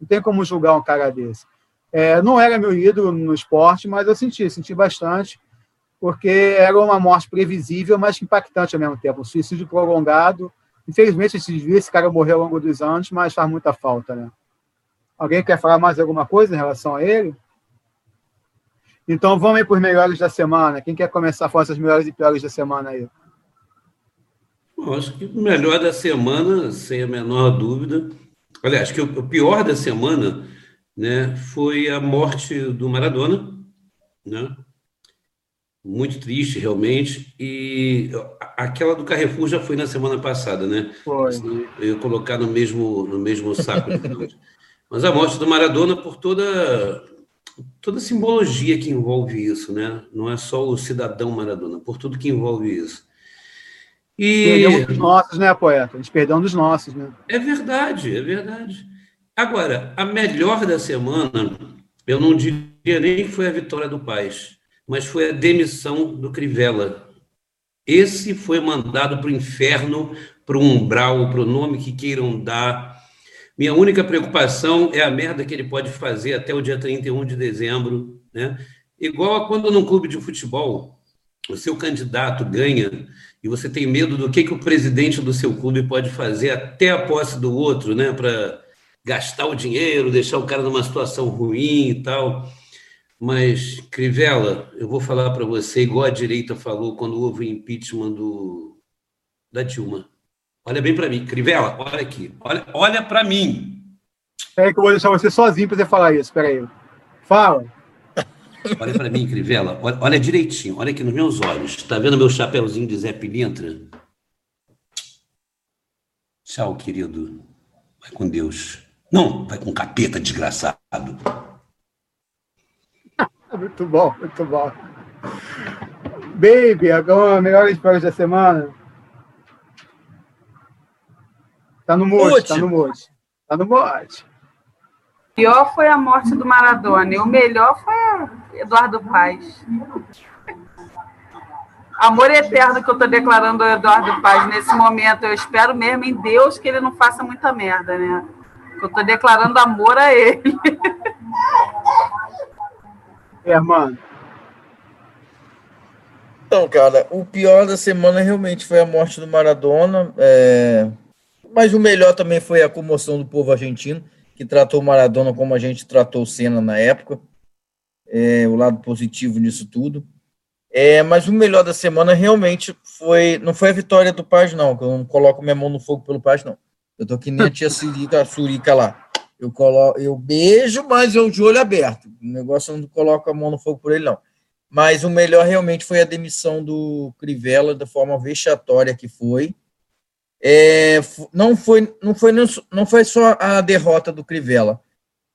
Não tem como julgar um cara desse. É, não era meu ídolo no esporte, mas eu senti, senti bastante, porque era uma morte previsível, mas impactante ao mesmo tempo. Um suicídio prolongado. Infelizmente, esse cara morreu ao longo dos anos, mas faz muita falta, né? Alguém quer falar mais alguma coisa em relação a ele? Então vamos aí para os melhores da semana. Quem quer começar a falar essas melhores e piores da semana aí? Bom, acho que o melhor da semana, sem a menor dúvida. Aliás, acho que o pior da semana né, foi a morte do Maradona. Né? Muito triste, realmente. E aquela do Carrefour já foi na semana passada, né? Foi. Eu ia colocar no mesmo, no mesmo saco. Mas a morte do Maradona, por toda toda a simbologia que envolve isso, né? Não é só o cidadão Maradona, por tudo que envolve isso. E... Perdeu um dos nossos, né, poeta? A gente perdeu um dos nossos, né? É verdade, é verdade. Agora, a melhor da semana, eu não diria nem que foi a vitória do Paz, mas foi a demissão do Crivella. Esse foi mandado para o inferno, para o umbral, para o nome que queiram dar. Minha única preocupação é a merda que ele pode fazer até o dia 31 de dezembro. Né? Igual a quando num clube de futebol o seu candidato ganha e você tem medo do que, que o presidente do seu clube pode fazer até a posse do outro, né, para gastar o dinheiro, deixar o cara numa situação ruim e tal. Mas, Crivella, eu vou falar para você, igual a direita falou quando houve o impeachment do, da Dilma. Olha bem para mim. Crivella, olha aqui. Olha, olha para mim. Espera que eu vou deixar você sozinho para você falar isso. Espera aí. Fala. Olha para mim, Crivella. Olha, olha, direitinho. Olha aqui nos meus olhos. Está vendo meu chapéuzinho de Zé Pilintra? Tchau, querido. Vai com Deus. Não, vai com capeta, desgraçado. muito bom, muito bom. Baby, agora melhores jogos da semana. Tá no mute, tá no mute. Tá no mute. O pior foi a morte do Maradona e o melhor foi Eduardo Paz. Amor eterno que eu tô declarando ao Eduardo Paz nesse momento. Eu espero mesmo em Deus que ele não faça muita merda, né? Eu tô declarando amor a ele. É, mano. Então, cara, o pior da semana realmente foi a morte do Maradona. É... Mas o melhor também foi a comoção do povo argentino, que tratou o Maradona como a gente tratou o Senna na época. É, o lado positivo nisso tudo. É, mas o melhor da semana realmente foi. Não foi a vitória do Paz, não, que eu não coloco minha mão no fogo pelo Paz, não. Eu tô que nem a tia Surica, a Surica lá. Eu, colo, eu beijo, mas eu de olho aberto. O negócio eu não coloco a mão no fogo por ele, não. Mas o melhor realmente foi a demissão do Crivella, da forma vexatória que foi. É, não foi, não foi, não foi só a derrota do Crivella,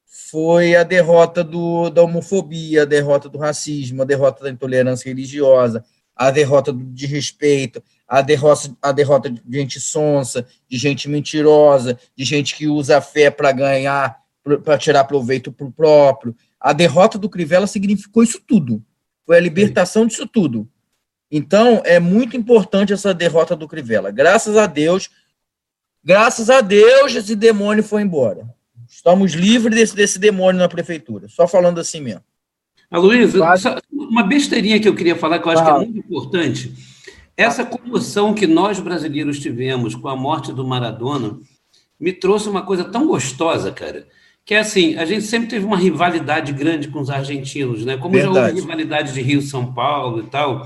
foi a derrota do, da homofobia, a derrota do racismo, a derrota da intolerância religiosa, a derrota do desrespeito, a derrota, a derrota de gente sonsa, de gente mentirosa, de gente que usa a fé para ganhar, para tirar proveito para o próprio. A derrota do Crivella significou isso tudo. Foi a libertação disso tudo. Então, é muito importante essa derrota do Crivella. Graças a Deus, graças a Deus, esse demônio foi embora. Estamos livres desse, desse demônio na prefeitura. Só falando assim mesmo. A Luísa, uma besteirinha que eu queria falar, que eu acho que é muito importante. Essa comoção que nós brasileiros tivemos com a morte do Maradona me trouxe uma coisa tão gostosa, cara. Que é assim, a gente sempre teve uma rivalidade grande com os argentinos, né? Como Verdade. já houve rivalidade de Rio-São Paulo e tal.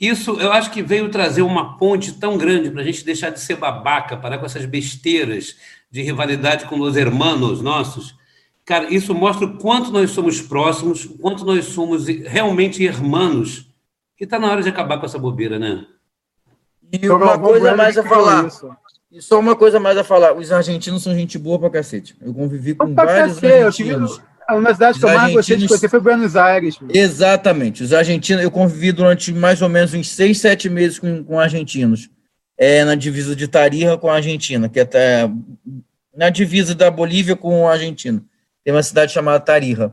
Isso eu acho que veio trazer uma ponte tão grande para a gente deixar de ser babaca, parar com essas besteiras de rivalidade com os hermanos nossos. Cara, isso mostra o quanto nós somos próximos, o quanto nós somos realmente irmãos. E está na hora de acabar com essa bobeira, né? E uma coisa mais a falar. E só uma coisa mais a falar. Os argentinos são gente boa pra cacete. Eu convivi com pra vários cacete, argentinos. Eu tive... A universidade que eu mais gostei de conhecer foi Buenos Aires. Exatamente. Os argentinos, eu convivi durante mais ou menos uns seis, sete meses com, com argentinos. É, na divisa de Tarija com a Argentina, que é até na divisa da Bolívia com a Argentina. Tem uma cidade chamada Tarija.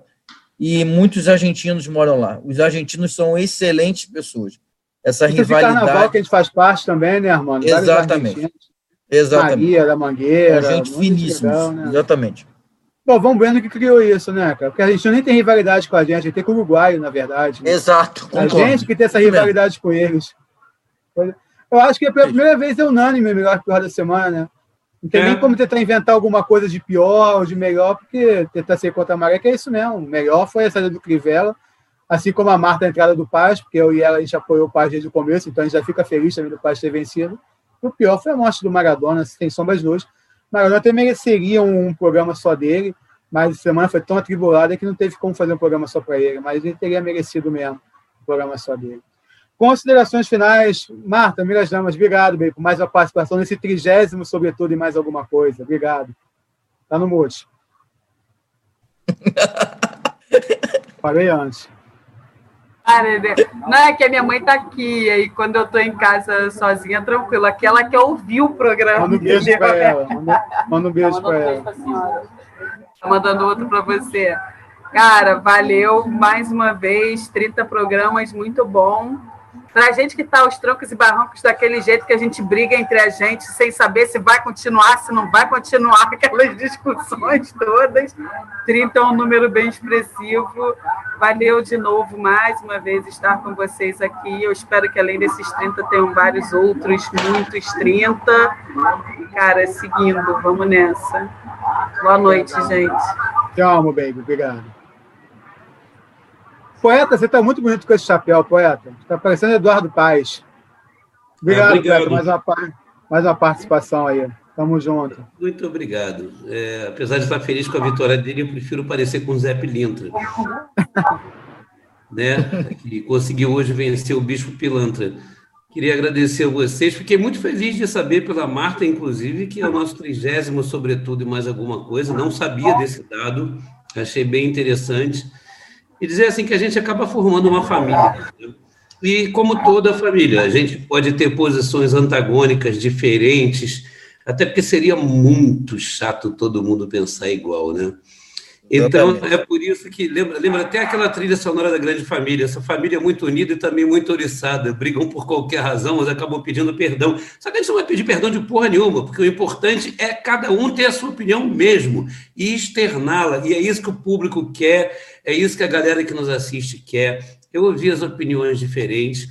E muitos argentinos moram lá. Os argentinos são excelentes pessoas. Essa Isso rivalidade. carnaval que a gente faz parte também, né, Armando? Exatamente. Exatamente. Maria da Mangueira. É gente finíssima. Né? Exatamente. Bom, vamos vendo que criou isso, né, cara? Porque a gente nem tem rivalidade com a gente, a gente tem com o Uruguai, na verdade. Né? Exato. A gente que tem essa rivalidade com eles. Eu acho que é pela primeira vez é unânime o melhor pior da semana, né? Não tem é. nem como tentar inventar alguma coisa de pior ou de melhor, porque tentar ser contra a maré, que é isso mesmo. O melhor foi a saída do Crivella, assim como a Marta a entrada do Paz, porque eu e ela a gente apoiou o Paz desde o começo, então a gente já fica feliz também do Paz ter vencido. O pior foi a morte do Maradona, sem sombras de luz. Maradona até mereceria um, um programa só dele, mas a semana foi tão atribulada que não teve como fazer um programa só para ele, mas ele teria merecido mesmo um programa só dele. Considerações finais, Marta, Miras Damas, obrigado, bem, por mais uma participação nesse trigésimo, sobretudo, e mais alguma coisa. Obrigado. Tá no mute. Falei antes. Não é que a minha mãe tá aqui, aí quando eu tô em casa sozinha, tranquilo. Aquela que ouviu o programa. Manda um beijo para ela. Manda, manda um beijo para ela. Tô mandando outro para você. Cara, valeu mais uma vez, 30 programas, muito bom. Para a gente que está aos trancos e barrancos daquele jeito que a gente briga entre a gente, sem saber se vai continuar, se não vai continuar, aquelas discussões todas. 30 é um número bem expressivo. Valeu de novo mais uma vez estar com vocês aqui. Eu espero que além desses 30 tenham vários outros, muitos 30. Cara, seguindo, vamos nessa. Boa noite, gente. Tchau, meu baby. Obrigado. Poeta, você está muito bonito com esse chapéu, poeta. Está parecendo Eduardo Paz. Obrigado, é, obrigado. poeta, mais uma, mais uma participação aí. Tamo junto. Muito obrigado. É, apesar de estar feliz com a vitória dele, eu prefiro parecer com o Zé Pilintra. né? Que conseguiu hoje vencer o Bispo Pilantra. Queria agradecer a vocês. Fiquei muito feliz de saber pela Marta, inclusive, que é o nosso trigésimo, sobretudo, e mais alguma coisa. Não sabia desse dado. Achei bem interessante e dizer assim que a gente acaba formando uma família. E como toda família, a gente pode ter posições antagônicas, diferentes, até porque seria muito chato todo mundo pensar igual, né? Então, é por isso que lembra, lembra até aquela trilha sonora da grande família. Essa família é muito unida e também muito oriçada. Brigam por qualquer razão, mas acabam pedindo perdão. Só que a gente não vai pedir perdão de porra nenhuma, porque o importante é cada um ter a sua opinião mesmo e externá-la. E é isso que o público quer, é isso que a galera que nos assiste quer. Eu ouvi as opiniões diferentes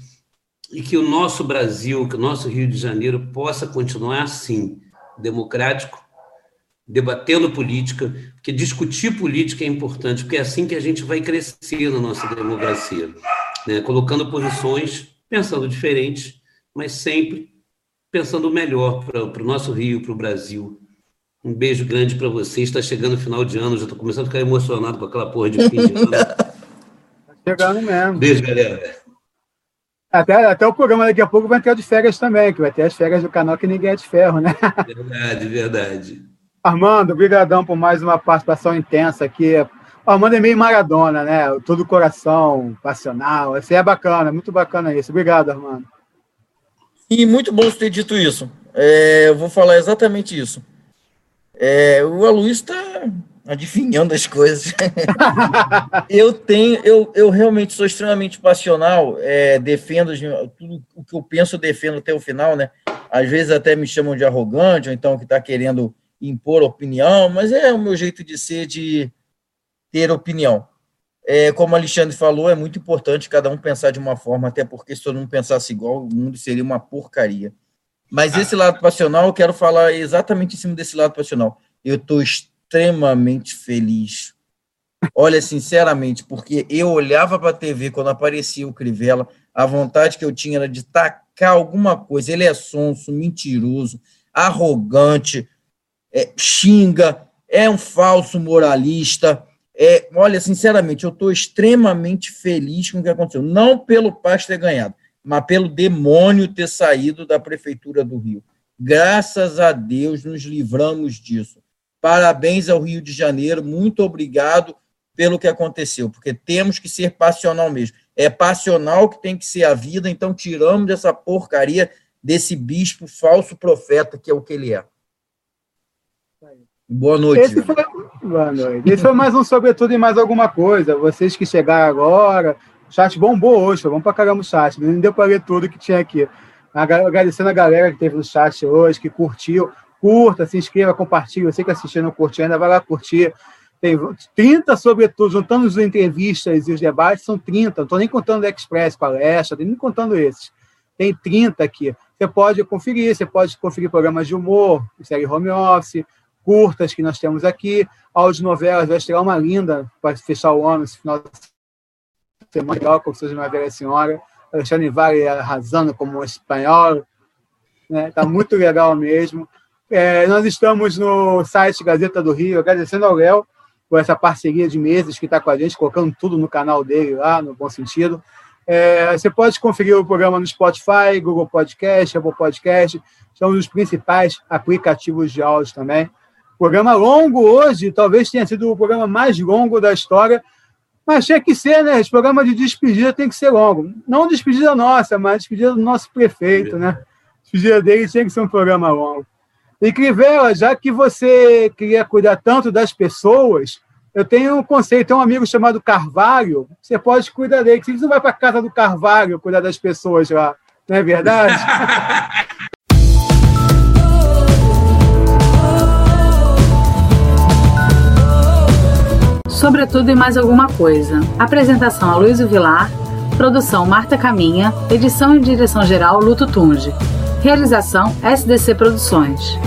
e que o nosso Brasil, que o nosso Rio de Janeiro possa continuar assim, democrático, debatendo política, porque discutir política é importante, porque é assim que a gente vai crescer na nossa democracia, né? colocando posições, pensando diferentes, mas sempre pensando melhor para o nosso Rio, para o Brasil. Um beijo grande para vocês. Está chegando o final de ano, já estou começando a ficar emocionado com aquela porra de fim de ano. Está chegando mesmo. Beijo, galera. Até, até o programa daqui a pouco vai entrar de férias também, que vai ter as férias do canal que ninguém é de ferro, né? Verdade, verdade. Armando, obrigadão por mais uma participação intensa aqui. O Armando é meio Maradona, né? Todo coração, passional. Assim é bacana, muito bacana isso. Obrigado, Armando. E muito bom você ter dito isso. É, eu vou falar exatamente isso. É, o Aloysio está adivinhando as coisas. eu tenho, eu, eu realmente sou extremamente passional, é, defendo tudo o que eu penso, defendo até o final, né? Às vezes até me chamam de arrogante, ou então que está querendo impor opinião, mas é o meu jeito de ser, de ter opinião. É, como Alexandre falou, é muito importante cada um pensar de uma forma, até porque se todo mundo pensasse igual, o mundo seria uma porcaria. Mas esse lado passional, eu quero falar exatamente em cima desse lado passional. Eu estou extremamente feliz. Olha, sinceramente, porque eu olhava para a TV quando aparecia o Crivella, a vontade que eu tinha era de tacar alguma coisa. Ele é sonso, mentiroso, arrogante, é, xinga, é um falso moralista. É, olha, sinceramente, eu estou extremamente feliz com o que aconteceu. Não pelo Paz ter ganhado, mas pelo demônio ter saído da Prefeitura do Rio. Graças a Deus nos livramos disso. Parabéns ao Rio de Janeiro, muito obrigado pelo que aconteceu, porque temos que ser passional mesmo. É passional que tem que ser a vida, então tiramos dessa porcaria desse bispo falso profeta que é o que ele é. Boa noite. Esse foi, boa noite. Esse foi mais um Sobretudo e Mais Alguma Coisa. Vocês que chegaram agora, o chat bombou hoje, vamos para caramba o chat. Não deu para ler tudo que tinha aqui. Agradecendo a galera que teve no chat hoje, que curtiu. Curta, se inscreva, compartilhe. Você que assistiu não curtiu ainda, vai lá curtir. Tem 30, sobretudo, juntando as entrevistas e os debates, são 30. Não estou nem contando o Express, palestra, nem contando esses. Tem 30 aqui. Você pode conferir, você pode conferir programas de humor, série home office, curtas que nós temos aqui, áudio novelas, vai estrear uma linda para fechar o ano, esse final de semana legal, como seja uma velha senhora, Alexandre Vale arrasando como espanhol, né? Tá muito legal mesmo. É, nós estamos no site Gazeta do Rio, agradecendo ao Léo por essa parceria de meses que está com a gente, colocando tudo no canal dele lá, no bom sentido. É, você pode conferir o programa no Spotify, Google Podcast, Apple Podcast, são os principais aplicativos de áudio também. Programa longo hoje, talvez tenha sido o programa mais longo da história, mas tinha que ser, né? Esse programa de despedida tem que ser longo. Não despedida nossa, mas despedida do nosso prefeito, né? Despedida dele tinha que ser um programa longo. E Crivella, já que você queria cuidar tanto das pessoas, eu tenho um conceito, tem um amigo chamado Carvalho, você pode cuidar dele. Você não vai para casa do Carvalho cuidar das pessoas lá, não é verdade? Sobretudo e mais alguma coisa. Apresentação a Luiz Vilar, produção Marta Caminha, edição e direção geral Luto Tunge. Realização SDC Produções.